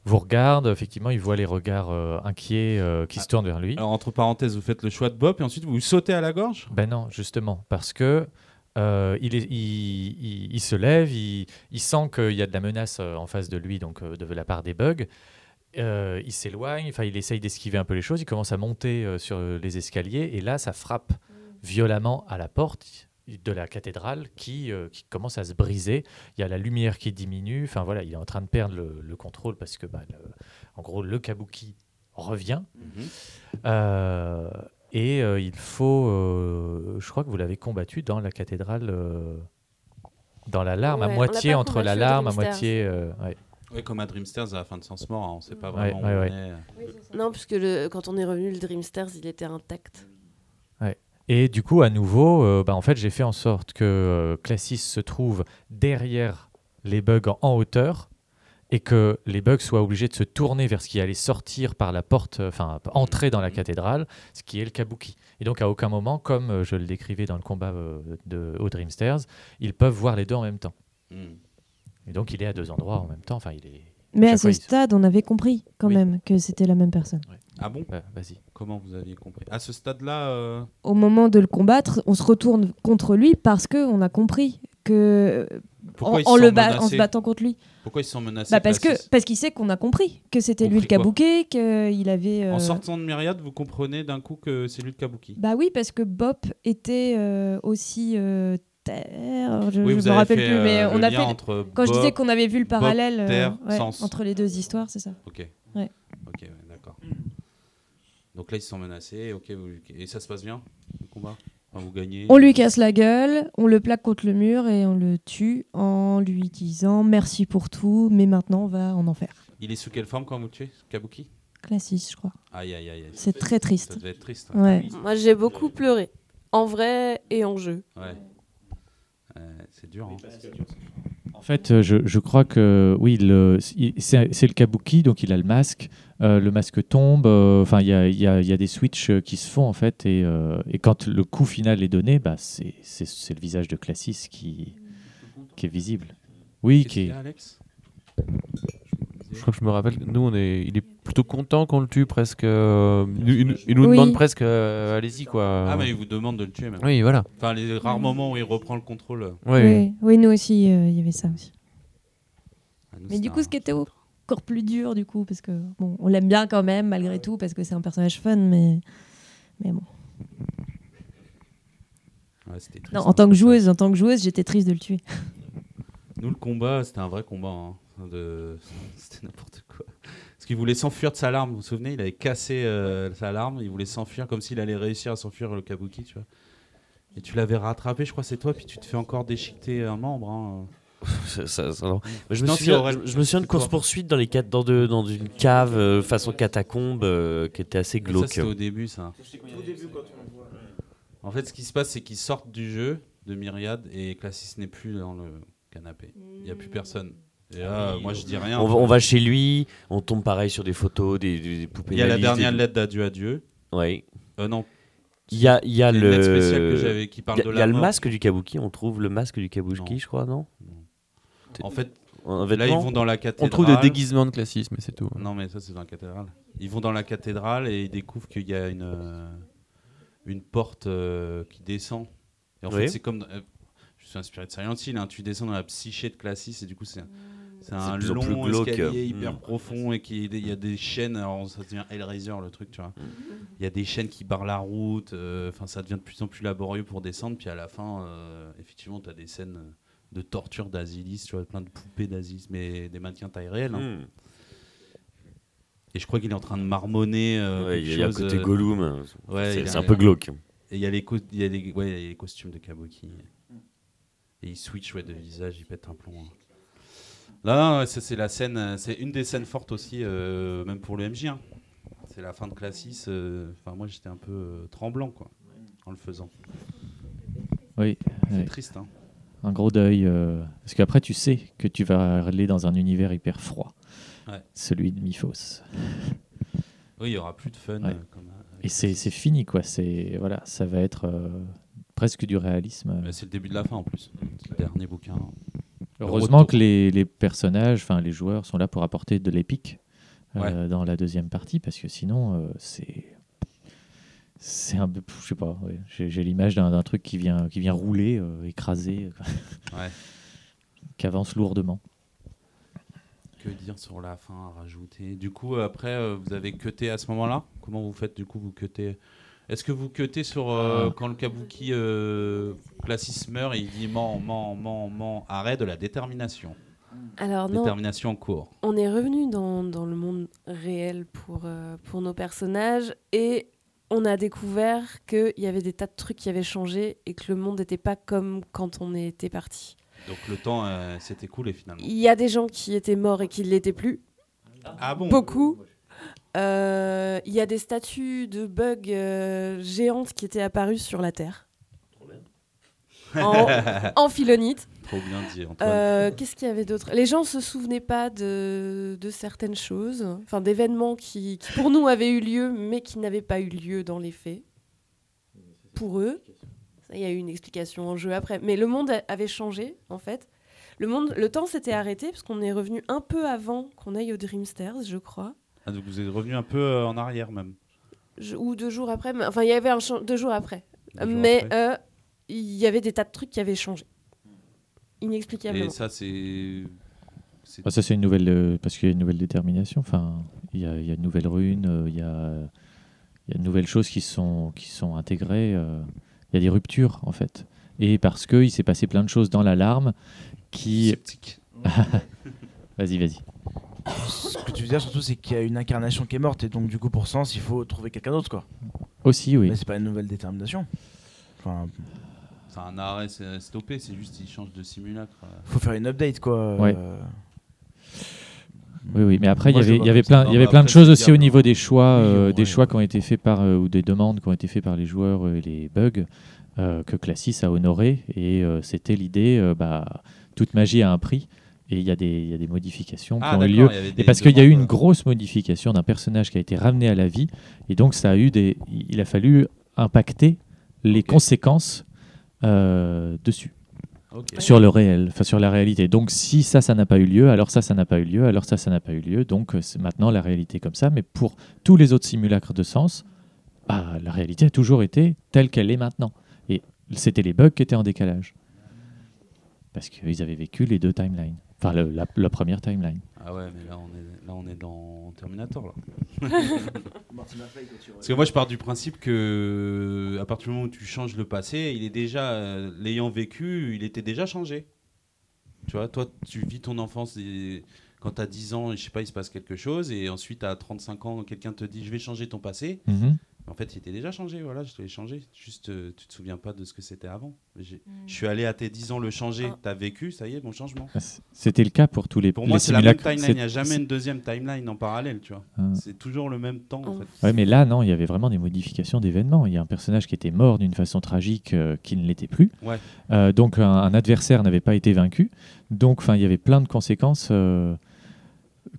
S2: vous regarde, effectivement, il voit les regards euh, inquiets euh, qui se tournent vers lui.
S1: Alors, entre parenthèses, vous faites le choix de Bob et ensuite vous lui sautez à la gorge?
S2: Ben non, justement, parce que euh, il, est, il, il- il se lève, il, il sent qu'il y a de la menace euh, en face de lui, donc euh, de la part des bugs. Euh, il s'éloigne, enfin il essaye d'esquiver un peu les choses, il commence à monter euh, sur les escaliers et là ça frappe violemment à la porte de la cathédrale qui, euh, qui commence à se briser. Il y a la lumière qui diminue, enfin voilà, il est en train de perdre le, le contrôle parce que bah, le- en gros le kabuki revient. Euh, et euh, il faut, euh, je crois que vous l'avez combattu dans la cathédrale, euh, dans la larme,
S6: Ouais,
S2: à moitié entre la larme, à moitié. euh, ouais.
S1: Ouais, comme à Dreamsters à la fin de Sens Mort, hein, on sait pas vraiment
S2: ouais,
S1: où
S2: ouais.
S1: on est.
S6: Non, puisque le, quand on est revenu, le Dreamsters, il était intact.
S2: Et du coup, à nouveau, euh, bah, en fait, j'ai fait en sorte que euh, Classis se trouve derrière les bugs en, en hauteur et que les bugs soient obligés de se tourner vers ce qui allait sortir par la porte, euh, enfin entrer dans la cathédrale, ce qui est le kabuki. Et donc, à aucun moment, comme euh, je le décrivais dans le combat euh, de, au Dreamsters, ils peuvent voir les deux en même temps.
S1: Hmm.
S2: Et donc, il est à deux endroits en même temps. Enfin, il est.
S7: Mais à ce
S2: fois, il se-
S7: stade, on avait compris quand
S2: Oui.
S7: même que c'était la même personne.
S1: Ah bon?
S2: Ouais, Vas-y.
S1: Comment vous aviez compris? À ce stade-là, euh,
S7: Au moment de le combattre, on se retourne contre lui parce que on a compris que
S1: Pourquoi
S7: en, le en se battant contre lui.
S1: pourquoi ils se sont menacés?
S7: Bah parce que parce qu'il sait qu'on a compris que c'était lui le kabuki, qu'il avait. euh,
S1: En sortant de Myriade, vous comprenez d'un coup que c'est lui le kabuki?
S7: Bah oui, parce que Bob était euh, aussi euh, terre. Je,
S1: Oui,
S7: je me rappelle
S1: fait,
S7: plus,
S1: euh,
S7: mais
S1: le
S7: on a fait.
S1: entre
S7: Quand je disais qu'on avait vu le
S1: Bob,
S7: parallèle euh,
S1: Terre,
S7: ouais,
S1: Sens.
S7: entre les deux histoires, c'est ça.
S1: Ok.
S7: Ouais.
S1: Ok, ouais, d'accord. Donc là, ils se sont menacés. Ok, vous- et ça se passe bien le combat? Enfin, Vous gagnez
S7: On lui casse la gueule, on le plaque contre le mur et on le tue en lui disant merci pour tout, mais maintenant on va en enfer.
S1: Il est sous quelle forme quand vous le tuez? Kabuki?
S7: Classis, je crois.
S1: Aïe, aïe, aïe.
S7: C'est très
S1: Ça
S7: triste.
S1: devait être triste.
S7: Ouais.
S6: Moi, j'ai beaucoup pleuré. En vrai et en jeu.
S1: Ouais. Euh, c'est dur. hein.
S11: En fait, euh, je, je crois que oui, c'est c'est le kabuki, donc il a le masque. euh, le masque tombe. euh, Enfin, il y a, il y a- il y a des switches qui se font en fait, et, euh, et quand le coup final est donné, bah, c'est c'est- c'est le visage de Classis qui, qui est visible. Oui,
S1: Qu'est-ce
S11: qui est.
S1: Alex?
S9: Je crois que je me rappelle, nous, on est, il est plutôt content qu'on le tue presque. euh, il, il- il nous
S7: Oui.
S9: demande presque, euh, allez-y quoi.
S1: Ah, mais il vous demande de le tuer même.
S9: Oui, voilà.
S1: Enfin, les rares moments où il reprend le contrôle.
S9: Oui, oui.
S7: Nous aussi, euh, il y avait ça aussi.
S1: ah, nous,
S7: Mais du coup, ce qui était encore plus dur, du coup, parce que bon, on l'aime bien quand même, malgré tout, parce que c'est un personnage fun, mais, mais bon.
S1: Ouais, c'était triste,
S7: Non,
S1: hein.
S7: en tant que joueuse, en tant que joueuse, j'étais triste de le tuer.
S1: Nous, le combat, c'était un vrai combat. hein, de... C'était n'importe quoi. Qu'il voulait s'enfuir de sa larme. Vous vous souvenez Il avait cassé euh, sa larme. Il voulait s'enfuir comme s'il allait réussir à s'enfuir le kabuki, tu vois. Et tu l'avais rattrapé, je crois, c'est toi, puis tu te fais encore déchiqueter un membre. hein.
S8: Ça- ça- ça- non. Mais je, me
S1: Non,
S8: souviens,
S1: Aurel.
S8: je, je me souviens de course-poursuite dans, les quatre- dans, de- dans une cave euh, façon catacombe euh, qui était assez glauque.
S1: c'était au début, ça. En fait, ce qui se passe, c'est qu'ils sortent du jeu de Myriade et Classis n'est plus dans le canapé. Il n'y a plus personne. Et là, moi, je dis rien.
S8: on, va, on va chez lui, on tombe pareil sur des photos, des, des- des poupées.
S1: Il y a la dernière
S8: des-
S1: lettre d'adieu à Dieu.
S8: Ouais.
S1: Euh, non.
S8: Il y a, il y a le.
S1: que qui parle
S8: il y a,
S1: de
S8: il y
S1: la
S8: a le masque du kabuki, on trouve le masque du kabuki,
S1: Non.
S8: je crois, non
S1: En fait, là, ils vont dans la
S9: On
S1: cathédrale.
S9: trouve des déguisements de classisme, mais c'est tout.
S1: Non, mais ça, c'est dans la cathédrale. Ils vont dans la cathédrale et ils découvrent qu'il y a une, euh, une porte euh, qui descend. Et en
S8: Oui.
S1: fait, c'est comme. Euh, je suis inspiré de Silent Hill, hein, tu descends dans la psyché de Classis et du coup, c'est. C'est un
S8: plus en
S1: long
S8: plus glauque.
S1: escalier hyper
S8: Mm.
S1: profond et qui il y a des chaînes. Alors ça devient Hellraiser le truc, tu vois. Il y a des chaînes qui barrent la route. euh, Enfin, ça devient de plus en plus laborieux pour descendre. Puis à la fin, euh, effectivement, tu as des scènes de torture d'Asilis, tu vois, plein de poupées d'Asilis, mais des mannequins taille réelle. hein. Et je crois qu'il est en train de marmonner. euh,
S8: Ouais, Il y a un
S1: chose,
S8: côté
S1: euh,
S8: Gollum.
S1: ouais,
S8: c'est un peu glauque.
S1: Et il y a les, co- il y a les, ouais, il y a les costumes de Kabuki. Et il switch ouais, de visage, il pète un plomb. hein. Là, c'est la scène, euh, c'est une des scènes fortes aussi, euh, même pour le MJ. hein. C'est la fin de Classis. euh, Enfin, moi, j'étais un peu euh, tremblant, quoi, en le faisant.
S2: Oui,
S1: C'est triste, hein.
S2: un gros deuil. parce qu'après, tu sais que tu vas aller dans un univers hyper froid.
S1: Ouais.
S2: Celui de Miphos.
S1: Oui, il y aura plus de fun.
S2: Ouais.
S1: comme,
S2: Et c'est fini, quoi. C'est voilà, ça va être presque du réalisme.
S1: Mais C'est le début de la fin en plus. C'est le dernier bouquin.
S2: Heureusement que les, les personnages, enfin les joueurs sont là pour apporter de l'épique euh,
S1: Ouais.
S2: dans la deuxième partie, parce que sinon euh, c'est c'est un peu, je sais pas, ouais. j'ai l'image d'un truc qui vient qui vient rouler, euh, écraser,
S1: Ouais.
S2: qui avance lourdement.
S1: Que dire sur la fin à rajouter? Du coup, euh, après, euh, vous avez cuté à ce moment-là? Comment vous faites du coup Vous cuttez Est-ce que vous cutez sur euh,
S2: Ah.
S1: quand le kabuki euh, Classis meurt et il dit ment, ment, ment, ment, arrêt de la détermination?
S6: Alors non,
S1: Détermination en cours.
S6: on est revenu dans, dans le monde réel pour, euh, pour nos personnages et on a découvert qu'il y avait des tas de trucs qui avaient changé et que le monde n'était pas comme quand on était parti.
S1: Donc le temps euh, s'est écoulé finalement.
S6: Il y a des gens qui étaient morts et qui ne l'étaient plus,
S1: Ah bon?
S6: Beaucoup. Euh, Il y a des statues de bugs euh, géantes qui étaient apparues sur la Terre. En, en philonite.
S1: Trop bien dit.
S6: Euh, Qu'est-ce qu'il y avait d'autre? Les gens se souvenaient pas de, de certaines choses, enfin d'événements qui, qui pour nous avaient eu lieu, mais qui n'avaient pas eu lieu dans les faits. Pour eux, ça, il y a eu une explication en jeu après. Mais le monde a- avait changé en fait. Le monde, le temps s'était arrêté parce qu'on est revenu un peu avant qu'on aille au Dreamsters, je crois,
S1: Ah, donc vous êtes revenu un peu euh, en arrière même.
S6: Je- ou deux jours après. mais- Enfin, il y avait un deux jours après.
S1: Deux jours
S6: mais euh, il y avait des tas de trucs qui avaient changé, inexplicablement.
S1: Et ça c'est.
S2: Ah, ça c'est une nouvelle, euh, parce qu'il y a une nouvelle détermination. Enfin, il y a, il y a une nouvelle rune, euh, il y a, il y a de nouvelles choses qui sont qui sont intégrées. euh, il y a des ruptures en fait, et parce que il s'est passé plein de choses dans l'alarme qui.
S1: Sceptique.
S2: Vas-y, vas-y.
S3: Ce que tu veux dire surtout, c'est qu'il y a une incarnation qui est morte et donc du coup pour sens, il faut trouver quelqu'un d'autre quoi.
S2: Aussi, oui.
S3: Mais c'est pas une nouvelle détermination. Enfin,
S1: C'est un arrêt c'est stoppé, c'est juste il change de simulacre.
S3: faut faire une update quoi.
S2: Ouais.
S3: Euh,
S2: Oui, oui, mais après, il y avait, y avait plein, il y avait plein de choses aussi au niveau des choix, euh,
S3: ouais.
S2: des choix qui ont été faits par, euh, ou des demandes qui ont été faites par les joueurs euh, et les bugs euh, que Classis a honoré. Et euh, c'était l'idée, euh, bah, toute magie a un prix. Et il y, a des- il y a des modifications
S1: Ah,
S2: qui ont eu lieu. Et parce qu'il y a eu une grosse modification d'un personnage qui a été ramené à la vie. Et donc, ça a eu des, il a fallu impacter les conséquences euh, dessus sur le réel, enfin sur la réalité. Donc si ça, ça n'a pas eu lieu, alors ça, ça n'a pas eu lieu, alors ça, ça n'a pas eu lieu. Donc euh, c'est maintenant la réalité est comme ça. Mais pour tous les autres simulacres de sens, bah, la réalité a toujours été telle qu'elle est maintenant. Et c'était les bugs qui étaient en décalage. Parce qu'ils avaient vécu les deux timelines. Enfin, le- la, la première timeline.
S1: Ah ouais, mais là on est, là, on est dans Terminator là. Parce que moi je pars du principe que à partir du moment où tu changes le passé, il est déjà euh, l'ayant vécu, il était déjà changé. Tu vois, toi tu vis ton enfance et quand tu as 10 ans, je sais pas, il se passe quelque chose, et ensuite à 35 ans, quelqu'un te dit je vais changer ton passé.
S2: Mhm.
S1: En fait, il était déjà changé, voilà, je l'ai changé. Juste, euh, tu te souviens pas de ce que c'était avant. J'ai- Je suis allé à tes 10 ans le changer,
S6: Ah.
S1: tu as vécu, ça y est, mon changement.
S2: C- C'était le cas pour tous les
S1: Pour
S2: les
S1: moi, c'est la même timeline, il n'y a jamais une deuxième timeline en parallèle, tu vois.
S2: Ah.
S1: C'est toujours le même temps, en
S6: Oh.
S1: fait.
S2: Ouais, mais là, non, il y avait vraiment des modifications d'événements. Il y a un personnage qui était mort d'une façon tragique euh, qui ne l'était plus.
S1: Ouais.
S2: Euh, donc, un, un adversaire n'avait pas été vaincu. Donc, enfin, il y avait plein de conséquences euh,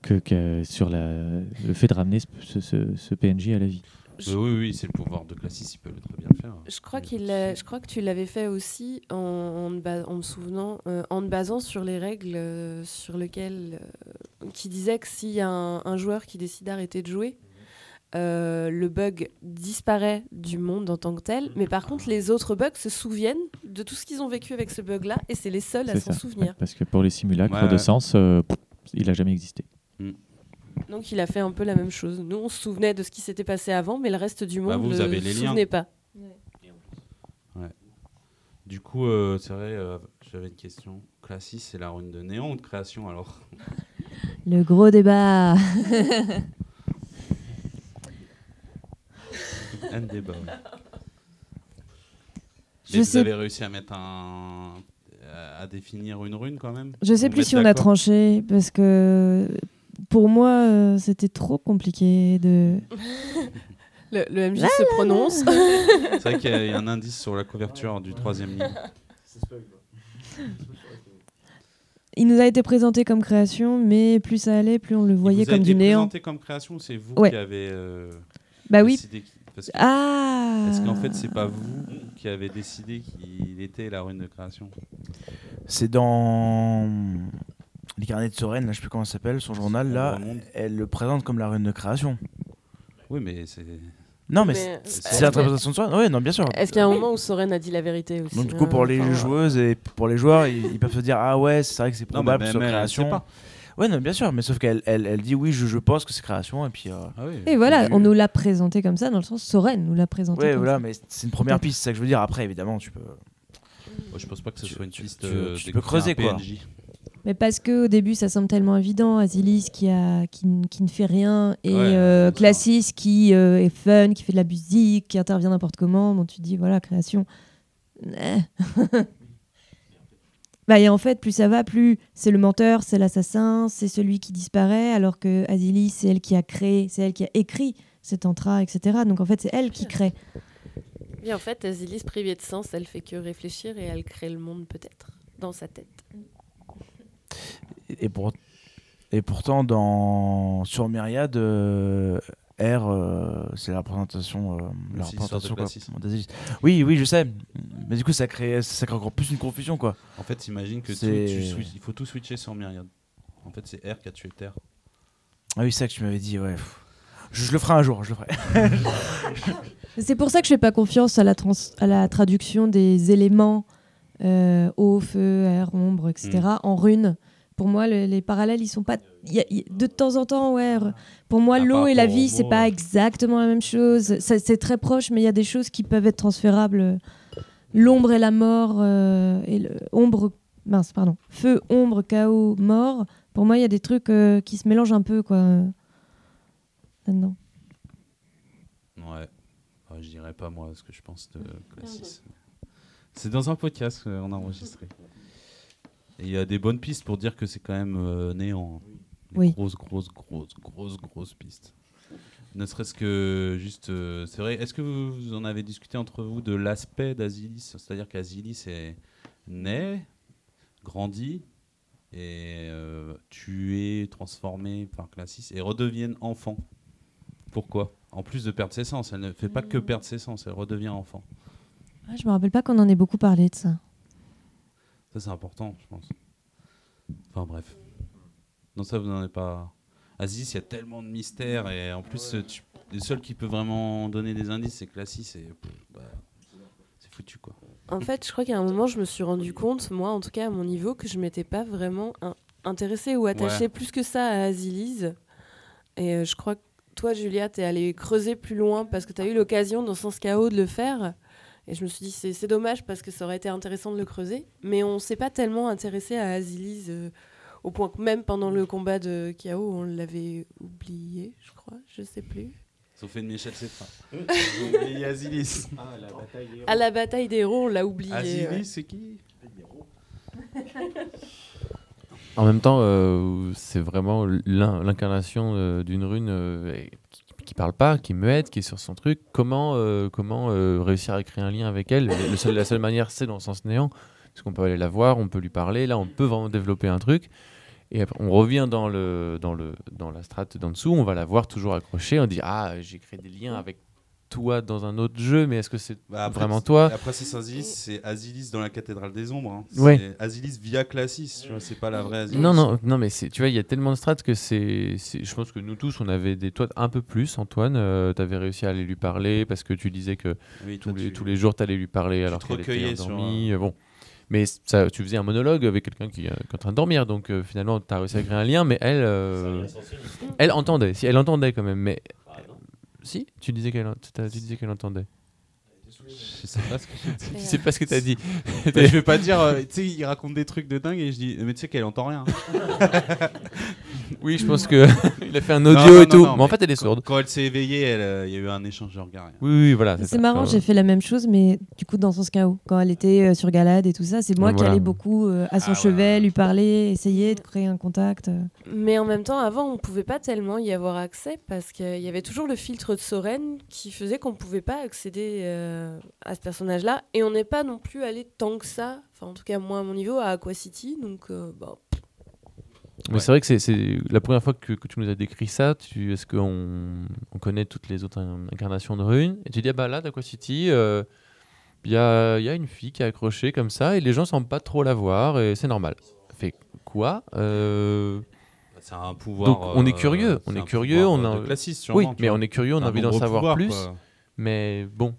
S2: que, que- sur la- le fait de ramener ce, ce- ce- ce PNJ à la vie.
S1: Euh, oui, oui, c'est le pouvoir de Classis, il peut le très bien faire.
S6: Je crois, qu'il
S1: de
S6: je crois que tu l'avais fait aussi en, me souvenant, euh, en te basant sur les règles euh, sur lesquelles. euh, qui disaient que s'il y a un, un joueur qui décide d'arrêter de jouer, euh, le bug disparaît du monde en tant que tel, mais par contre, les autres bugs se souviennent de tout ce qu'ils ont vécu avec ce bug-là, et c'est les seuls à s'en souvenir.
S2: Ouais, parce que pour les simulacres
S1: Ouais,
S2: de
S1: ouais.
S2: sens, euh, pff, il n'a jamais existé.
S6: Donc il a fait un peu la même chose. Nous, on se souvenait de ce qui s'était passé avant, mais le reste du monde
S1: Bah, vous,
S6: ne se
S1: liens.
S6: souvenait pas.
S1: Du coup, euh, c'est vrai, euh, j'avais une question. Classis, c'est la rune de néant ou de création alors
S7: Le gros débat.
S1: Un débat. oui.
S7: Je
S1: Mais vous
S7: sais-
S1: avez réussi à mettre un. à définir une rune quand même?
S7: Je sais
S1: Vous
S7: plus si on a tranché parce que pour moi euh, c'était trop compliqué de.
S6: Le, le MJ se prononce.
S1: C'est vrai qu'il y, a- il y a un indice sur la couverture du troisième livre.
S7: Il nous a été présenté comme création, mais plus ça allait, plus on le voyait
S1: Il vous a
S7: comme
S1: été
S7: du néant.
S1: présenté comme création ou c'est vous
S7: Ouais.
S1: qui avez euh,
S7: Bah oui.
S1: décidé parce que-
S7: Ah.
S1: Est-ce qu'en fait, c'est pas vous qui avez décidé qu'il était la rune de création?
S3: C'est dans les carnets de Soren, là, je sais plus comment ça s'appelle, son journal, là, elle le présente comme la rune de création.
S1: Oui, mais c'est.
S3: Non, mais,
S6: Mais-
S3: c'est- l'interprétation de Soren. Oui, non, bien sûr.
S6: Est-ce qu'il y a un moment où Soren a dit la vérité aussi
S3: Donc du coup, pour
S6: hein,
S3: les
S6: enfin,
S3: joueuses et pour les joueurs, ils, ils peuvent se dire ah ouais, c'est vrai que c'est probable
S1: sait
S3: création.
S1: pas.
S3: Ouais, non, bien sûr, mais sauf qu'elle elle, elle dit oui, je, je pense que c'est création et puis. euh,
S1: Ah oui.
S7: Et voilà, on nous l'a présenté comme ça, dans le sens Soren nous l'a présenté.
S3: Ouais,
S7: comme
S3: voilà,
S7: ça.
S3: mais c'est une première piste, c'est ça que je veux dire. Après, évidemment, tu peux.
S1: Moi, je pense pas que ce
S3: Tu-
S1: soit une piste.
S3: tu-
S1: euh,
S3: tu peux creuser,
S1: un
S3: quoi.
S1: PNJ.
S7: Mais parce que au début ça semble tellement évident, Azilis qui a qui, ne fait rien et
S1: Ouais,
S7: euh. Classis qui euh, est fun, qui fait de la musique, qui intervient n'importe comment. Bon, tu te dis voilà création. Bah et en fait plus ça va, plus c'est le menteur, c'est l'assassin, c'est celui qui disparaît, alors que Azilis c'est elle qui a créé, c'est elle qui a écrit cet entra, etc. Donc en fait c'est elle qui crée.
S6: Et en fait, Azilis privée de sens, elle fait que réfléchir et elle crée le monde peut-être dans sa tête.
S3: Et, pour... et pourtant, dans sur Myriade, euh, R, euh, c'est la représentation, euh, la représentation quoi. Oui, oui, je sais. Mais du coup, ça crée, ça crée encore plus une confusion, quoi.
S1: En fait, imagine que tu switch- il faut tout switcher sur Myriad. En fait, c'est R qui a tué Terre.
S3: Ah oui, c'est ça que tu m'avais dit, ouais. Je, je le ferai un jour, je le ferai.
S7: C'est pour ça que je fais pas confiance à la, trans- à la traduction des éléments euh, eau, feu, air, ombre, etc.
S1: Mm.
S7: en runes. Pour moi, le- les parallèles, ils sont pas. il y a- il y a- de temps en temps, ouais. Pour moi, l'eau et la vie, c'est pas exactement la même chose. C'est très proche, mais il y a des choses qui peuvent être transférables. L'ombre et la mort, euh, et le, ombre, mince, pardon, feu, ombre, chaos, mort. Pour moi, il y a des trucs euh, qui se mélangent un peu, quoi. euh, Là-dedans.
S1: Ouais. Enfin, je dirais pas moi ce que je pense de Classis. C'est dans un podcast qu'on a enregistré. Et il y a des bonnes pistes pour dire que c'est quand même euh, néant. hein.
S7: Oui.
S1: Grosses, grosses, grosses, grosses, grosses pistes. Ne serait-ce que juste. euh, c'est vrai. Est-ce que vous, vous en avez discuté entre vous de l'aspect d'Asilis? C'est-à-dire qu'Asilis est né, grandi, et euh, tué, transformé par Classis, et redeviennent enfant. Pourquoi? En plus de perdre ses sens, elle ne fait pas que perdre ses sens, elle redevient enfant.
S7: Ah, je me rappelle pas qu'on en ait beaucoup parlé de ça.
S1: Ça, c'est important, je pense. Enfin, bref. Non, ça, vous n'en avez pas. Aziz, il y a tellement de mystères, et en plus, euh, tu... le seul qui peut vraiment donner des indices, c'est pff, bah, c'est foutu, quoi.
S6: En fait, je crois qu'à un moment, je me suis rendu compte, moi, en tout cas à mon niveau, que je m'étais pas vraiment in- intéressée ou attachée
S1: Ouais.
S6: plus que ça à Azilise. Et euh, je crois que toi, Julia, t'es allée creuser plus loin parce que t'as eu l'occasion dans Sens Chaos de le faire. Et je me suis dit, c'est c'est dommage parce que ça aurait été intéressant de le creuser. Mais on s'est pas tellement intéressé à Azilise euh, au point que même pendant le combat de K.O., on l'avait oublié, je crois, je sais plus.
S1: Sauf une Michel. J'ai oublié Azilis.
S6: À la bataille des héros, on l'a oublié.
S1: Azilis,
S6: ouais.
S1: c'est qui?
S9: En même temps, euh, c'est vraiment l'in- l'incarnation euh, d'une rune euh, et qui, parle pas, qui est muette, qui est sur son truc. Comment, euh, comment euh, réussir à créer un lien avec elle? La seule manière, c'est dans le sens néant, parce qu'on peut aller la voir, on peut lui parler. Là, on peut vraiment développer un truc. Et après, on revient dans, le, dans, le, dans la strate d'en dessous, on va la voir toujours accrochée. On dit Ah, j'ai créé des liens avec toi dans un autre jeu, mais est-ce que c'est
S1: Bah,
S9: vraiment toi
S1: Après, c'est Azilis, c'est Azilis dans la cathédrale des ombres. hein.
S9: Ouais.
S1: C'est Azilis via Classis, tu vois, c'est pas la vraie Azilis.
S9: Non, non, non, mais tu vois, il y a tellement de strates que c'est, je pense que nous tous, on avait des toi un peu plus. Antoine, tu avais réussi à aller lui parler parce que tu disais que
S1: Oui,
S9: tous, les,
S1: tu-
S9: tous les jours, tu allais lui parler alors qu'elle était
S1: recueillais sur,
S9: endormie. euh, Bon. Mais ça, tu faisais un monologue avec quelqu'un qui, euh, qui est en train de dormir, donc euh, finalement, tu as réussi à créer un lien, mais elle, euh, elle entendait, si elle entendait quand même, mais si, tu disais qu'elle, tu disais qu'elle entendait.
S1: Je sais pas ce que j'ai dit.
S9: Je sais pas ce que tu as dit.
S1: Bah, je vais pas dire, euh, tu sais, il raconte des trucs de dingue et je dis, mais tu sais qu'elle entend rien.
S9: Oui, je pense que il a fait un audio
S1: Non, non,
S9: et tout,
S1: non, non,
S9: mais en
S1: mais
S9: fait, elle est
S1: quand-
S9: sourde.
S1: Quand elle s'est éveillée, elle, euh, il y a eu un échange de regards.
S9: Oui, oui, voilà.
S7: C'est
S9: ça.
S7: marrant, j'ai fait la même chose, mais du coup dans son chaos. Quand elle était euh, sur Galade et tout ça, c'est moi qui
S9: voilà.
S7: allais beaucoup euh, à son
S1: Ah,
S7: chevet, lui parler, essayer de créer un contact. euh.
S6: Mais en même temps, avant, on pouvait pas tellement y avoir accès parce qu'il y avait toujours le filtre de Soren qui faisait qu'on pouvait pas accéder euh, à ce personnage-là. Et on n'est pas non plus allé tant que ça, enfin en tout cas moi à mon niveau, à Aqua City. Donc, euh, bah,
S9: Mais c'est vrai que c'est- c'est la première fois que, que tu nous as décrit ça. Tu, Est-ce qu'on on connaît toutes les autres in- incarnations de runes Et tu dis, ah bah là, d'Aqua City, euh, il y, a, il y a une fille qui est accrochée comme ça et les gens semblent pas trop la voir et c'est normal. Fait quoi Euh,
S1: C'est un pouvoir.
S9: Donc, on est
S1: euh,
S9: curieux, on est curieux,
S1: pouvoir,
S9: on
S1: euh,
S9: a-
S1: de Classis,
S9: Oui,
S1: sûrement, tu
S9: mais
S1: vois.
S9: on est curieux, on a envie d'en savoir
S1: pouvoir,
S9: plus.
S1: quoi.
S9: Mais bon,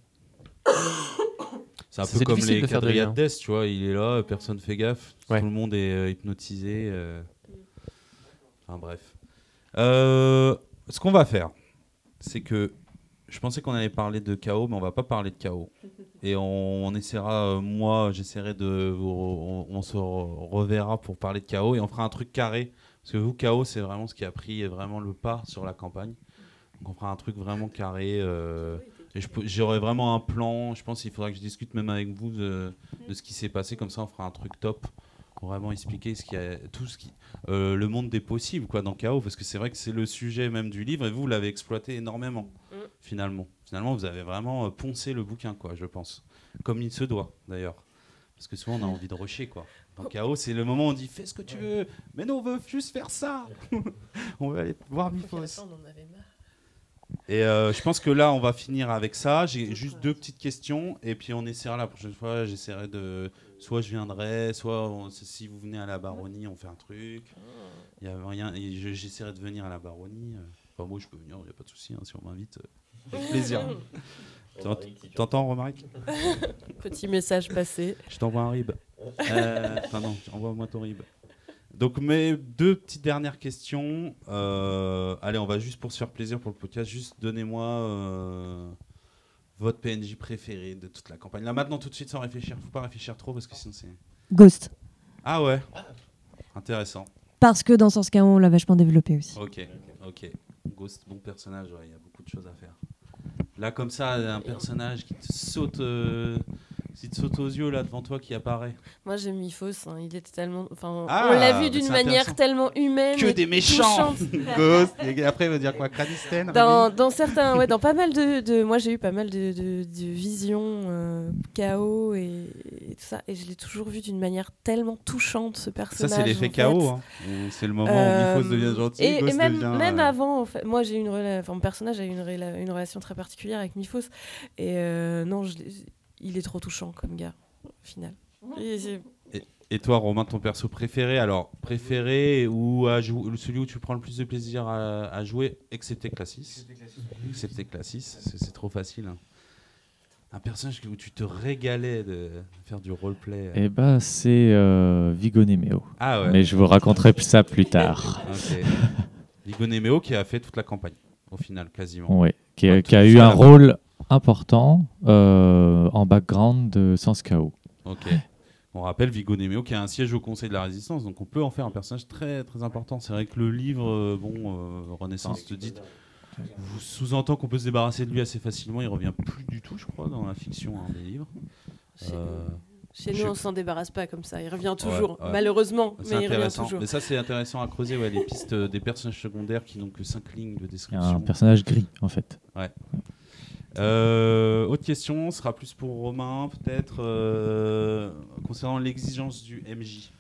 S1: C'est un peu comme les
S9: de
S1: quadrillades d'Est, tu vois. Il est là, personne fait gaffe.
S9: Ouais.
S1: Tout le monde est euh, hypnotisé. euh. Enfin bref. Euh, ce qu'on va faire, c'est que je pensais qu'on allait parler de chaos, mais on va pas parler de chaos. Et on, on essaiera, euh, moi, j'essaierai de. vous- On, on se re- reverra pour parler de chaos et on fera un truc carré. Parce que vous, chaos, c'est vraiment ce qui a pris vraiment le pas sur la campagne. Donc on fera un truc vraiment carré. Et je peux- j'aurai vraiment un plan. Je pense qu'il faudra que je discute même avec vous de, de ce qui s'est passé. Comme ça, on fera un truc top pour vraiment expliquer ce qui a, tout ce qui, euh, le monde des possibles quoi dans Chaos. Parce que c'est vrai que c'est le sujet même du livre et vous, l'avez exploité énormément
S6: Mm.
S1: finalement. Finalement, vous avez vraiment euh, poncé le bouquin quoi, je pense. Comme il se doit d'ailleurs. Parce que souvent on a envie de rusher quoi. Dans Chaos, c'est le moment où on dit fais ce que tu veux. Mais non, on veut juste faire ça. on veut aller voir Mifos.
S6: on en avait marre.
S1: Et euh, je pense que là, on va finir avec ça. J'ai juste deux petites questions et puis on essaiera la prochaine fois. J'essaierai de. Soit je viendrai, soit on- si vous venez à la baronnie, on fait un truc. Il y a rien. J'essaierai de venir à la baronnie. Enfin, moi, je peux venir, il n'y a pas de souci. hein, si on m'invite, euh, avec plaisir. T'ent- T'entends, Romaric?
S6: Petit message passé.
S1: Je t'envoie un rib. Euh, Enfin, non, envoie-moi ton rib. Donc, mes deux petites dernières questions. Euh, allez, on va juste pour se faire plaisir pour le podcast. Juste donnez-moi euh, votre PNJ préféré de toute la campagne. Là, maintenant, tout de suite, sans réfléchir. Faut pas réfléchir trop parce que sinon, c'est.
S7: Ghost.
S1: Ah ouais Intéressant.
S7: Parce que dans Sens Chaos, on l'a vachement développé aussi.
S1: Ok, ok. Ghost, bon personnage, ouais, il y a beaucoup de choses à faire. Là, comme ça, un personnage qui te saute, euh, qui te saute aux yeux là devant toi, qui apparaît.
S6: Moi j'aime Mifos, hein, il était tellement. Enfin,
S1: Ah,
S6: on l'a vu d'une manière tellement humaine.
S1: Que
S6: et
S1: des méchants. Ghost, et après, il va dire quoi Cranisten
S6: Dans, dans certains, ouais, dans pas mal de, de- moi j'ai eu pas mal de, de, de visions, euh, chaos et, et tout ça, et je l'ai toujours vu d'une manière tellement touchante ce
S1: Ça,
S6: personnage.
S1: c'est l'effet chaos. Hein. C'est le moment
S6: Euh,
S1: où Mifos devient gentil.
S6: Et, et
S1: Ghost
S6: même,
S1: devient,
S6: même
S1: euh,
S6: avant, en fait, moi j'ai eu une rela- enfin, mon personnage a eu une, rela- une relation très particulière avec Mifos. Et euh, non, je l'ai- il est trop touchant comme gars, au final. Et
S1: toi, Romain, ton perso préféré Alors, préféré ou à celui où tu prends le plus de plaisir à, à jouer, excepté Classis Excepté Classis, c'est c'est trop facile. hein. Un personnage où tu te régalais de faire du roleplay.
S2: Eh ben, c'est euh, Vigo Nemeo.
S1: Ah ouais.
S2: Mais je vous raconterai ça plus tard.
S1: Ok. Vigo Nemeo qui a fait toute la campagne, au final, quasiment.
S2: Ouais, qui, a-
S1: Ouais,
S2: qui a
S1: tout
S2: eu un
S1: là-bas.
S2: rôle important euh, en background de Sans Chaos.
S1: Ok. On rappelle Vigo Nemeo qui a un siège au Conseil de la Résistance, donc on peut en faire un personnage très très important. C'est vrai que le livre, euh, bon, euh, Renaissance te dit, vous sous-entend qu'on peut se débarrasser de lui assez facilement. Il revient plus du tout, je crois, dans la fiction hein, des livres.
S6: Chez,
S1: Euh,
S6: nous, on s'en débarrasse pas comme ça. Il revient toujours,
S1: ouais.
S6: malheureusement, mais il revient toujours.
S1: Mais ça, c'est intéressant à creuser, ouais, les pistes des personnages secondaires qui n'ont que 5 lignes de description.
S2: un personnage gris, en fait.
S1: Euh, autre question, ce sera plus pour Romain, peut-être, euh, concernant l'exigence du MJ.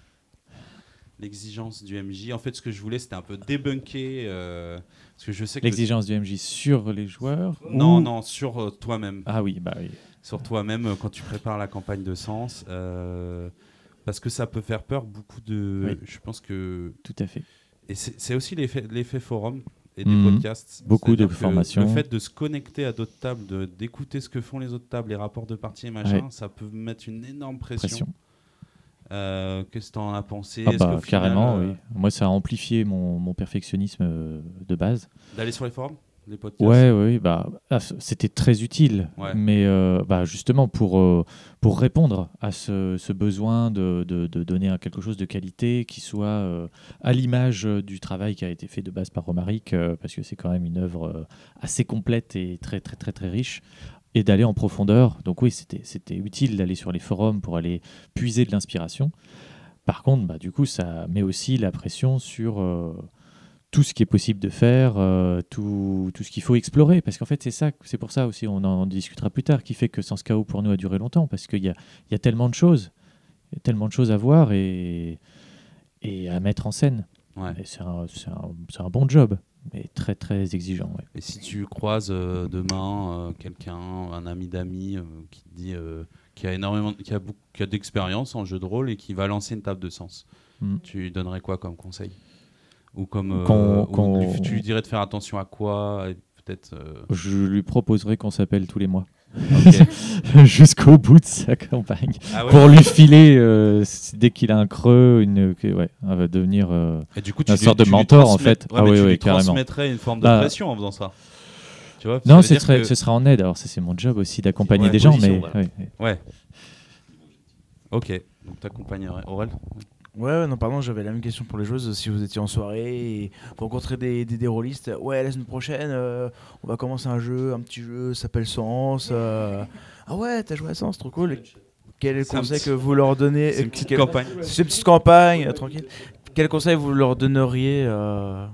S1: L'exigence du MJ. En fait, ce que je voulais, c'était un peu débunker. euh, parce que je sais que.
S2: L'exigence du MJ sur les joueurs
S1: Non,
S2: ou-
S1: non, sur toi-même.
S2: Ah oui, bah oui.
S1: Sur toi-même quand tu prépares la campagne de sens. parce que ça peut faire peur beaucoup de.
S2: Oui.
S1: Je pense que.
S2: Tout à fait.
S1: Et c'est aussi l'effet forum et des
S2: Mhm.
S1: podcasts.
S2: Beaucoup de formations.
S1: Le fait de se connecter à d'autres tables, d'écouter ce que font les autres tables, les rapports de partie et machin,
S2: Ouais.
S1: ça peut mettre une énorme pression.
S2: Pression.
S1: Euh, Qu'est-ce que tu en as pensé?
S2: Ah bah,
S1: final,
S2: carrément,
S1: euh,
S2: oui. Moi, ça a amplifié mon, mon perfectionnisme euh, de base.
S1: D'aller sur les forums? Les podcasts
S2: Ouais, ouais, bah, ah, c'était très utile.
S1: Ouais.
S2: Mais euh, bah, justement, pour, euh, pour répondre à ce, ce besoin de, de, de donner quelque chose de qualité qui soit euh, à l'image du travail qui a été fait de base par Romaric, parce que c'est quand même une œuvre assez complète et très, très, très, très riche, et d'aller en profondeur. Donc, oui, c'était c'était utile d'aller sur les forums pour aller puiser de l'inspiration. Par contre, bah, du coup, ça met aussi la pression sur euh, tout ce qui est possible de faire, euh, tout, tout ce qu'il faut explorer. Parce qu'en fait, c'est ça, c'est pour ça aussi, on en discutera plus tard, qui fait que Sans Chaos pour nous a duré longtemps. Parce qu'il y a, y a tellement de choses, il y a tellement de choses à voir et, et à mettre en scène.
S1: Ouais.
S2: C'est un, un- un bon job, mais très très exigeant. ouais.
S1: Et si tu croises euh, demain euh, quelqu'un, un ami d'amis qui te dit qui a énormément, qui a qui a d'expérience en jeu de rôle et qui va lancer une table de sens,
S2: Mm.
S1: tu donnerais quoi comme conseil? Ou comme euh, ou tu lui dirais de faire attention à quoi peut-être. euh,
S2: Je lui proposerai qu'on s'appelle tous les mois. Jusqu'au bout de sa campagne.
S1: Ah ouais
S2: Pour lui filer, euh, dès qu'il a un creux, une, ouais, devenir euh,
S1: Et du coup, tu
S2: une sorte de mentor en fait.
S1: Ouais,
S2: ah oui,
S1: tu lui
S2: carrément.
S1: transmettrais une forme de
S2: Bah,
S1: pression en faisant ça. Tu vois, ça
S2: Non, ce serait,
S1: que-
S2: ce sera en aide. Alors, c'est mon job aussi d'accompagner des gens.
S8: position,
S2: Mais. Ouais.
S1: Ok. Donc t'accompagnerais Aurel.
S3: Ouais, ouais, non, pardon, j'avais la même question pour les joueuses. Si vous étiez en soirée et vous rencontrez des, des, des rôlistes, ouais, la semaine prochaine, euh, on va commencer un jeu, un petit jeu, ça s'appelle Sens. euh, Ah ouais, t'as joué à Sens, trop cool. Quel est le conseil
S1: petit-
S3: que vous leur donnez
S1: C'est une
S3: euh,
S1: petite
S3: quel-
S1: campagne.
S3: C'est une petite campagne, euh, tranquille. Quel conseil vous leur donneriez euh,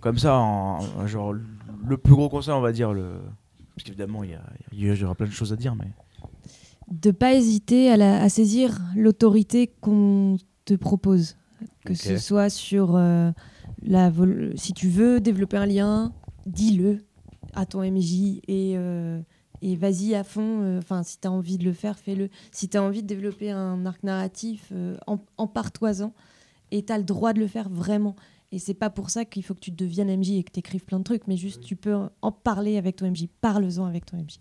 S3: comme ça, en, en- genre le plus gros conseil, on va dire le. Parce qu'évidemment, il y, y y aura plein de choses à dire, mais.
S7: de pas hésiter à, la- à saisir l'autorité qu'on te propose. Que ce soit sur euh, la vol- si tu veux développer un lien, dis-le à ton MJ et, euh, et vas-y à fond. euh, Enfin, si tu as envie de le faire, fais-le. Si tu as envie de développer un arc narratif, euh, en- empare-toi-en. Et tu as le droit de le faire vraiment. Et c'est pas pour ça qu'il faut que tu deviennes MJ et que tu écrives plein de trucs, mais juste tu peux en parler avec ton MJ. Parle-en avec ton MJ.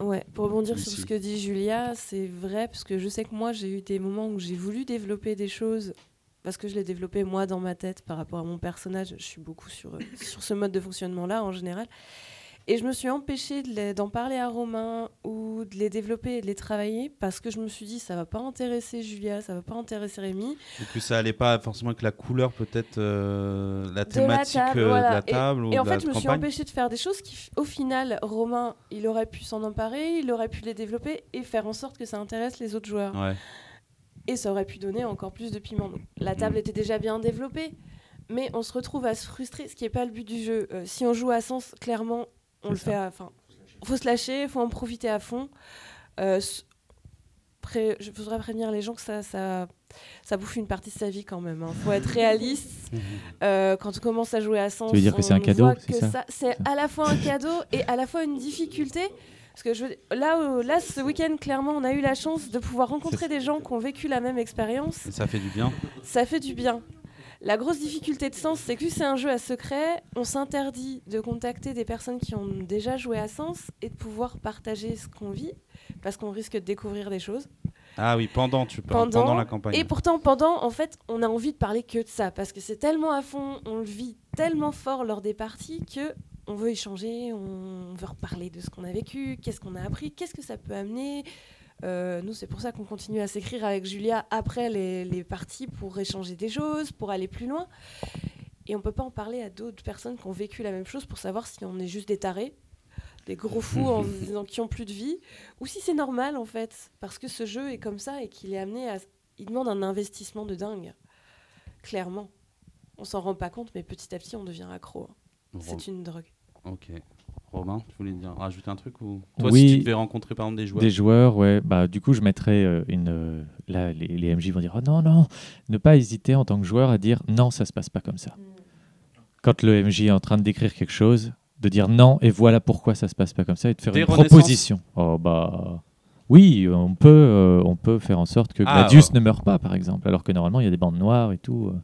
S6: Ouais, pour rebondir sur ce que dit Julia, c'est vrai parce que je sais que moi j'ai eu des moments où j'ai voulu développer des choses parce que je l'ai développé moi dans ma tête par rapport à mon personnage. Je suis beaucoup sur, euh, sur ce mode de fonctionnement-là en général. Et je me suis empêchée de d'en parler à Romain ou de les développer et de les travailler parce que je me suis dit ça va pas intéresser Julia, ça va pas intéresser Rémi.
S1: Et que ça allait pas forcément avec la couleur, peut-être euh, la
S6: De la
S1: thématique
S6: table,
S1: euh,
S6: voilà.
S1: de la table ou
S6: Et en
S1: de la
S6: fait, je me suis empêchée de faire des choses qui, au final, Romain, il aurait pu s'en emparer, il aurait pu les développer et faire en sorte que ça intéresse les autres joueurs.
S1: Ouais.
S6: Et ça aurait pu donner encore plus de piment. Donc, la table
S1: Mm.
S6: était déjà bien développée, mais on se retrouve à se frustrer, ce qui n'est pas le but du jeu. Euh, si on joue à sens, clairement, on le
S2: ça.
S6: fait. Enfin, faut se lâcher, il faut en profiter à fond. Euh, pré- je voudrais prévenir les gens que ça, ça, ça bouffe une partie de sa vie quand même. Il faut être réaliste. Euh, quand on commence à jouer à sens,
S2: Tu veux dire que c'est un
S6: on
S2: cadeau, c'est
S6: que
S2: ça
S6: C'est à la fois un cadeau et à la fois une difficulté. Parce que je, là, euh, là, ce week-end, clairement, on a eu la chance de pouvoir rencontrer des gens qui ont vécu la même expérience.
S1: Ça fait du bien.
S6: Ça fait du bien. La grosse difficulté de Sens, c'est que c'est un jeu à secret, on s'interdit de contacter des personnes qui ont déjà joué à Sens et de pouvoir partager ce qu'on vit, parce qu'on risque de découvrir des choses.
S1: Ah oui, pendant, tu parles,
S6: Pendant,
S1: pendant la campagne.
S6: Et pourtant, pendant, en fait, on a envie de parler que de ça, parce que c'est tellement à fond, on le vit tellement fort lors des parties que on veut échanger, on veut reparler de ce qu'on a vécu, qu'est-ce qu'on a appris, qu'est-ce que ça peut amener,
S4: Euh, nous, c'est pour ça qu'on continue à s'écrire avec Julia après les, les parties pour échanger des choses, pour aller plus loin. Et on peut pas en parler à d'autres personnes qui ont vécu la même chose pour savoir si on est juste des tarés, des gros fous en disant qui ont plus de vie, ou si c'est normal en fait, parce que ce jeu est comme ça et qu'il est amené à, il demande un investissement de dingue, clairement. On s'en rend pas compte, mais petit à petit, on devient accro. hein. C'est une drogue.
S1: Ok. Romain, tu voulais dire, rajouter un truc ou toi
S2: Oui.
S1: si tu devais rencontrer par exemple des joueurs?
S2: Des joueurs, ouais. Bah, du coup, je mettrais euh, une. euh, là, les, les MJ vont dire oh, non, non. Ne pas hésiter en tant que joueur à dire non, ça se passe pas comme ça. Quand le MJ est en train de décrire quelque chose, de dire non et voilà pourquoi ça se passe pas comme ça et de faire
S1: Des
S2: une proposition. Oh bah. Oui, on peut, euh, on peut faire en sorte que
S1: Ah,
S2: Gladius
S1: ouais.
S2: ne meure pas, par exemple, alors que normalement il y a des bandes noires et tout. euh,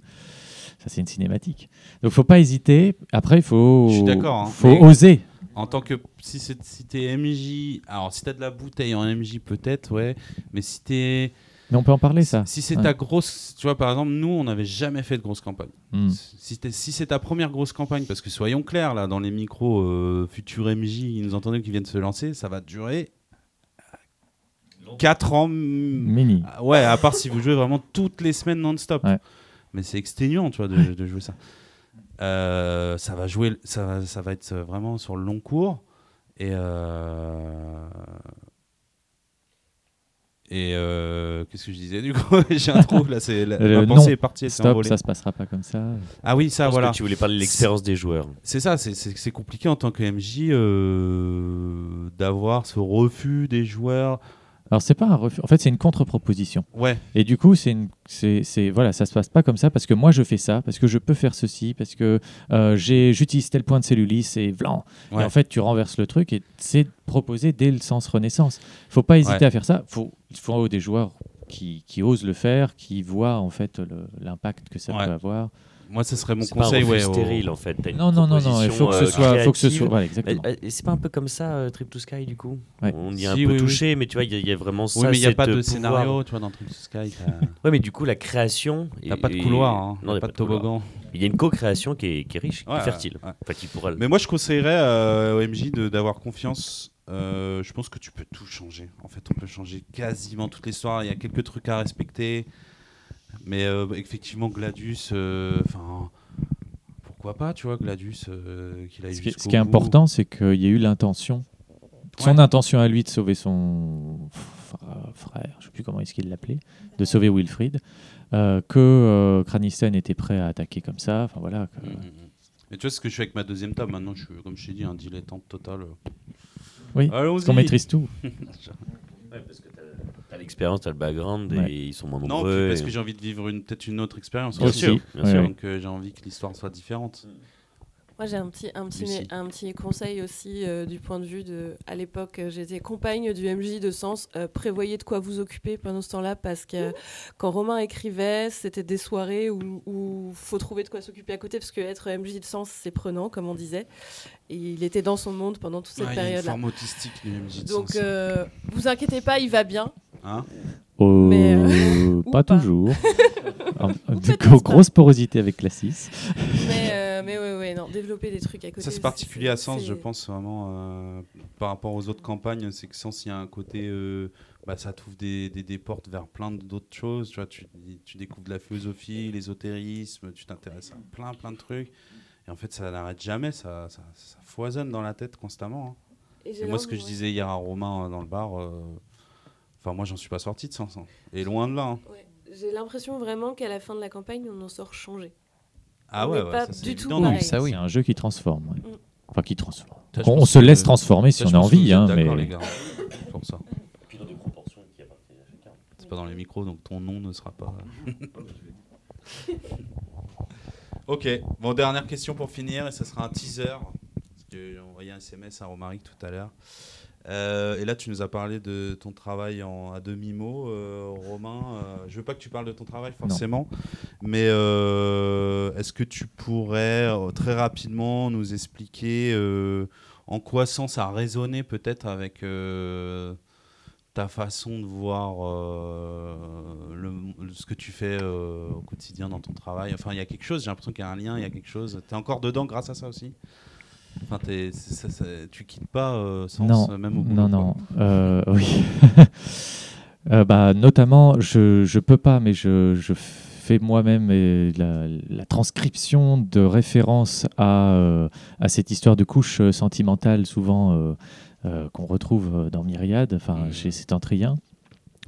S2: ça, c'est une cinématique. Donc, faut pas hésiter. Après, il faut,
S1: Je suis d'accord, hein.
S2: faut
S1: Mais-
S2: oser.
S1: En tant que si si t'es MJ, alors si t'as de la bouteille en MJ peut-être ouais, mais si t'es
S2: Mais on peut en parler, ça.
S1: si c'est
S2: Ouais.
S1: ta grosse, tu vois par exemple nous on n'avait jamais fait de grosse campagne.
S2: Hmm.
S1: Si, c'est ta première grosse campagne, parce que soyons clairs là dans les micros euh, futurs MJ, ils nous entendent qui viennent se lancer, ça va durer 4 ans.
S2: Mini.
S1: ah, Ouais, à part si vous jouez vraiment toutes les semaines non-stop.
S2: Ouais.
S1: Mais c'est exténuant, tu vois, de, de jouer ça. Euh, ça va jouer, ça va, ça va être vraiment sur le long cours. Et euh, et euh, qu'est-ce que je disais du coup? J'ai un trou là, c'est la, ma pensée
S2: non,
S1: est partie,
S2: Stop, ça se passera pas comme ça.
S1: Ah oui, ça voilà.
S8: que tu voulais parler de l'expérience des joueurs.
S1: C'est ça, c'est- compliqué en tant que MJ euh, d'avoir ce refus des joueurs.
S2: Alors c'est pas un refus. En fait, c'est une contre-proposition.
S1: Ouais,
S2: Et du coup, c'est une, c'est, c'est- voilà, ça se passe pas comme ça parce que moi je fais ça, parce que je peux faire ceci, parce que euh, j'ai, j'utilise tel point de cellulis et blanc.
S1: Ouais.
S2: Et en fait, tu renverses le truc et c'est proposé dès le sens renaissance. Faut pas hésiter
S1: Ouais.
S2: à faire ça. Faut, il faut des joueurs qui, qui osent le faire, qui voient en fait l'impact que ça
S1: Ouais.
S2: peut avoir.
S1: Moi ce serait mon
S8: C'est pas un
S1: conseil. Ouais, au-
S8: stérile en fait. Une
S2: Non, non, non, non. Il faut que ce soit,
S8: euh,
S2: faut que ce
S8: créative.
S2: soit, voilà,
S8: Mais,
S2: exactement.
S8: euh, C'est pas un peu comme ça, euh, Trip to Sky, du coup
S2: Ouais.
S8: On y est un
S1: Si,
S8: peu
S1: oui, oui.
S8: touché, mais tu vois, il y, a- il y a vraiment ça.
S1: Oui, mais il n'y a pas de
S8: pouvoir.
S1: scénario, tu vois, dans Trip to Sky.
S8: Ouais, mais du coup, la création.
S1: T'as pas de couloir, hein.
S8: Non, y a
S1: pas de toboggan.
S8: Il y a une co-création qui est, qui est riche, qui
S1: Ouais,
S8: est fertile. Enfin, qui pourra.
S1: Mais moi, je conseillerais au MJ de- d'avoir confiance. Euh, je pense que tu peux tout changer. En fait, on peut changer quasiment toute l'histoire. Il y a quelques trucs à respecter. Mais euh, effectivement, Gladius, euh, enfin, pourquoi pas, tu vois, Gladius, euh, qu'il aille
S2: Ce qui, ce qui est important, c'est qu'il y a eu l'intention, son
S1: Ouais.
S2: intention à lui de sauver son frère, je ne sais plus comment est-ce qu'il l'appelait, de sauver Wilfried, euh, que euh, Craniston était prêt à attaquer comme ça. Enfin voilà. que-
S1: Mm, mm, mm. Mais tu vois ce que je fais avec ma deuxième table maintenant, je suis, comme je t'ai dit, un dilettante total.
S2: Oui, parce qu'on maîtrise tout.
S8: Ouais, parce que t'as l'expérience, t'as le background
S2: Ouais.
S8: et ils sont moins
S1: Non,
S8: nombreux.
S1: puis parce
S8: et-
S1: que j'ai envie de vivre une- peut-être une autre expérience.
S8: Bien
S1: aussi.
S8: sûr, bien
S2: Ouais,
S8: sûr.
S2: ouais.
S1: Donc euh, j'ai envie que l'histoire soit différente.
S6: Moi, j'ai un petit, un, petit, un petit conseil aussi euh, du point de vue de. À l'époque, euh, j'étais compagne du MJ de Sens. Euh, prévoyez de quoi vous occuper pendant ce temps-là parce que quand Romain écrivait, c'était des soirées où il faut trouver de quoi s'occuper à côté parce que être MJ de Sens, c'est prenant, comme on disait. Et il était dans son monde pendant toute cette
S1: Ouais, il y a une
S6: période-là.
S1: forme autistique du MJ de
S6: Donc,
S1: sens.
S6: euh, vous inquiétez pas, il va bien.
S1: Hein
S2: Oh,
S6: Mais, euh,
S2: pas,
S6: pas.
S2: toujours.
S6: Pas.
S2: grosse porosité avec la 6.
S6: mais, euh, mais ouais, ouais, non, développer des trucs à côté.
S1: Ça c'est particulier à Sens, je pense vraiment euh, par rapport aux autres campagnes, c'est que Sens il y a un côté, euh, bah, ça t'ouvre des, des, des portes vers plein d'autres choses. Tu vois, tu, tu découvres de la philosophie, l'ésotérisme, tu t'intéresses à plein plein de trucs. Et en fait, ça n'arrête jamais, ça, ça, ça foisonne dans la tête constamment. hein.
S6: Et j'ai
S1: Et moi, ce que je disais hier à Romain euh, dans le bar, euh, enfin moi, j'en suis pas sorti de Sens, hein. et loin de là. hein.
S6: Ouais. J'ai l'impression vraiment qu'à la fin de la campagne, on en sort changé.
S1: Ah
S6: On
S1: ouais, ouais,
S6: pas
S1: ça,
S6: du tout
S1: évident.
S6: pareil.
S2: ça oui. C'est un jeu qui transforme. ouais.
S6: Mm.
S2: Enfin, qui transforme.
S1: Ça,
S2: on, on se
S1: que-
S2: laisse transformer si on a envie. Hein,
S1: d'accord,
S2: mais...
S1: les gars, pour ça. C'est pas dans les micros, donc ton nom ne sera pas. ok, bon, dernière question pour finir, et ça sera un teaser. Parce que j'ai envoyé un SMS à Romaric tout à l'heure. Euh, et là, tu nous as parlé de ton travail en, à demi-mot, euh, Romain. Euh, je veux pas que tu parles de ton travail forcément, mais euh, est-ce que tu pourrais très rapidement nous expliquer en quoi sens ça a résonné peut-être avec ta façon de voir le- le- ce que tu fais au quotidien dans ton travail? Enfin, il y a quelque chose, j'ai l'impression qu'il y a un lien, il y a quelque chose. Tu es encore dedans grâce à ça aussi? Enfin, ça- ça- tu quittes pas euh, Sens,
S2: non,
S1: euh, même au boulot,
S2: non, non. Euh, oui. Euh, bah, notamment, je ne peux pas, mais je, je fais moi-même la, la transcription de références à, à cette histoire de couche sentimentale, souvent qu'on retrouve dans Myriade, enfin
S1: Mhm.
S2: chez Sétentrien,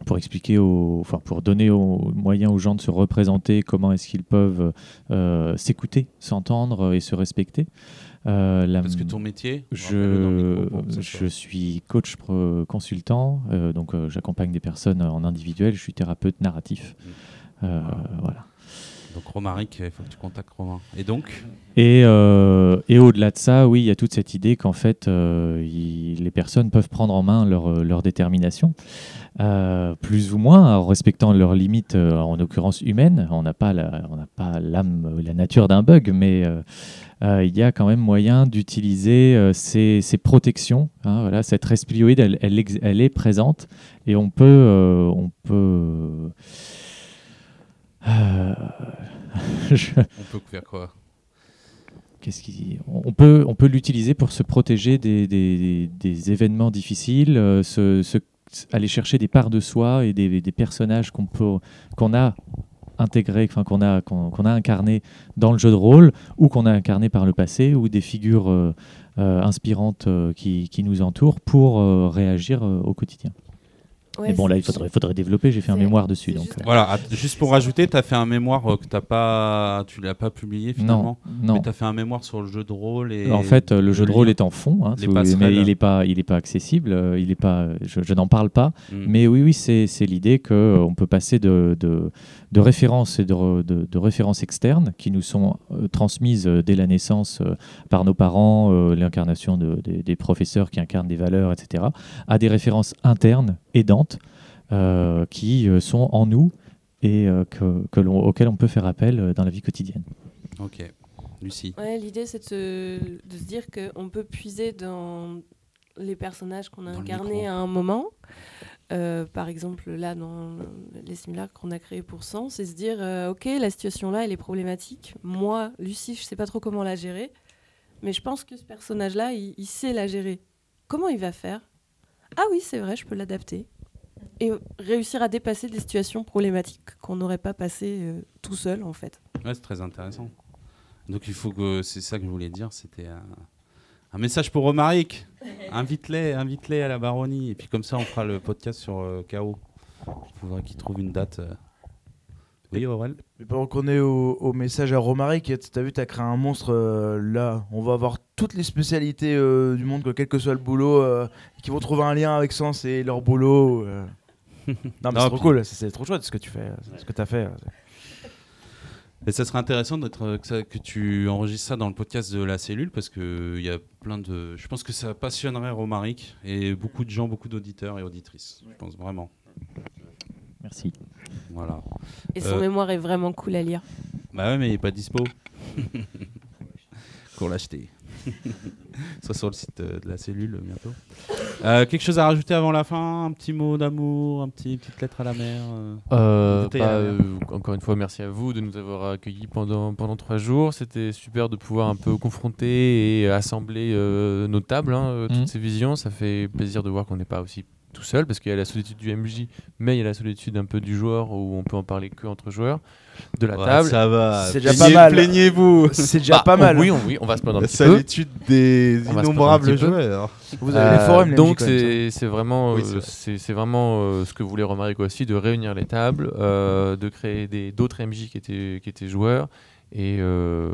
S2: pour expliquer, aux, enfin pour donner aux moyens aux gens de se représenter comment est-ce qu'ils peuvent euh, s'écouter, s'entendre et se respecter. Euh, la-
S1: Parce que ton métier,
S2: je, je suis coach pro- consultant, euh, donc euh, j'accompagne des personnes en individuel, je suis thérapeute narratif. Euh, voilà.
S1: Donc Romaric, il faut que tu contactes Romain. Et donc
S2: Et, euh, et au-delà de ça, oui, il y a toute cette idée qu'en fait, euh, les personnes peuvent prendre en main leur, euh, détermination, plus ou moins, en respectant leurs limites, en l'occurrence humaines. On n'a pas la- l'âme, euh, la nature d'un bug, mais il y a quand même moyen d'utiliser ces, protections. hein, voilà, cette resplioïde, elle, elle, est présente et on peut, on peut. Euh, je-
S1: on peut faire quoi?
S2: Qu'est-ce qui... On peut, on peut l'utiliser pour se protéger des, des- des événements difficiles, euh, se, se- aller chercher des parts de soi et des, des personnages qu'on peut, qu'on a intégrés, enfin qu'on a, qu'on, a incarnés dans le jeu de rôle ou qu'on a incarné par le passé ou des figures euh, inspirantes qui, qui nous entourent pour réagir au quotidien.
S4: Ouais,
S2: Mais bon, là, il faudrait, faudrait développer. J'ai fait un mémoire dessus. Donc,
S4: juste
S2: euh,
S1: Voilà, att- juste pour rajouter, tu as fait un mémoire euh, que t'as pas, tu l'as pas publié finalement.
S2: non, non.
S1: Mais tu as fait un mémoire sur le jeu de rôle et
S2: En fait, euh, le jeu de rôle
S1: lien.
S2: est en fond, hein, mais il n'est pas, il est pas accessible. il est pas, je, je n'en parle pas.
S1: Mm.
S2: Mais oui, oui, c'est l'idée qu'on peut passer de, de, de références et de, re- de- de références externes qui nous sont transmises dès la naissance par nos parents, l'incarnation de- des- des professeurs qui incarnent des valeurs, etc., à des références internes, aidantes, euh, qui euh, sont en nous et euh, que, que l'on- auxquelles on peut faire appel dans la vie quotidienne.
S1: Ok, Lucie.
S6: Ouais, l'idée c'est de se, de se dire qu'on peut puiser dans les personnages qu'on a incarnés à un moment. Euh, par exemple, là, dans les similacres qu'on a créés pour Sens, c'est se dire euh, Ok, la situation là, elle est problématique. Moi, Lucie, je sais pas trop comment la gérer, mais je pense que ce personnage-là, il, il sait la gérer. Comment il va faire? Ah oui, c'est vrai, je peux l'adapter. Et réussir à dépasser des situations problématiques qu'on n'aurait pas passées euh, tout seul, en fait.
S1: Ouais, c'est très intéressant. Donc il faut que c'est ça que je voulais dire, c'était un, un message pour Romaric. Invite-les, invite-les à la baronnie et puis comme ça on fera le podcast sur euh, KO. Il faudrait qu'il trouve une date. euh. Oui, Aurel?
S3: Mais pendant qu'on est au, au message à Romaric, t'as vu, t'as créé un monstre euh, là. On va avoir toutes les spécialités euh, du monde, quel que soit le boulot, euh, qui vont trouver un lien avec Sens et leur boulot. euh. Non, mais
S1: Non,
S3: c'est trop
S1: puis-
S3: cool, c'est trop chouette ce que tu fais, ce que t'as fait.
S1: Et ça serait intéressant d'être que, ça- que tu enregistres ça dans le podcast de la cellule parce que il y a plein de. Je pense que ça passionnerait Romaric et beaucoup de gens, beaucoup d'auditeurs et auditrices. Je pense vraiment.
S2: Merci.
S1: Voilà.
S6: Et son
S1: Euh,
S6: mémoire est vraiment cool à lire.
S1: Bah ouais, mais il n'est pas dispo. Pour l'acheter. Soit sur le site euh, de la cellule bientôt. Euh, quelque chose à rajouter avant la fin? Un petit mot d'amour Un petit petite lettre à la mer euh,
S9: bah,
S1: à la mer.
S9: euh, encore une fois, merci à vous de nous avoir accueillis pendant, pendant trois jours. C'était super de pouvoir un peu confronter et assembler euh, nos tables, hein, toutes
S2: Mhm.
S9: ces visions. Ça fait plaisir de voir qu'on n'est pas aussi tout seul, parce qu'il y a la solitude du MJ, mais il y a la solitude un peu du joueur, où on peut en parler que entre joueurs, de la
S1: ouais,
S9: table.
S1: Ça va.
S3: C'est déjà
S1: Plaignez-
S3: pas mal.
S1: Plaignez-vous.
S3: C'est déjà
S9: Bah,
S3: pas
S9: on-
S3: mal.
S9: oui, on, oui, on va se plaindre un
S1: La
S9: petit peu.
S1: solitude des
S9: On
S1: innombrables joueurs.
S3: Vous avez les
S9: Euh,
S3: forums, les
S9: donc
S3: même, ça.
S9: c'est c'est vraiment,
S1: Oui,
S9: euh,
S1: c'est vrai.
S9: c'est c'est vraiment euh, ce que voulait Romaric aussi, de réunir les tables, euh, de créer des- d'autres MJ qui étaient, qui étaient joueurs et euh,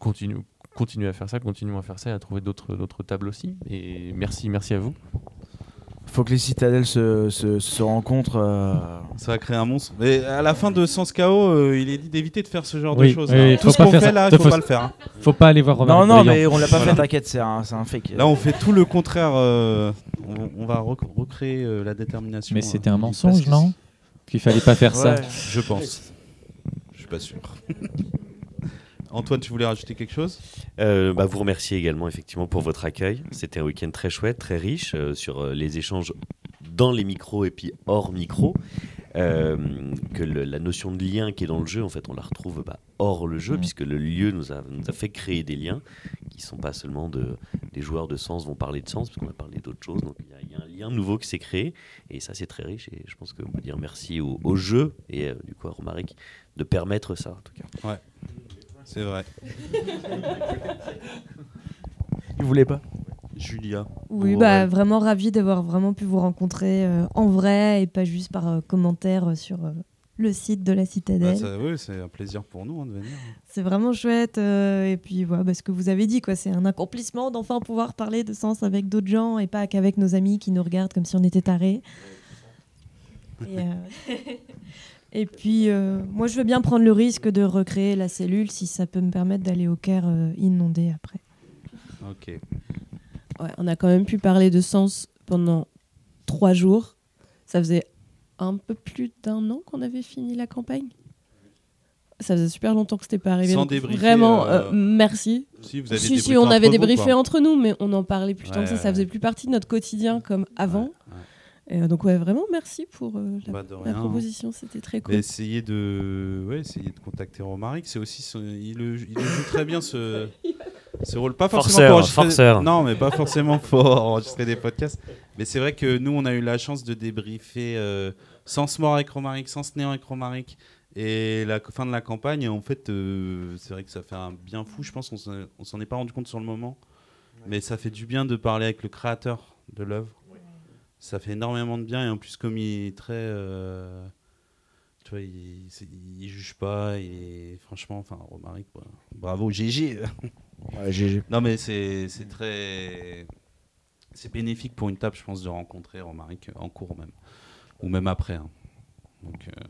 S9: continue, continuer à faire ça, continuons à faire ça et à trouver d'autres d'autres tables aussi. Et merci, merci à vous.
S3: Faut que les citadelles se, se, se rencontrent. euh,
S1: Ça va créer un monstre. Mais à la fin de Sens KO, euh, il est dit d'éviter de faire ce genre
S2: Oui,
S1: de choses.
S2: oui,
S1: hein. Tout
S2: faut
S1: ce
S2: pas
S1: qu'on
S2: faire
S1: fait
S2: ça.
S1: là, il faut
S2: Faut-
S1: pas le faire. hein.
S2: Faut pas aller voir Romaric
S3: Non, non, mais on l'a pas
S1: Voilà.
S3: fait, t'inquiète, c'est un, c'est un fake.
S1: Là, on fait tout le contraire. euh, on, on va rec- recréer euh, la détermination.
S2: Mais c'était un mensonge, non? Qu'il fallait pas faire ça.
S1: Je pense. Je suis pas sûr. Antoine, tu voulais rajouter quelque chose?
S8: Euh, bah, vous remercier également effectivement pour votre accueil. C'était un week-end très chouette, très riche euh, sur euh, les échanges dans les micros et puis hors micro. Euh, que le- la notion de lien qui est dans le jeu, en fait, on la retrouve bah, hors le jeu, puisque le lieu nous a, nous a fait créer des liens qui sont pas seulement de, les joueurs de sens vont parler de sens, parce qu'on a parlé d'autres choses. Donc il y, a- il y a un lien nouveau qui s'est créé. Et ça, c'est très riche. Et je pense qu'on peut dire merci au, au jeu et euh, du coup à Romaric de permettre ça, en tout cas.
S1: Ouais, c'est vrai.
S3: Il voulait pas?
S1: Julia.
S7: Oui,
S1: Ou
S7: bah vraiment ravi d'avoir vraiment pu vous rencontrer euh, en vrai et pas juste par euh, commentaire euh, sur euh, le site de la
S1: Bah,
S7: Citadelle.
S1: oui, c'est un plaisir pour nous hein, de venir.
S7: C'est vraiment chouette. euh, et puis, voilà, bah, ce que vous avez dit, quoi, c'est un accomplissement d'enfin pouvoir parler de sens avec d'autres gens et pas qu'avec nos amis qui nous regardent comme si on était tarés. Et, euh, et puis, euh, moi, je veux bien prendre le risque de recréer la cellule si ça peut me permettre d'aller au Caire euh, inondé après.
S1: Ok.
S6: Ouais, on a quand même pu parler de sens pendant trois jours. Ça faisait un peu plus d'un an qu'on avait fini la campagne. Ça faisait super longtemps que c'était pas arrivé.
S1: Sans débriefer,
S6: Vraiment,
S1: euh,
S6: euh, merci.
S1: Si, vous avez
S6: Si, on avait débriefé entre nous, mais on en parlait plus tant que ça. Ça faisait plus partie de notre quotidien comme avant.
S1: Ouais,
S6: Et, euh, donc, ouais, vraiment, merci pour euh, la,
S1: Bah,
S6: la proposition. C'était très cool.
S1: Essayez de, ouais, essayez de contacter Romaric. C'est aussi, son- il, le, il le joue très bien ce, ce rôle. Pas forcément
S8: Forceur,
S1: pour enregistrer-
S8: forceur.
S1: Non, mais pas forcément pour enregistrer des podcasts. Mais c'est vrai que nous, on a eu la chance de débriefer euh, Sans Mort avec Romaric, Sans Néant avec Romaric. Et la fin de la campagne, en fait, euh, c'est vrai que ça fait un bien fou. Je pense qu'on s'en- on s'en est pas rendu compte sur le moment. Mais ça fait du bien de parler avec le créateur de l'œuvre. Ça fait énormément de bien. Et en plus, comme il est très. euh, tu vois, il, il juge pas. Et franchement, enfin, Romaric, bah, bravo, GG.
S3: Ouais, GG.
S1: non, mais c'est c'est très. C'est bénéfique pour une table, je pense, de rencontrer Romaric en cours même. Ou même après. hein. Donc, euh,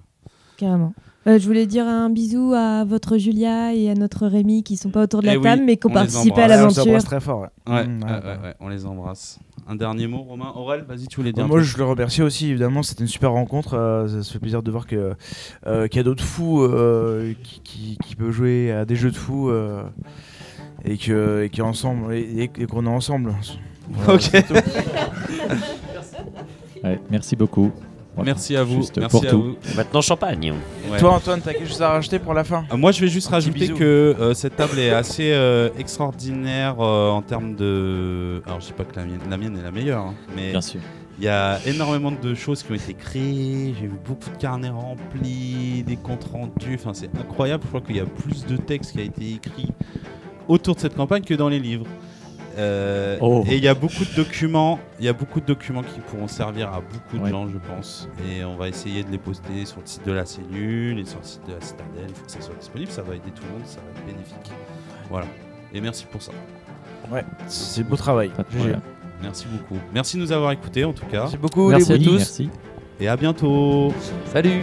S7: Carrément. Euh, je voulais dire un bisou à votre Julia et à notre Rémi qui sont pas autour de la
S1: Eh oui,
S7: table mais qui ont
S1: on les
S7: participé à
S1: embrasse.
S3: Ouais, on s'embrasse
S7: l'aventure.
S3: très fort. ouais.
S1: ouais,
S3: Mmh,
S1: ouais,
S3: ouais,
S1: ouais,
S3: ouais.
S1: ouais, on les embrasse. Un dernier mot, Romain. Aurel, vas-y, tu voulais dire.
S3: Bah, moi,
S1: truc
S3: je le remercie aussi, évidemment. C'était une super rencontre. euh, ça se fait plaisir de voir euh, qu'il y a d'autres fous euh, qui, qui, qui peuvent jouer à des jeux de fous euh, et que et et, et- et qu'on est ensemble. Voilà,
S1: Ok.
S3: c'est tout.
S2: Ouais, merci beaucoup. Voilà.
S1: Merci à vous.
S2: Juste
S1: Merci
S2: pour
S1: à
S2: tout.
S1: vous.
S8: Maintenant, champagne.
S1: Ouais.
S3: Toi, Antoine, t'as quelque chose à rajouter pour la fin
S1: Euh, Moi, je vais juste
S3: Un
S1: rajouter que euh, cette table est assez euh, extraordinaire euh, en termes de. Alors, je dis pas que la mienne, la mienne est la meilleure, hein, mais
S2: Bien sûr.
S1: il y a énormément de choses qui ont été créées. J'ai vu beaucoup de carnets remplis, des comptes rendus. Enfin, c'est incroyable. Je crois qu'il y a plus de texte qui a été écrit autour de cette campagne que dans les livres. Euh,
S2: Oh.
S1: Et il y a beaucoup de documents. Il y a beaucoup de documents qui pourront servir à beaucoup de
S2: Ouais.
S1: gens, je pense. Et on va essayer de les poster sur le site de la cellule et sur le site de la citadelle. Il faut que ça soit disponible. Ça va aider tout le monde. Ça va être bénéfique. Voilà. Et merci pour ça.
S3: Ouais, c'est beau travail.
S1: Merci beaucoup. Merci de nous avoir écoutés en tout cas.
S3: Merci beaucoup,
S9: Merci
S3: les
S9: à tous.
S2: Merci.
S1: Et à bientôt.
S9: Salut.